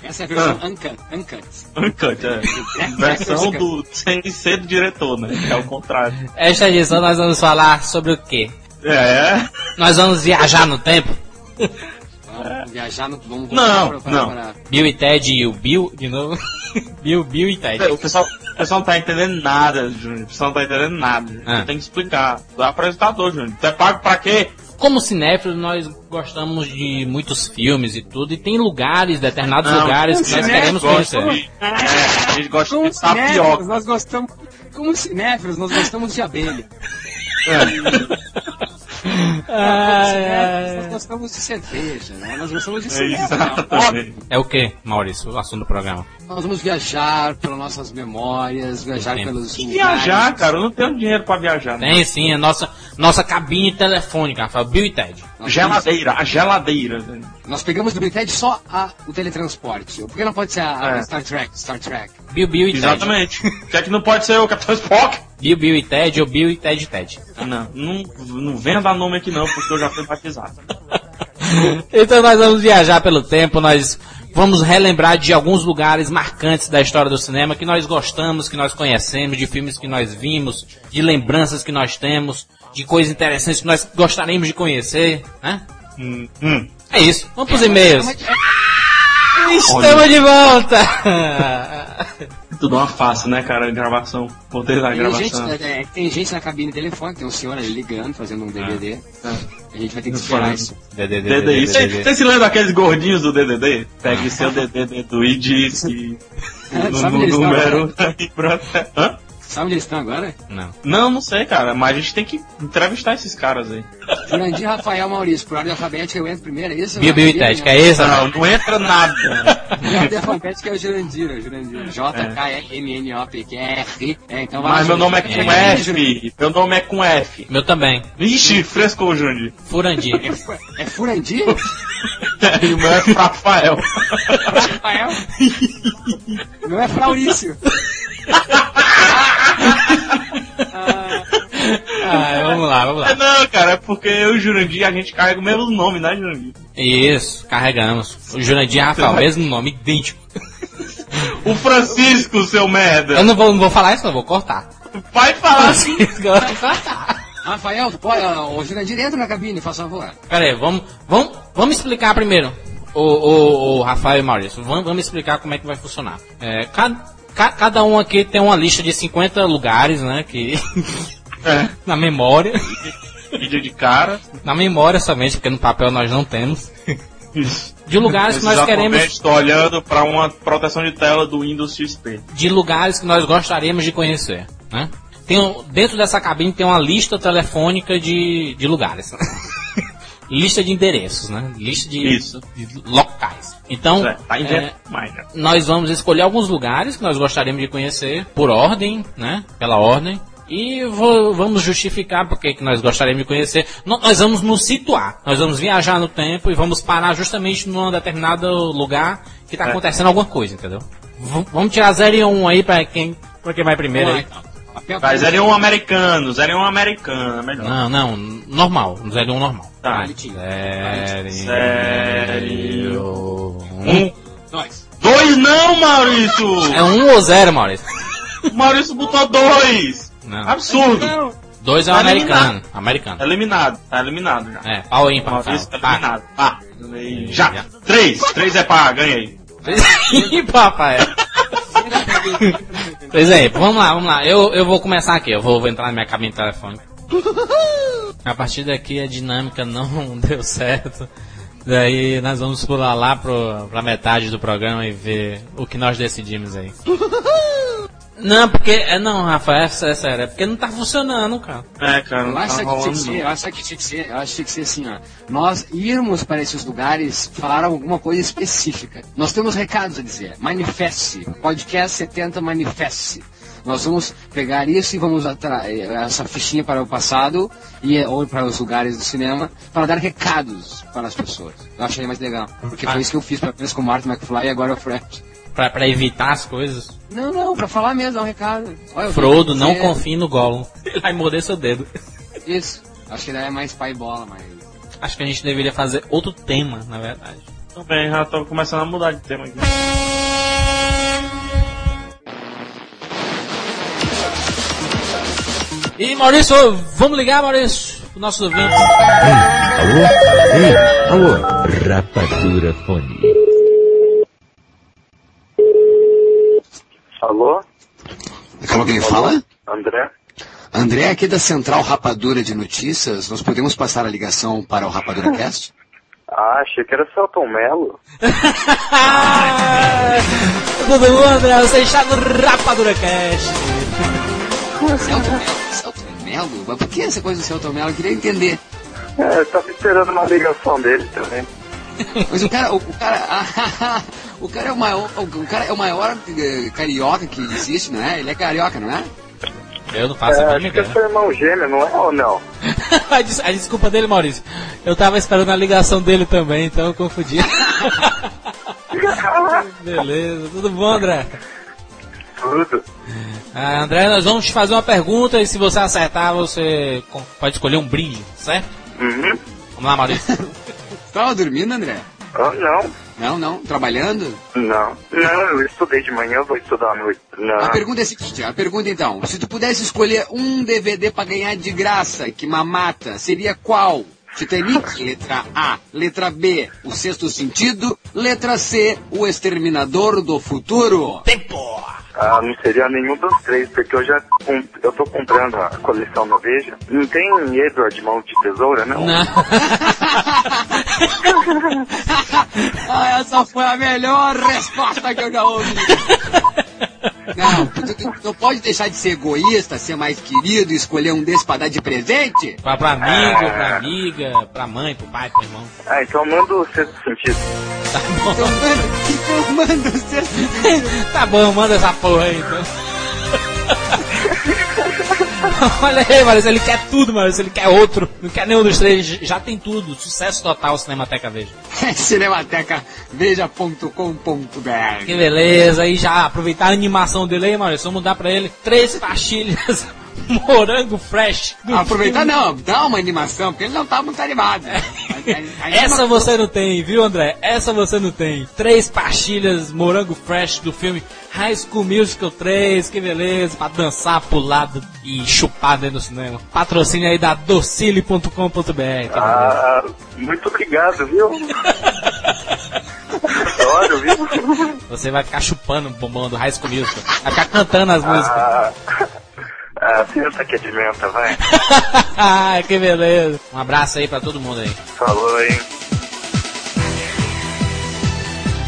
Speaker 2: Essa é a versão uncut. uncut.
Speaker 9: Uncut, é. Versão do sem ser do diretor, né? Que é o contrário.
Speaker 1: Esta edição nós vamos falar sobre o quê?
Speaker 9: É.
Speaker 1: Nós vamos viajar no tempo?
Speaker 2: Viajar no. Vamos
Speaker 9: Não,
Speaker 2: voltar pra-
Speaker 9: não.
Speaker 2: pra-
Speaker 1: Bill e Ted e o Bill, de novo. Bill, Bill e Ted.
Speaker 9: O pessoal, o pessoal não tá entendendo nada, Júnior. O pessoal não tá entendendo nada.
Speaker 1: Ah.
Speaker 9: Tem que explicar. Tu é apresentador, Júnior. Tu é pago pra quê?
Speaker 1: Como cinéfilos, nós gostamos de muitos filmes e tudo, e tem lugares, determinados
Speaker 9: Não,
Speaker 1: lugares que nós queremos
Speaker 9: gosta
Speaker 1: conhecer.
Speaker 9: de- É, a gente gosta
Speaker 2: Como
Speaker 9: de tapioca.
Speaker 2: nós gostamos. Como cinéfilos, nós gostamos de abelha.
Speaker 1: Ai,
Speaker 2: Nós gostamos de cerveja, né? Nós gostamos de
Speaker 9: É,
Speaker 2: cinema.
Speaker 9: exatamente.
Speaker 1: É o que, Maurício, o assunto do programa?
Speaker 2: Nós vamos viajar pelas nossas memórias, viajar
Speaker 1: Tempo.
Speaker 2: pelos
Speaker 9: E viajar, cara, eu não tenho dinheiro pra viajar. né?
Speaker 1: Tem sim, a nossa, nossa cabine telefônica, Rafael, Bill e Ted.
Speaker 9: Geladeira, a geladeira. né?
Speaker 2: Nós pegamos do Big só a, o teletransporte. Por que não pode ser a, a
Speaker 9: É.
Speaker 2: Star Trek? Star Trek.
Speaker 1: Bill, Bill e Ted.
Speaker 9: Exatamente. Quer que não pode ser o Capitão Spock?
Speaker 1: Bill, Bill e Ted ou Bill e Ted e Ted.
Speaker 9: Não, não, não venha dar nome aqui não, porque eu já fui batizado.
Speaker 1: Então nós vamos viajar pelo tempo, nós vamos relembrar de alguns lugares marcantes da história do cinema que nós gostamos, que nós conhecemos, de filmes que nós vimos, de lembranças que nós temos, de coisas interessantes que nós gostaríamos de conhecer, né?
Speaker 9: Hum, hum.
Speaker 1: É isso. Vamos pros e-mails. Estamos
Speaker 9: Olha.
Speaker 1: de volta!
Speaker 9: Tudo uma face, né, cara, gravação. Poder da
Speaker 2: Tem gente,
Speaker 9: gravação.
Speaker 2: é, é, tem gente na cabine telefônica, tem um senhor ali ligando, fazendo um DVD.
Speaker 9: É.
Speaker 2: A gente vai ter que esperar isso.
Speaker 9: DDD. Você se lembra daqueles gordinhos do DDD? Pegue seu DDD do e disse no,
Speaker 2: Sabe
Speaker 9: no número. Hã?
Speaker 2: Sabe onde eles estão agora?
Speaker 1: Não.
Speaker 9: Não, não sei, cara, mas a gente tem que entrevistar esses caras aí.
Speaker 2: Jurandir, Rafael, Maurício. Por ordem alfabética eu entro primeiro, é isso?
Speaker 1: E Ted, que é isso?
Speaker 9: Não, não entra nada.
Speaker 2: Por ordem alfabética é o Jurandir, é o Jurandir. J-K-E-M-N-O-P-Q-R. É, então vai
Speaker 9: Mas meu nome é
Speaker 2: Jurandir.
Speaker 9: com F. Meu nome é com F.
Speaker 1: Meu também.
Speaker 9: Vixe, frescou, Jundi.
Speaker 1: Furandir.
Speaker 2: É Furandir?
Speaker 9: E o meu é Rafael.
Speaker 2: Rafael? Não é Flaurício.
Speaker 1: Ah, vamos lá, vamos
Speaker 9: É,
Speaker 1: lá.
Speaker 9: Não, cara, é porque eu e o Jurandir, a gente carrega o mesmo nome, né, Jurandir?
Speaker 1: Isso, carregamos. O Jurandir e Rafael, mesmo nome, idêntico.
Speaker 9: O Francisco, seu merda.
Speaker 1: Eu não vou, não vou falar isso, não, vou cortar.
Speaker 9: Vai falar assim.
Speaker 1: Vou cortar.
Speaker 2: Rafael, pode, ó, o Jurandir entra na cabine, faz favor.
Speaker 1: Pera aí, vamos, vamos, vamos explicar primeiro. O, o, o Rafael e Maurício, vamos, vamos explicar como é que vai funcionar. É, cada, ca- cada um aqui tem uma lista de 50 lugares, né, que...
Speaker 9: É.
Speaker 1: na memória.
Speaker 9: Vídeo de cara.
Speaker 1: Na memória somente, porque no papel nós não temos. De lugares que nós queremos...
Speaker 9: Estou olhando para uma proteção de tela do Windows XP.
Speaker 1: de lugares que nós gostaríamos de conhecer. Né? Tem, dentro dessa cabine tem uma lista telefônica de, de lugares. lista de endereços, né? Lista de, de locais. Então,
Speaker 9: É, tá
Speaker 1: é,
Speaker 9: mais, né?
Speaker 1: nós vamos escolher alguns lugares que nós gostaríamos de conhecer, por ordem, né? Pela ordem. E vo- vamos justificar porque que nós gostaríamos de conhecer. Nós vamos nos situar. Nós vamos viajar no tempo e vamos parar justamente num determinado lugar que está
Speaker 9: É.
Speaker 1: acontecendo alguma coisa, entendeu? V- vamos tirar 0 e 1 um aí pra quem, pra quem vai primeiro aí.
Speaker 9: Vai, 0 um americano, 0 um americano, é melhor.
Speaker 1: Não, não, normal. 0 e 1 normal.
Speaker 9: Tá.
Speaker 1: Zero,
Speaker 9: Sério.
Speaker 1: um.
Speaker 2: Dois.
Speaker 9: Dois não, Maurício!
Speaker 1: É um ou zero, Maurício?
Speaker 9: O Maurício botou dois!
Speaker 1: Não.
Speaker 9: Absurdo!
Speaker 1: Dois é um
Speaker 9: Tá
Speaker 1: americano.
Speaker 9: eliminado.
Speaker 1: Americano.
Speaker 9: Eliminado, tá eliminado já.
Speaker 1: É, pau aí, pau.
Speaker 9: Maurício tá eliminado. Pá. Já. Três. Três é pá, ganha aí.
Speaker 1: Ih, papai. Pois é, vamos lá, vamos lá. Eu, eu vou começar aqui, eu vou, vou entrar na minha cabine telefônica. A partir daqui a dinâmica não deu certo. Daí nós vamos pular lá pro, pra metade do programa e ver o que nós decidimos aí. Não, porque. É não, Rafael, é sério, é porque não tá funcionando, cara.
Speaker 9: É, cara,
Speaker 2: Eu acho que tinha que ser, eu acho que tinha que ser, eu acho que tinha que ser assim, ó. Nós irmos para esses lugares falar alguma coisa específica. Nós temos recados a dizer. Manifeste. Podcast 70 Manifeste. Nós vamos pegar isso e vamos atrair essa fichinha para o passado e ou para os lugares do cinema para dar recados para as pessoas. Eu achei mais legal, porque foi isso que eu fiz para com o Martin McFly e agora o Fred.
Speaker 1: Pra, pra evitar as coisas.
Speaker 2: Não, não, para falar mesmo, dar um recado. Olha,
Speaker 1: Frodo, não
Speaker 2: é,
Speaker 1: confie no Gollum. Ele vai morder seu dedo.
Speaker 2: Isso. Acho que daí é mais pai bola, mas
Speaker 1: Acho que a gente deveria fazer outro tema, na verdade.
Speaker 9: Tudo bem, já tô começando a mudar de tema aqui.
Speaker 1: E Maurício, vamos ligar, Maurício, pro nosso ouvinte.
Speaker 10: Alô? Ei, alô? Rapadura Fone.
Speaker 17: Alô?
Speaker 2: Como quem fala?
Speaker 17: André?
Speaker 2: André, aqui da Central Rapadura de Notícias, nós podemos passar a ligação para o Rapadura Cast?
Speaker 17: Ah, achei que era Celton Mello.
Speaker 1: Tudo bom, André? Você está no Rapadura Cast.
Speaker 2: Celton Mello? Mas por que essa coisa do Celton Mello? Eu queria entender.
Speaker 17: É, eu tava esperando uma ligação dele também.
Speaker 2: Mas o cara, o, o cara, o cara é o maior, o cara é o maior eh, carioca que existe, não é? Ele é carioca, não é?
Speaker 1: Eu não faço
Speaker 17: é,
Speaker 1: a
Speaker 17: acho
Speaker 1: mínima
Speaker 17: que é
Speaker 1: ideia.
Speaker 17: seu irmão gêmeo, não é ou não?
Speaker 1: a, des- a desculpa dele, Maurício. Eu tava esperando a ligação dele também, então eu confundi. Beleza, tudo bom, André?
Speaker 17: Tudo.
Speaker 1: Ah, André, nós vamos te fazer uma pergunta e se você acertar, você pode escolher um brinde, certo?
Speaker 17: Uhum.
Speaker 1: Vamos lá, Maurício.
Speaker 2: Tava dormindo, André?
Speaker 17: Ah, não.
Speaker 2: Não, não. Trabalhando?
Speaker 17: Não. Não, eu estudei de manhã, eu vou estudar à noite. Não.
Speaker 2: A pergunta é a seguinte, a pergunta então, se tu pudesse escolher um DVD pra ganhar de graça, que mamata, seria qual? Titanic, letra A. Letra B, O Sexto Sentido. Letra C, O Exterminador do Futuro.
Speaker 1: Tempo!
Speaker 17: Ah, não seria nenhum dos três, porque eu já eu tô comprando a coleção no Veja. Não tem Edward Mão de Tesoura, não?
Speaker 1: Não.
Speaker 2: ah, essa foi a melhor resposta que eu já ouvi. Não, não pode deixar de ser egoísta, ser mais querido e escolher um desse pra dar de presente?
Speaker 1: Pra, pra amigo, pra amiga, pra mãe, pro pai, pro irmão.
Speaker 17: Ah, então manda o sexto sentido.
Speaker 2: Então manda, então manda o sexto sentido.
Speaker 1: Tá bom, manda essa porra aí então. Olha aí, Maurício, ele quer tudo, Maurício, ele quer outro. Não quer nenhum dos três, já tem tudo. Sucesso total, Cinemateca Veja.
Speaker 2: Cinemateca veja.com.br
Speaker 1: Que beleza, aí já aproveitar a animação dele aí, Maurício, vamos dar pra ele três pastilhas morango fresh. do
Speaker 2: Aproveitar
Speaker 1: filme.
Speaker 2: não, dá uma animação, porque ele não tá muito animado.
Speaker 1: Essa você não tem, viu, André? Essa você não tem. Três pastilhas morango fresh do filme High School Musical 3, que beleza, pra dançar, pular e chupar dentro do cinema. Patrocínio aí da docile.com.br. que beleza.
Speaker 17: Ah, muito obrigado, viu? Adoro, viu?
Speaker 1: Você vai ficar chupando o bombom do High School Musical. Vai ficar cantando as músicas.
Speaker 17: Ah, ah, senta que de menta, vai.
Speaker 1: Que beleza. Um abraço aí pra todo mundo aí.
Speaker 17: Falou, hein?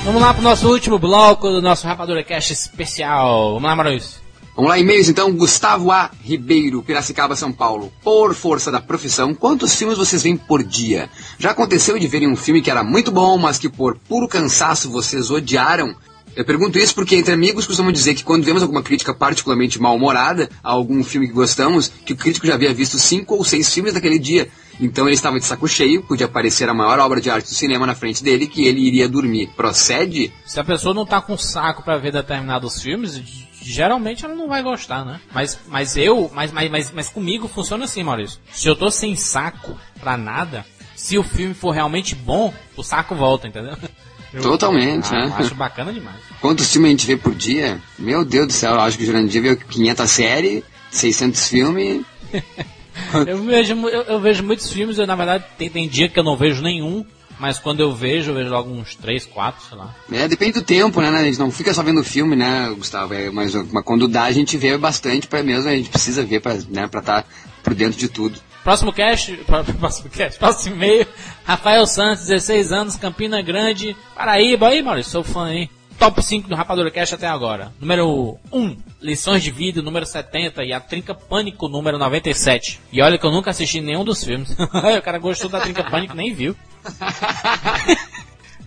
Speaker 1: Vamos lá pro nosso último bloco do nosso Rapadura Cast especial. Vamos lá, Maurício.
Speaker 2: Vamos lá, e-mails então. Gustavo A. Ribeiro, Piracicaba, São Paulo. Por força da profissão, quantos filmes vocês veem por dia? Já aconteceu de verem um filme que era muito bom, mas que por puro cansaço vocês odiaram? Eu pergunto isso porque entre amigos costumam dizer que quando vemos alguma crítica particularmente mal-humorada a algum filme que gostamos, que o crítico já havia visto cinco ou seis filmes naquele dia. Então ele estava de saco cheio, podia aparecer a maior obra de arte do cinema na frente dele, que ele iria dormir. Procede?
Speaker 1: Se a pessoa não tá com saco pra ver determinados filmes, geralmente ela não vai gostar, né? Mas, mas eu, mas, mas, mas, mas comigo funciona assim, Maurício. Se eu tô sem saco pra nada, se o filme for realmente bom, o saco volta, entendeu? Eu,
Speaker 2: Totalmente,
Speaker 1: ah,
Speaker 2: né?
Speaker 1: Acho bacana demais.
Speaker 2: Quantos filmes a gente vê por dia? Meu Deus do céu, eu acho que o Jurandir vê 500 séries, 600 filmes.
Speaker 1: eu, vejo, eu, eu, vejo muitos filmes, eu, na verdade tem, tem dia que eu não vejo nenhum, mas quando eu vejo, eu vejo logo uns 3, 4, sei lá.
Speaker 2: É, depende do tempo, né? A gente não fica só vendo filme, né, Gustavo? É, mas, mas quando dá, a gente vê bastante, pra mesmo a gente precisa ver pra estar né, pra tá por dentro de tudo.
Speaker 1: Próximo cast, próximo cast, próximo e-mail, Rafael Santos, 16 anos, Campina Grande, Paraíba. Aí, Maurício, sou fã, hein? Top 5 do Rapadura Cast até agora. Número 1, Lições de Vida, número 70, e a Trinca Pânico, número 97. E olha que eu nunca assisti nenhum dos filmes. o cara gostou da Trinca Pânico nem viu.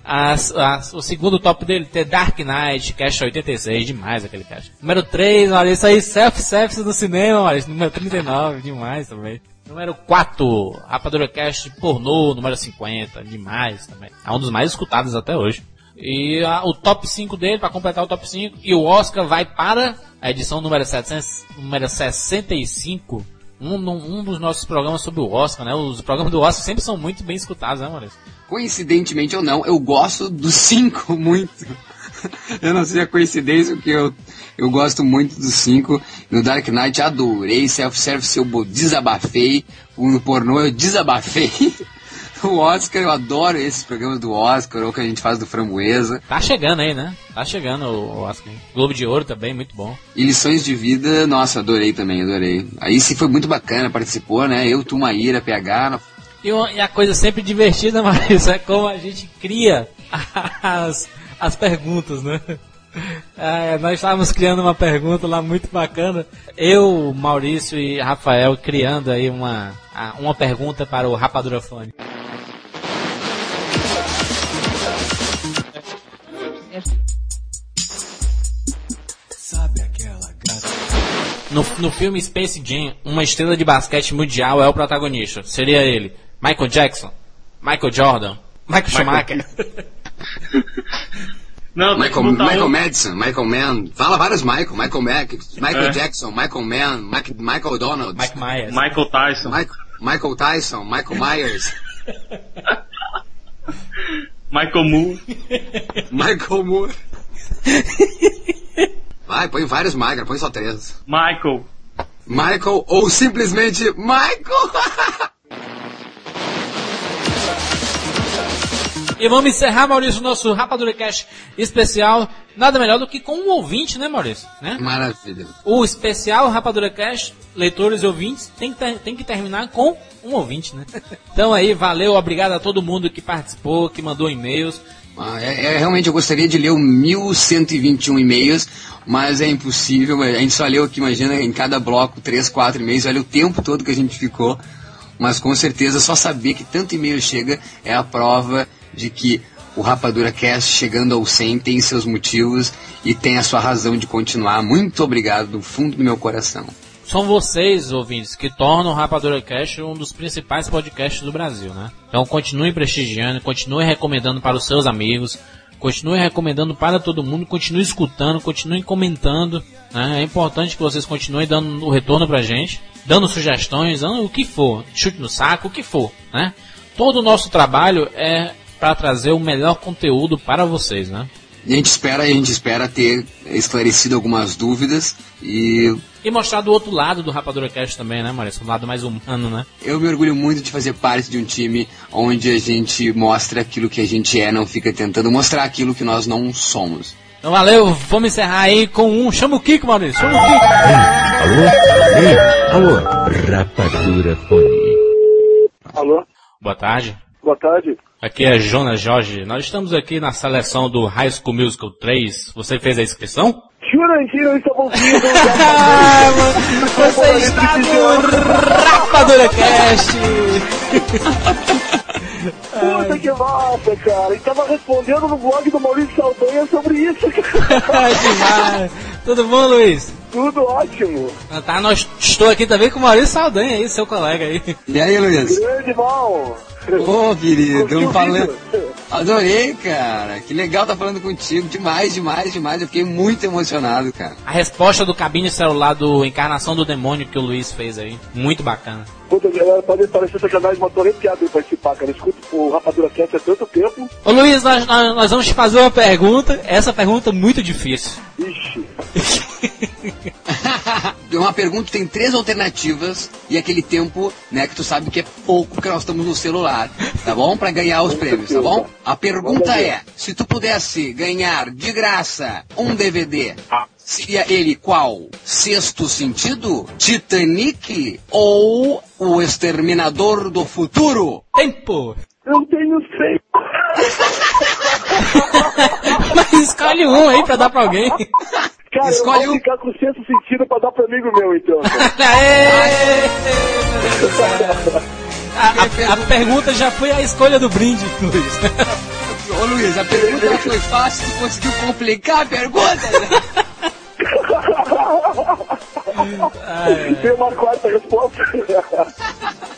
Speaker 1: As, as, o segundo top dele, The Dark Knight, Cast 86, demais aquele cast. Número 3, olha isso aí, Self-Service do cinema, olha, número 39, demais também. Número 4, Rapadura Cast pornô, número 50, demais também. É um dos mais escutados até hoje. E a, o top 5 dele, para completar o top 5, e o Oscar vai para a edição número, 700, número 65, um, um dos nossos programas sobre o Oscar, né? Os programas do Oscar sempre são muito bem escutados, né, Maurício?
Speaker 2: Coincidentemente ou não, eu gosto dos 5 muito. eu não sei a coincidência, porque eu, eu gosto muito dos 5. No Dark Knight adorei, Self-Service eu desabafei, o pornô eu desabafei. O Oscar, eu adoro esses programas do Oscar, ou que a gente faz do Framboesa.
Speaker 1: Tá chegando aí, né? Tá chegando o Oscar. Globo de Ouro também, muito bom.
Speaker 2: E Lições de Vida, nossa, adorei também, adorei. Aí sim foi muito bacana, participou, né? Eu, Tumaíra, PH.
Speaker 1: E, e a coisa sempre divertida, mas é como a gente cria as, as perguntas, né? É, nós estávamos criando uma pergunta lá muito bacana. Eu, Maurício e Rafael criando aí uma, uma pergunta para o Rapadura Fone.
Speaker 15: Sabe aquela gata?
Speaker 1: No, no filme Space Jam, uma estrela de basquete mundial é o protagonista. Seria ele Michael Jackson, Michael Jordan, Michael Schumacher.
Speaker 2: Não, Michael, Michael Madison, Michael Mann, fala vários Michael, Michael Mack, Michael
Speaker 9: É.
Speaker 2: Jackson, Michael Mann, Mike, Michael Donald,
Speaker 1: Mike Myers,
Speaker 9: Michael Tyson,
Speaker 2: Mike, Michael Tyson, Michael Myers,
Speaker 9: Michael Moore.
Speaker 2: Michael Moore. Vai, põe vários Michael, põe só três.
Speaker 9: Michael.
Speaker 2: Michael ou simplesmente Michael.
Speaker 1: E vamos encerrar, Maurício, o nosso Rapadura Cash especial. Nada melhor do que com um ouvinte, né, Maurício? Né?
Speaker 2: Maravilha.
Speaker 1: O especial Rapadura Cash, leitores e ouvintes, tem que, ter- tem que terminar com um ouvinte, né? Então aí, valeu, obrigado a todo mundo que participou, que mandou e-mails.
Speaker 2: Ah, é, é, realmente eu gostaria de ler o 1121 e-mails, mas é impossível. A gente só leu aqui, imagina, em cada bloco, três, quatro e-mails. Olha o tempo todo que a gente ficou. Mas com certeza, só saber que tanto e-mail chega é a prova de que o Rapadura Cast, chegando ao 100, tem seus motivos e tem a sua razão de continuar. Muito obrigado do fundo do meu coração.
Speaker 1: São vocês, ouvintes, que tornam o Rapadura Cash um dos principais podcasts do Brasil, né? Então continue prestigiando, continue recomendando para os seus amigos, continue recomendando para todo mundo, continue escutando, continue comentando. Né? É importante que vocês continuem dando o retorno pra gente, dando sugestões, dando o que for, chute no saco, o que for, né? Todo o nosso trabalho é para trazer o melhor conteúdo para vocês, né?
Speaker 2: E a gente espera, a gente espera ter esclarecido algumas dúvidas e
Speaker 1: E mostrar do outro lado do Rapadura Cast também, né, Maurício? Um lado mais humano, né?
Speaker 2: Eu me orgulho muito de fazer parte de um time onde a gente mostra aquilo que a gente é, não fica tentando mostrar aquilo que nós não somos.
Speaker 1: Então valeu, vamos encerrar aí com um. Chama o Kiko, Maurício, chama o Kiko.
Speaker 10: Alô? Ei, alô? Rapadura Fone.
Speaker 18: Alô?
Speaker 1: Boa tarde.
Speaker 18: Boa tarde.
Speaker 1: Aqui é Jonas Jorge. Nós estamos aqui na seleção do High School Musical 3. Você fez a inscrição?
Speaker 18: Jurandir não estava ouvindo.
Speaker 1: Ah, você está no Rapadura Cast.
Speaker 18: Puta que massa, cara. E tava respondendo no blog do Maurício Saldanha sobre isso, cara.
Speaker 1: Demais. Tudo bom, Luiz?
Speaker 18: Tudo ótimo.
Speaker 1: Ah, Tá, nós, estou aqui também com o Maurício Saldanha aí, seu colega aí.
Speaker 2: E aí, Luiz?
Speaker 18: Grande mal.
Speaker 2: Ô, querido, falando. Adorei, cara. Que legal tá falando contigo. Demais, demais, demais. Eu fiquei muito emocionado, cara.
Speaker 1: A resposta do cabine celular do Encarnação do Demônio que o Luiz fez aí. Muito bacana.
Speaker 18: Puta, galera, pode parecer sacanagem, mas tô arrepiado em participar, cara. Eu escuto o Rapadura Cast há tanto tempo.
Speaker 1: Ô Luiz, nós, nós, nós vamos te fazer uma pergunta. Essa pergunta é muito difícil.
Speaker 18: Ixi.
Speaker 2: Uma pergunta tem três alternativas e aquele tempo, né, que tu sabe que é pouco porque nós estamos no celular, tá bom? Pra ganhar os prêmios, tá bom? A pergunta é, se tu pudesse ganhar de graça um DVD, seria ele qual? Sexto Sentido, Titanic ou O Exterminador do Futuro?
Speaker 1: Tempo!
Speaker 18: Eu tenho seis.
Speaker 1: Mas escolhe um aí pra dar pra alguém.
Speaker 18: Cara,
Speaker 2: Escolhe
Speaker 18: eu vou
Speaker 2: um.
Speaker 18: ficar com sexto sentido pra dar pro amigo meu, então.
Speaker 1: A, a- a pergunta já foi a escolha do brinde, Luiz.
Speaker 2: Ô Luiz, a pergunta foi fácil, tu conseguiu complicar a pergunta?
Speaker 18: Tem uma quarta resposta.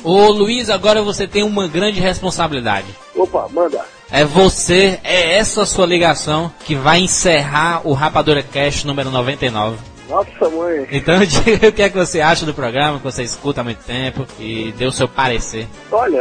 Speaker 1: Ô Luiz, agora você tem uma grande responsabilidade.
Speaker 18: Opa, manda.
Speaker 1: É você, é essa sua ligação que vai encerrar o Rapadura Cast número 99.
Speaker 18: Nossa, mãe.
Speaker 1: Então diga o que é que você acha do programa, que você escuta há muito tempo e dê o seu parecer.
Speaker 18: Olha,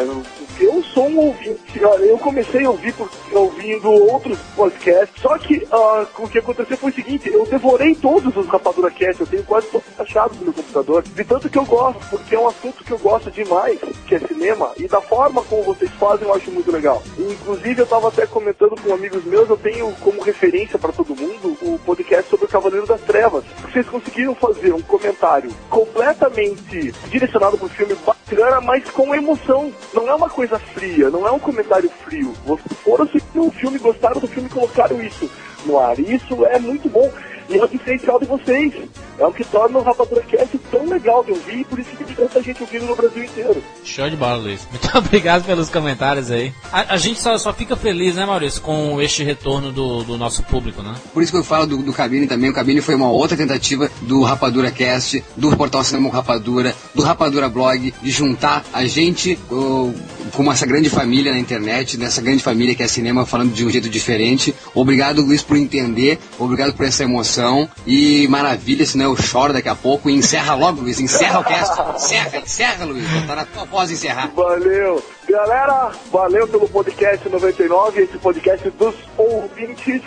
Speaker 18: eu sou um ouvinte. Eu comecei a ouvir por, ouvindo outros podcasts, só que ah, o que aconteceu foi o seguinte, eu devorei todos os Rapadura Cast, eu tenho quase todos achados no meu computador, de tanto que eu gosto, porque é um assunto que eu gosto demais, que é cinema, e da forma como vocês fazem eu acho muito legal. Inclusive eu estava até comentando com amigos meus, eu tenho como referência para todo mundo o podcast sobre o Cavaleiro das Trevas. Conseguiram fazer um comentário completamente direcionado para o filme bacana, mas com emoção. Não é uma coisa fria, não é um comentário frio. Vocês foram assistir um filme, gostaram do filme e colocaram isso no ar. E isso é muito bom. E é o diferencial de vocês. É o que torna o Rapadura Cast tão legal de ouvir e por isso que tem tanta gente ouvindo no Brasil inteiro.
Speaker 1: Show de bola, Luiz. Muito obrigado pelos comentários aí. A, a gente só, só fica feliz, né, Maurício, com este retorno do, do nosso público, né?
Speaker 2: Por isso que eu falo do, do Cabine também. O Cabine foi uma outra tentativa do Rapadura Cast, do Portal Cinema com Rapadura, do Rapadura Blog, de juntar a gente ô, como essa grande família na internet, nessa grande família que é cinema, falando de um jeito diferente. Obrigado, Luiz, por entender. Obrigado por essa emoção. E maravilha, senão eu choro daqui a pouco. E encerra logo, Luiz. Encerra o cast. Encerra, encerra, Luiz. Tá na tua voz encerrar.
Speaker 18: Valeu! Galera, valeu pelo podcast 99, esse podcast dos ouvintes,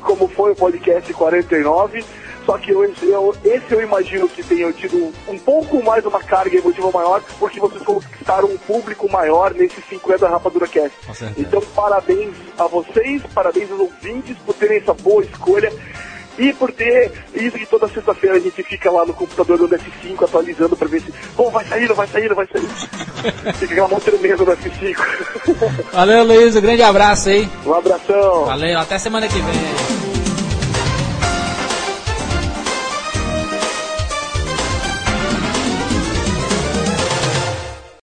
Speaker 18: como foi o podcast 49. Só que eu, eu- esse eu imagino que tenha tido um pouco mais uma carga emotiva maior, porque vocês conquistaram um público maior nesses 50 Rapadura Cast. Então, parabéns a vocês, parabéns aos ouvintes por terem essa boa escolha. E por ter isso que toda sexta-feira a gente fica lá no computador do F5 atualizando pra ver se, bom, vai sair, não vai sair, não vai sair. Fica aquela mão tremenda no F5.
Speaker 1: Valeu, Luiz. Um grande abraço aí.
Speaker 18: Um abração.
Speaker 1: Valeu, até semana que vem.